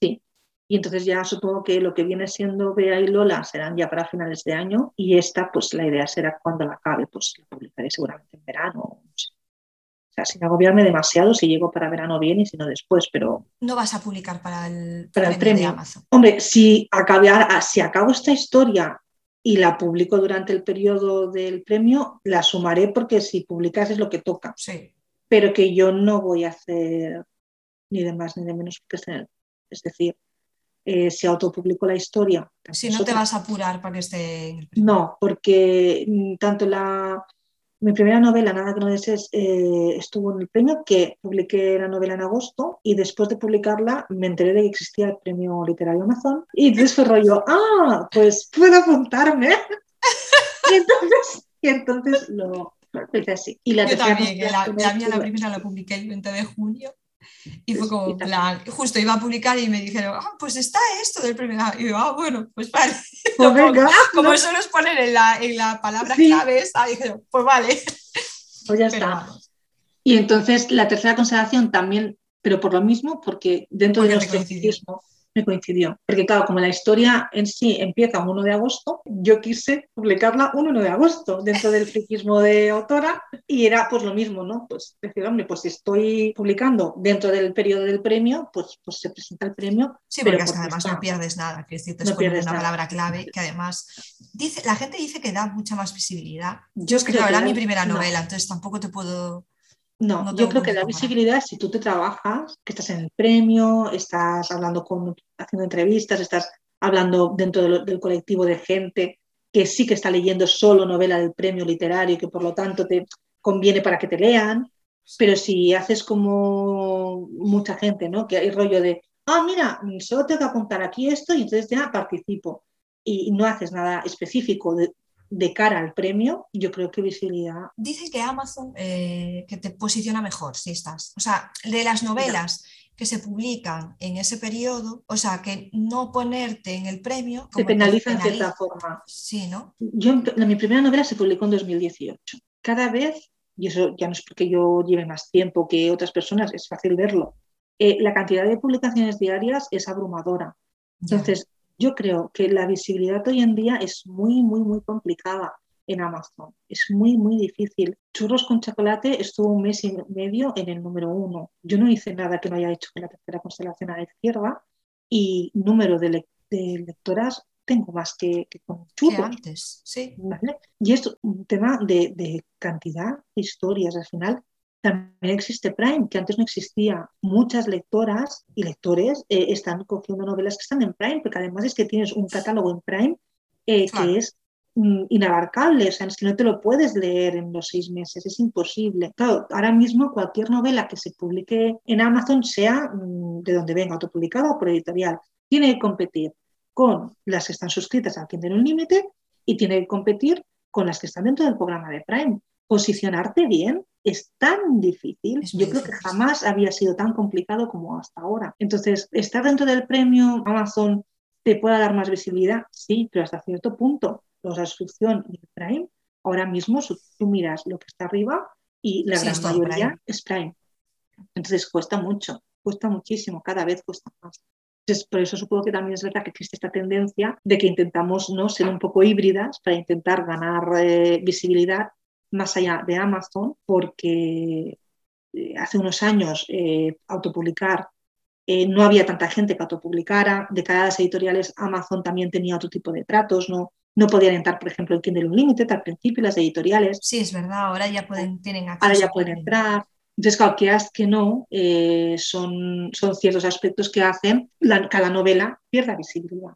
Speaker 2: Sí. Y entonces ya supongo que lo que viene siendo Bea y Lola serán ya para finales de año y esta, pues la idea será cuando la acabe, pues la publicaré seguramente en verano, no sé o sea, sin agobiarme demasiado si llego para verano bien y si no después, pero...
Speaker 1: No vas a publicar para el,
Speaker 2: para el premio de Amazon. Hombre, si, si acabo esta historia y la publico durante el periodo del premio, la sumaré porque si publicas es lo que toca.
Speaker 1: Sí.
Speaker 2: Pero que yo no voy a hacer ni de más ni de menos que Es decir, eh, se autopublicó la historia.
Speaker 1: Si no te vas a apurar para que esté.
Speaker 2: No, porque mm, tanto la, mi primera novela, Nada que no desees, eh, estuvo en el premio, que publiqué la novela en agosto y después de publicarla me enteré de que existía el premio literario Amazon y entonces fue rollo, ah, pues puedo apuntarme. y entonces, y entonces lo, hice así. Y
Speaker 1: la Yo también, la, la, mía la primera la publiqué el 20 de junio y fue como, plan, justo iba a publicar y me dijeron, ah, pues está esto del premio. Y yo, ah, bueno, pues vale. Pues como, solo es poner en la, en la palabra clave esta, dije, pues vale.
Speaker 2: Pues ya está. Y entonces la tercera consideración también, pero por lo mismo, porque dentro de nuestro me coincidió. Porque claro, como la historia en sí empieza un 1 de agosto, yo quise publicarla un 1 de agosto dentro del friquismo de autora y era pues lo mismo, ¿no? Pues decir, hombre, pues estoy publicando dentro del periodo del premio, pues, pues se presenta el premio.
Speaker 1: Sí, porque además no pierdes nada, que es decir, te no una palabra clave que además dice, la gente dice que da mucha más visibilidad. Yo es que claro, era mi primera novela, entonces tampoco te puedo
Speaker 2: no, yo creo que la visibilidad, si tú te trabajas, que estás en el premio, estás hablando con, haciendo entrevistas, estás hablando dentro del, colectivo de gente que sí que está leyendo solo novela del premio literario, que por lo tanto te conviene para que te lean, pero si haces como mucha gente, ¿no? Que hay rollo de, ah, mira, solo tengo que apuntar aquí esto y entonces ya participo. Y no haces nada específico de, de cara al premio, yo creo que visibilidad.
Speaker 1: Dice que Amazon eh, que te posiciona mejor si estás. O sea, de las novelas que se publican en ese periodo, o sea, que no ponerte en el premio.
Speaker 2: Te penaliza, en cierta forma.
Speaker 1: Sí, ¿no?
Speaker 2: Yo, mi primera novela se publicó en 2018. Cada vez, y eso ya no es porque yo lleve más tiempo que otras personas, es fácil verlo, eh, la cantidad de publicaciones diarias es abrumadora. Entonces, yo creo que la visibilidad hoy en día es muy, muy, muy complicada en Amazon. Es muy, muy difícil. Churros con chocolate estuvo un mes y medio en el número uno. Yo no hice nada que no haya hecho con la tercera constelación a la izquierda y número de, lectoras tengo más que, con churros.
Speaker 1: antes, sí.
Speaker 2: Y es un tema de, de cantidad de historias. Al final, también existe Prime, que antes no existía. Muchas lectoras y lectores eh, están cogiendo novelas que están en Prime, porque además es que tienes un catálogo en Prime eh, que es mm, inabarcable, o sea, es que no te lo puedes leer en los seis meses, es imposible. Claro, ahora mismo cualquier novela que se publique en Amazon, sea mm, de donde venga, autopublicada o por editorial, tiene que competir con las que están suscritas al Quien un límite y tiene que competir con las que están dentro del programa de Prime. Posicionarte bien es tan difícil, yo creo que jamás había sido tan complicado como hasta ahora. Entonces, estar dentro del premio Amazon te pueda dar más visibilidad, sí, pero hasta cierto punto. La suscripción y Prime, ahora mismo tú miras lo que está arriba y la gran mayoría es Prime. Entonces cuesta mucho, cuesta muchísimo, cada vez cuesta más. Entonces, por eso supongo que también es verdad que existe esta tendencia de que intentamos ¿no? ser un poco híbridas para intentar ganar eh, visibilidad más allá de Amazon, porque eh, hace unos años eh, autopublicar eh, no había tanta gente que autopublicara, de cada las editoriales Amazon también tenía otro tipo de tratos, no, no podían entrar, por ejemplo, el Kindle Unlimited al principio, las editoriales.
Speaker 1: Sí, es verdad, ahora ya pueden, tienen acceso.
Speaker 2: Ahora ya pueden entrar. Entonces, claro, que que no, son, son ciertos aspectos que hacen la, cada novela pierda visibilidad.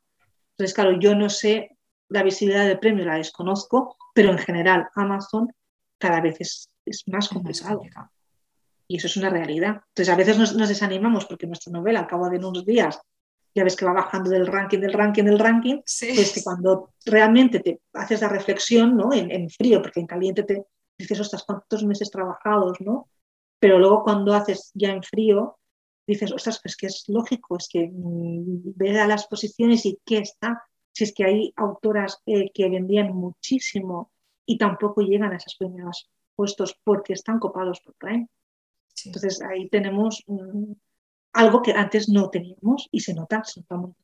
Speaker 2: Entonces, claro, yo no sé la visibilidad del premio, la desconozco, pero en general Amazon cada vez es, más complicado. Y eso es una realidad. Entonces, a veces nos, desanimamos porque nuestra novela, al cabo de unos días, ya ves que va bajando del ranking, del ranking, del ranking, pues que cuando realmente te haces la reflexión, ¿no? En, frío, porque en caliente te dices, ostras, cuántos meses trabajados, ¿no? Pero luego cuando haces ya en frío, dices, ostras, pues que es lógico, es que mm, ve a las posiciones y qué está. Si es que hay autoras eh, que vendían muchísimo y tampoco llegan a esos primeros puestos porque están copados por Prime. Entonces ahí tenemos algo que antes no teníamos y se nota, se nota mucho.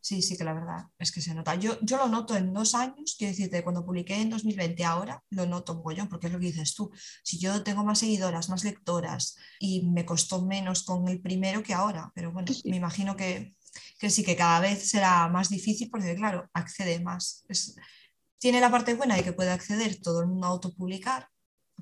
Speaker 1: Sí, sí que la verdad es que se nota. Yo, yo lo noto en dos años, quiero decirte, cuando publiqué en 2020 ahora, lo noto yo porque es lo que dices tú. Si yo tengo más seguidoras, más lectoras y me costó menos con el primero que ahora, pero bueno, me imagino que, que, sí, que cada vez será más difícil porque, claro, accede más. Es, tiene la parte buena de que puede acceder todo el mundo a autopublicar,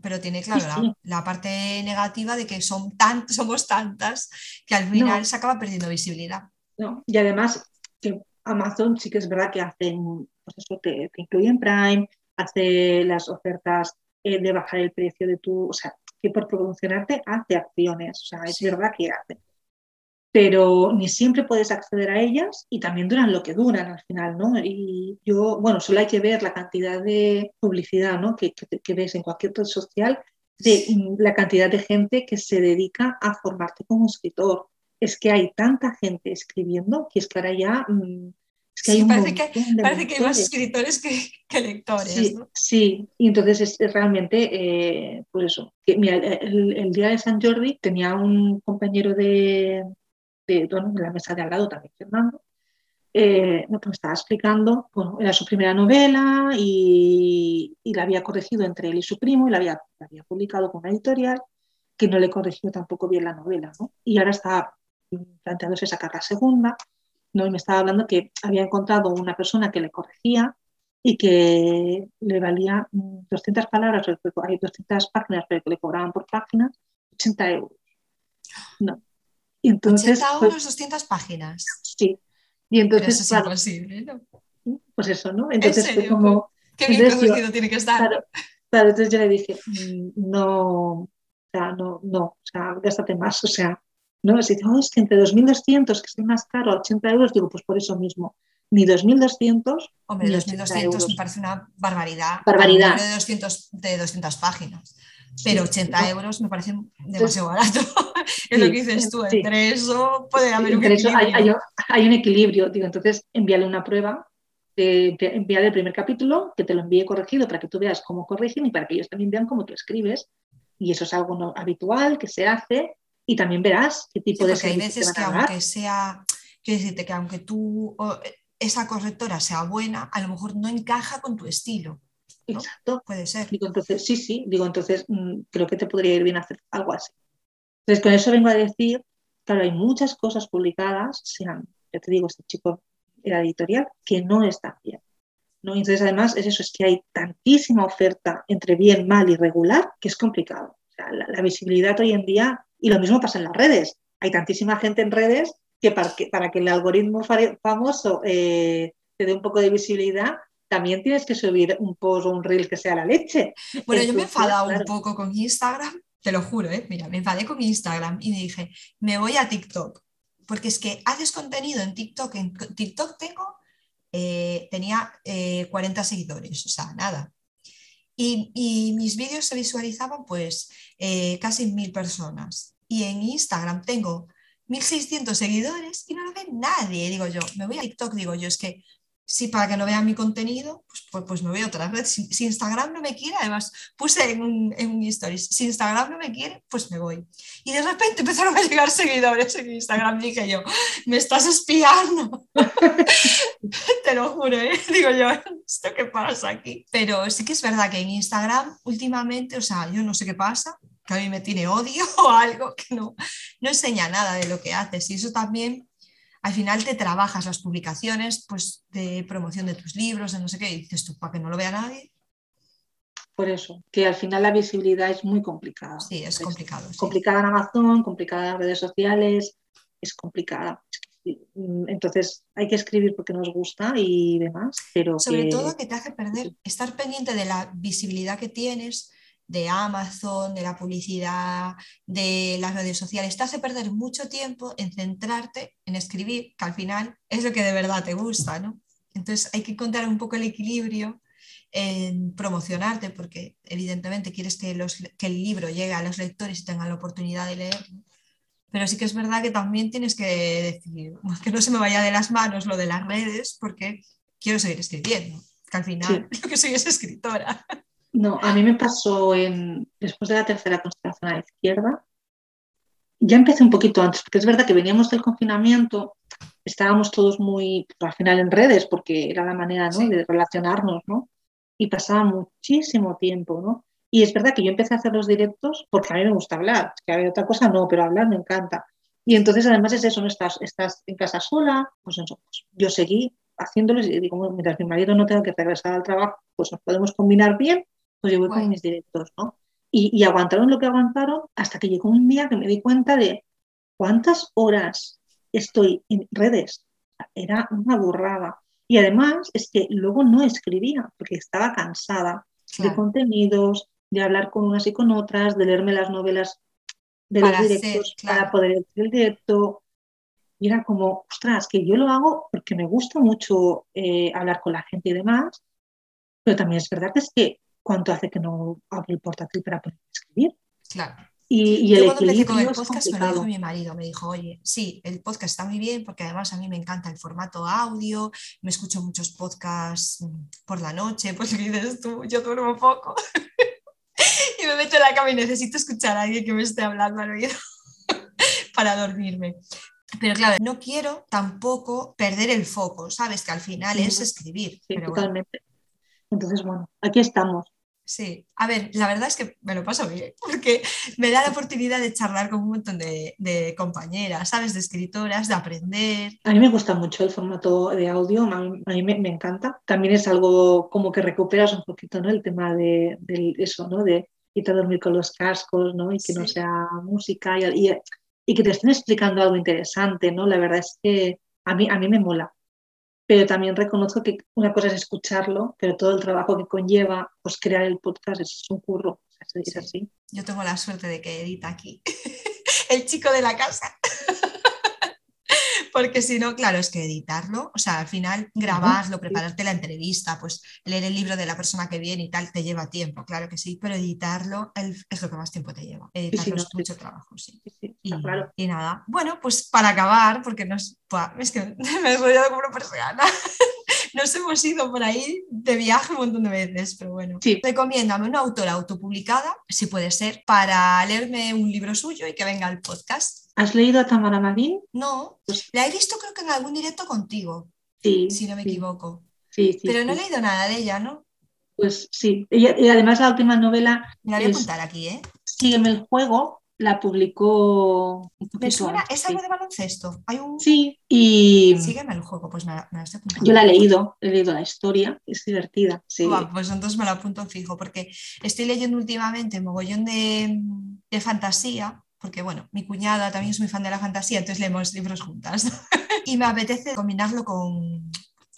Speaker 1: pero tiene, claro, La, parte negativa de que son tan, somos tantas que al final se acaba perdiendo visibilidad.
Speaker 2: ¿no? Y además, que Amazon sí que es verdad que hacen, pues eso, te, te incluyen Prime, hace las ofertas eh, de bajar el precio de tu, o sea, que por promocionarte hace acciones, o sea, es verdad que hace. Pero ni siempre puedes acceder a ellas y también duran lo que duran al final, ¿no? Y yo, bueno, solo hay que ver la cantidad de publicidad, ¿no? Que, que, que ves en cualquier red social de la cantidad de gente que se dedica a formarte como escritor. Es que hay tanta gente escribiendo que es que ahora ya mm, es que
Speaker 1: Sí,
Speaker 2: hay
Speaker 1: parece que, parece que hay más escritores que, que lectores,
Speaker 2: Sí,
Speaker 1: ¿no?
Speaker 2: sí, y entonces es, es realmente, eh, pues eso, que, mira, el, el día de San Jordi tenía un compañero de, de, bueno, de la mesa de al lado también, Fernando, eh, no, pues me estaba explicando, bueno, era su primera novela y, y la había corregido entre él y su primo y la había, publicado con una editorial que no le corrigió tampoco bien la novela, ¿no? Y ahora está mm, planteándose sacar la segunda, ¿no? Y me estaba hablando que había encontrado una persona que le corregía y que le valía mm, 200 palabras, o hay 200 páginas, pero que le cobraban por página 80 euros. No. Y entonces,
Speaker 1: 80
Speaker 2: pues,
Speaker 1: euros, 200 páginas.
Speaker 2: sí. Y entonces,
Speaker 1: eso es
Speaker 2: claro,
Speaker 1: imposible, ¿no?
Speaker 2: pues eso, ¿no? Entonces fue
Speaker 1: serio?
Speaker 2: como,
Speaker 1: Qué bien corregido tiene que estar.
Speaker 2: claro, claro, entonces yo le dije, mm, no, o sea, no, no, o sea, gástate más, o sea, no, si oh, es que entre 2.200, que es más caro, 80 euros, digo, pues por eso mismo, ni 2.200,
Speaker 1: Hombre,
Speaker 2: ni
Speaker 1: 2.200
Speaker 2: 80 euros.
Speaker 1: me parece una barbaridad.
Speaker 2: Barbaridad.
Speaker 1: De 200, de 200 páginas. Pero
Speaker 2: Sí,
Speaker 1: 80
Speaker 2: ¿no?
Speaker 1: euros me parece demasiado barato. es
Speaker 2: Sí,
Speaker 1: lo que dices tú,
Speaker 2: sí.
Speaker 1: entre eso puede haber un
Speaker 2: Entre eso hay,
Speaker 1: equilibrio.
Speaker 2: hay- hay un equilibrio, digo, entonces envíale una prueba, eh, te- envíale el primer capítulo, que te lo envíe corregido para que tú veas cómo corrigen y para que ellos también vean cómo tú escribes. Y eso es algo no- habitual que se hace y también verás qué tipo de
Speaker 1: porque hay
Speaker 2: te
Speaker 1: veces que
Speaker 2: van a dar.
Speaker 1: aunque sea, quiero decirte que aunque tú, esa correctora sea buena, a lo mejor no encaja con tu estilo. ¿No?
Speaker 2: Exacto.
Speaker 1: Puede ser.
Speaker 2: Digo, entonces, sí, sí, digo, entonces mm, creo que te podría ir bien hacer algo así. Entonces, con eso vengo a decir, claro, hay muchas cosas publicadas, sean, ya te digo, este chico era editorial, que no están bien. ¿no? Entonces, además, es eso, es que hay tantísima oferta entre bien, mal y regular que es complicado. O sea, la, la visibilidad hoy en día, y lo mismo pasa en las redes, hay tantísima gente en redes que para que, para que el algoritmo famoso eh, te dé un poco de visibilidad, también tienes que subir un post o un reel que sea la leche.
Speaker 1: Bueno, yo me he enfadado
Speaker 2: claro.
Speaker 1: un poco con Instagram, te lo juro, ¿eh? Mira, me enfadé con Instagram y me dije, me voy a TikTok, porque es que haces contenido en TikTok, en TikTok tengo, eh, tenía eh, 40 seguidores, o sea, nada. Y, y mis vídeos se visualizaban pues eh, casi mil personas. Y en Instagram tengo 1600 seguidores y no lo ve nadie. Digo yo, me voy a TikTok, digo yo, es que sí, para que no vean mi contenido, pues, pues, pues me voy otra red. Si, si Instagram no me quiere, además puse en un, en un stories, si Instagram no me quiere, pues me voy. Y de repente empezaron a llegar seguidores en Instagram. Dije yo, me estás espiando. Te lo juro, ¿eh? digo yo, ¿esto qué pasa aquí? Pero sí que es verdad que en Instagram últimamente, o sea, yo no sé qué pasa, que a mí me tiene odio o algo, que no, no enseña nada de lo que haces. Y eso también al final te trabajas las publicaciones pues, de promoción de tus libros, de no sé qué, y dices tú, para que no lo vea nadie.
Speaker 2: Por eso, que al final la visibilidad es muy complicada.
Speaker 1: Sí, es complicado. sí.
Speaker 2: complicada en Amazon, complicada en redes sociales, es complicada. Es mm, Entonces hay que escribir porque nos gusta y demás, pero
Speaker 1: Sobre
Speaker 2: que-
Speaker 1: todo que te hace perder, estar pendiente de la visibilidad que tienes de Amazon, de la publicidad, de las redes sociales, te hace perder mucho tiempo en centrarte en escribir, que al final es lo que de verdad te gusta, ¿no? Entonces hay que encontrar un poco el equilibrio en promocionarte, porque evidentemente quieres que, los, que el libro llegue a los lectores y tengan la oportunidad de leerlo. Pero sí que es verdad que también tienes que decir, que no se me vaya de las manos lo de las redes, porque quiero seguir escribiendo, que al final lo que soy es escritora.
Speaker 2: No, a mí me pasó en, después de la tercera constelación a la izquierda. Ya empecé un poquito antes, porque es verdad que veníamos del confinamiento, estábamos todos muy, pues, al final en redes, porque era la manera ¿no? De relacionarnos, ¿no? Y pasaba muchísimo tiempo, ¿no? Y es verdad que yo empecé a hacer los directos porque a mí me gusta hablar, que había otra cosa no, pero hablar me encanta. Y entonces además es eso, no estás, estás en casa sola, pues eso, pues yo seguí haciéndolos y digo, mientras mi marido no tenga que regresar al trabajo, pues nos podemos combinar bien, pues yo voy
Speaker 1: Guay.
Speaker 2: con mis directos, ¿no? Y, y aguantaron lo que aguantaron hasta que llegó un día que me di cuenta de cuántas horas estoy en redes. Era una burrada. Y además es que luego no escribía porque estaba cansada de contenidos, de hablar con unas y con otras, de leerme las novelas de los directos para poder hacer el directo. Y era como, ostras, que yo lo hago porque me gusta mucho eh, hablar con la gente y demás, pero también es verdad que es que cuánto hace que no abro el portátil para poder escribir.
Speaker 1: Claro.
Speaker 2: Y, el cuando empecé
Speaker 1: con el podcast me lo dijo mi marido, me dijo, oye, sí, el podcast está muy bien porque además a mí me encanta el formato audio, me escucho muchos podcasts por la noche, pues dices tú, yo duermo poco y me meto en la cama y necesito escuchar a alguien que me esté hablando al oído para dormirme. Pero claro, no quiero tampoco perder el foco, ¿sabes? Que al final es escribir.
Speaker 2: Sí, totalmente. Entonces, bueno, aquí estamos.
Speaker 1: Sí, a ver, la verdad es que me lo paso bien, porque me da la oportunidad de charlar con un montón de, compañeras, ¿sabes? De escritoras, de aprender.
Speaker 2: A mí me gusta mucho el formato de audio, a mí, me, encanta. También es algo como que recuperas un poquito, ¿no? El tema de, eso, ¿no? De irte a dormir con los cascos, ¿no? Y que no sea música y, y, que te estén explicando algo interesante, ¿no? La verdad es que a mí, a mí me mola pero también reconozco que una cosa es escucharlo, pero todo el trabajo que conlleva pues, crear el podcast es un curro. Es así.
Speaker 1: Yo tengo la suerte de que edita aquí el chico de la casa. Porque si no, claro, es que editarlo, o sea, al final grabarlo, prepararte la entrevista, pues leer el libro de la persona que viene y tal, te lleva tiempo, claro que sí, pero editarlo es lo que más tiempo te lleva. Editarlo es mucho trabajo, sí. Y, y, nada, bueno, pues para acabar, porque nos, es que me he rodeado como una persona. Nos hemos ido por ahí de viaje un montón de veces, pero bueno.
Speaker 2: Sí.
Speaker 1: Recomiéndame una autora autopublicada, si puede ser, para leerme un libro suyo y que venga al podcast.
Speaker 2: ¿Has leído a Tamara Madín?
Speaker 1: No, pues la he visto creo que en algún directo contigo,
Speaker 2: sí,
Speaker 1: si no me equivoco.
Speaker 2: Sí, sí,
Speaker 1: pero no he leído nada de ella, ¿no?
Speaker 2: Pues sí, y además la última novela...
Speaker 1: Me la voy a apuntar aquí, ¿eh?
Speaker 2: Sígueme el juego, la publicó.
Speaker 1: Me suena, es algo de baloncesto. Hay un...
Speaker 2: Sí, y.
Speaker 1: Sígueme el juego, pues me la, me
Speaker 2: Yo la he leído, he leído la historia, es divertida. Sí.
Speaker 1: pues entonces me la apunto fijo, porque estoy leyendo últimamente mogollón de, de fantasía, porque bueno, mi cuñada también es muy fan de la fantasía, entonces leemos libros juntas. y me apetece combinarlo con,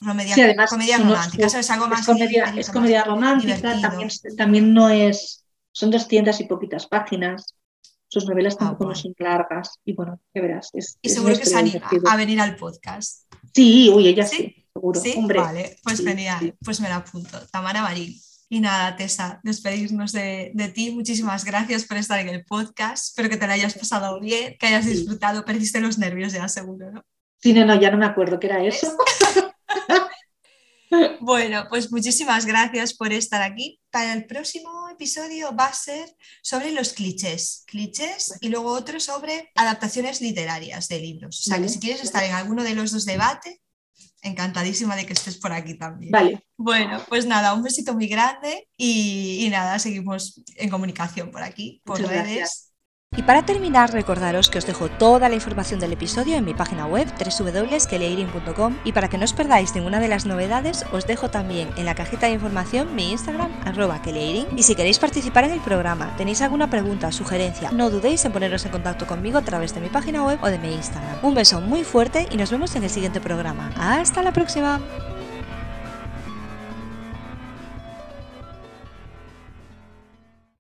Speaker 1: Comedia, comedia romántica, ¿sabes? Algo más.
Speaker 2: Es comedia, es comedia romántica, también, también, no es. Son 200 y poquitas páginas. Sus novelas ah, tampoco no son largas y bueno, que verás. Es,
Speaker 1: y seguro que se anima a venir al podcast.
Speaker 2: Sí, uy, ella sí, seguro. Hombre,
Speaker 1: vale, pues genial, pues me la apunto. Tamara Marín. Y nada, Tessa, despedirnos de, de, ti. Muchísimas gracias por estar en el podcast. Espero que te lo hayas pasado bien, que hayas disfrutado. Perdiste los nervios ya, seguro, ¿no?
Speaker 2: Sí, no, no, ya no me acuerdo qué era eso.
Speaker 1: Bueno, pues muchísimas gracias por estar aquí. Para el próximo episodio va a ser sobre los clichés, clichés y luego otro sobre adaptaciones literarias de libros. O sea, que si quieres estar en alguno de los dos debates, encantadísima de que estés por aquí también.
Speaker 2: Vale.
Speaker 1: Bueno, pues nada, un besito muy grande y, nada, seguimos en comunicación por aquí, por redes.
Speaker 3: Y para terminar, recordaros que os dejo toda la información del episodio en mi página web www.keleirin.com y para que no os perdáis ninguna de las novedades, os dejo también en la cajita de información mi Instagram, arroba keleirin. Y si queréis participar en el programa, tenéis alguna pregunta, sugerencia, no dudéis en poneros en contacto conmigo a través de mi página web o de mi Instagram. Un beso muy fuerte y nos vemos en el siguiente programa. ¡Hasta la próxima!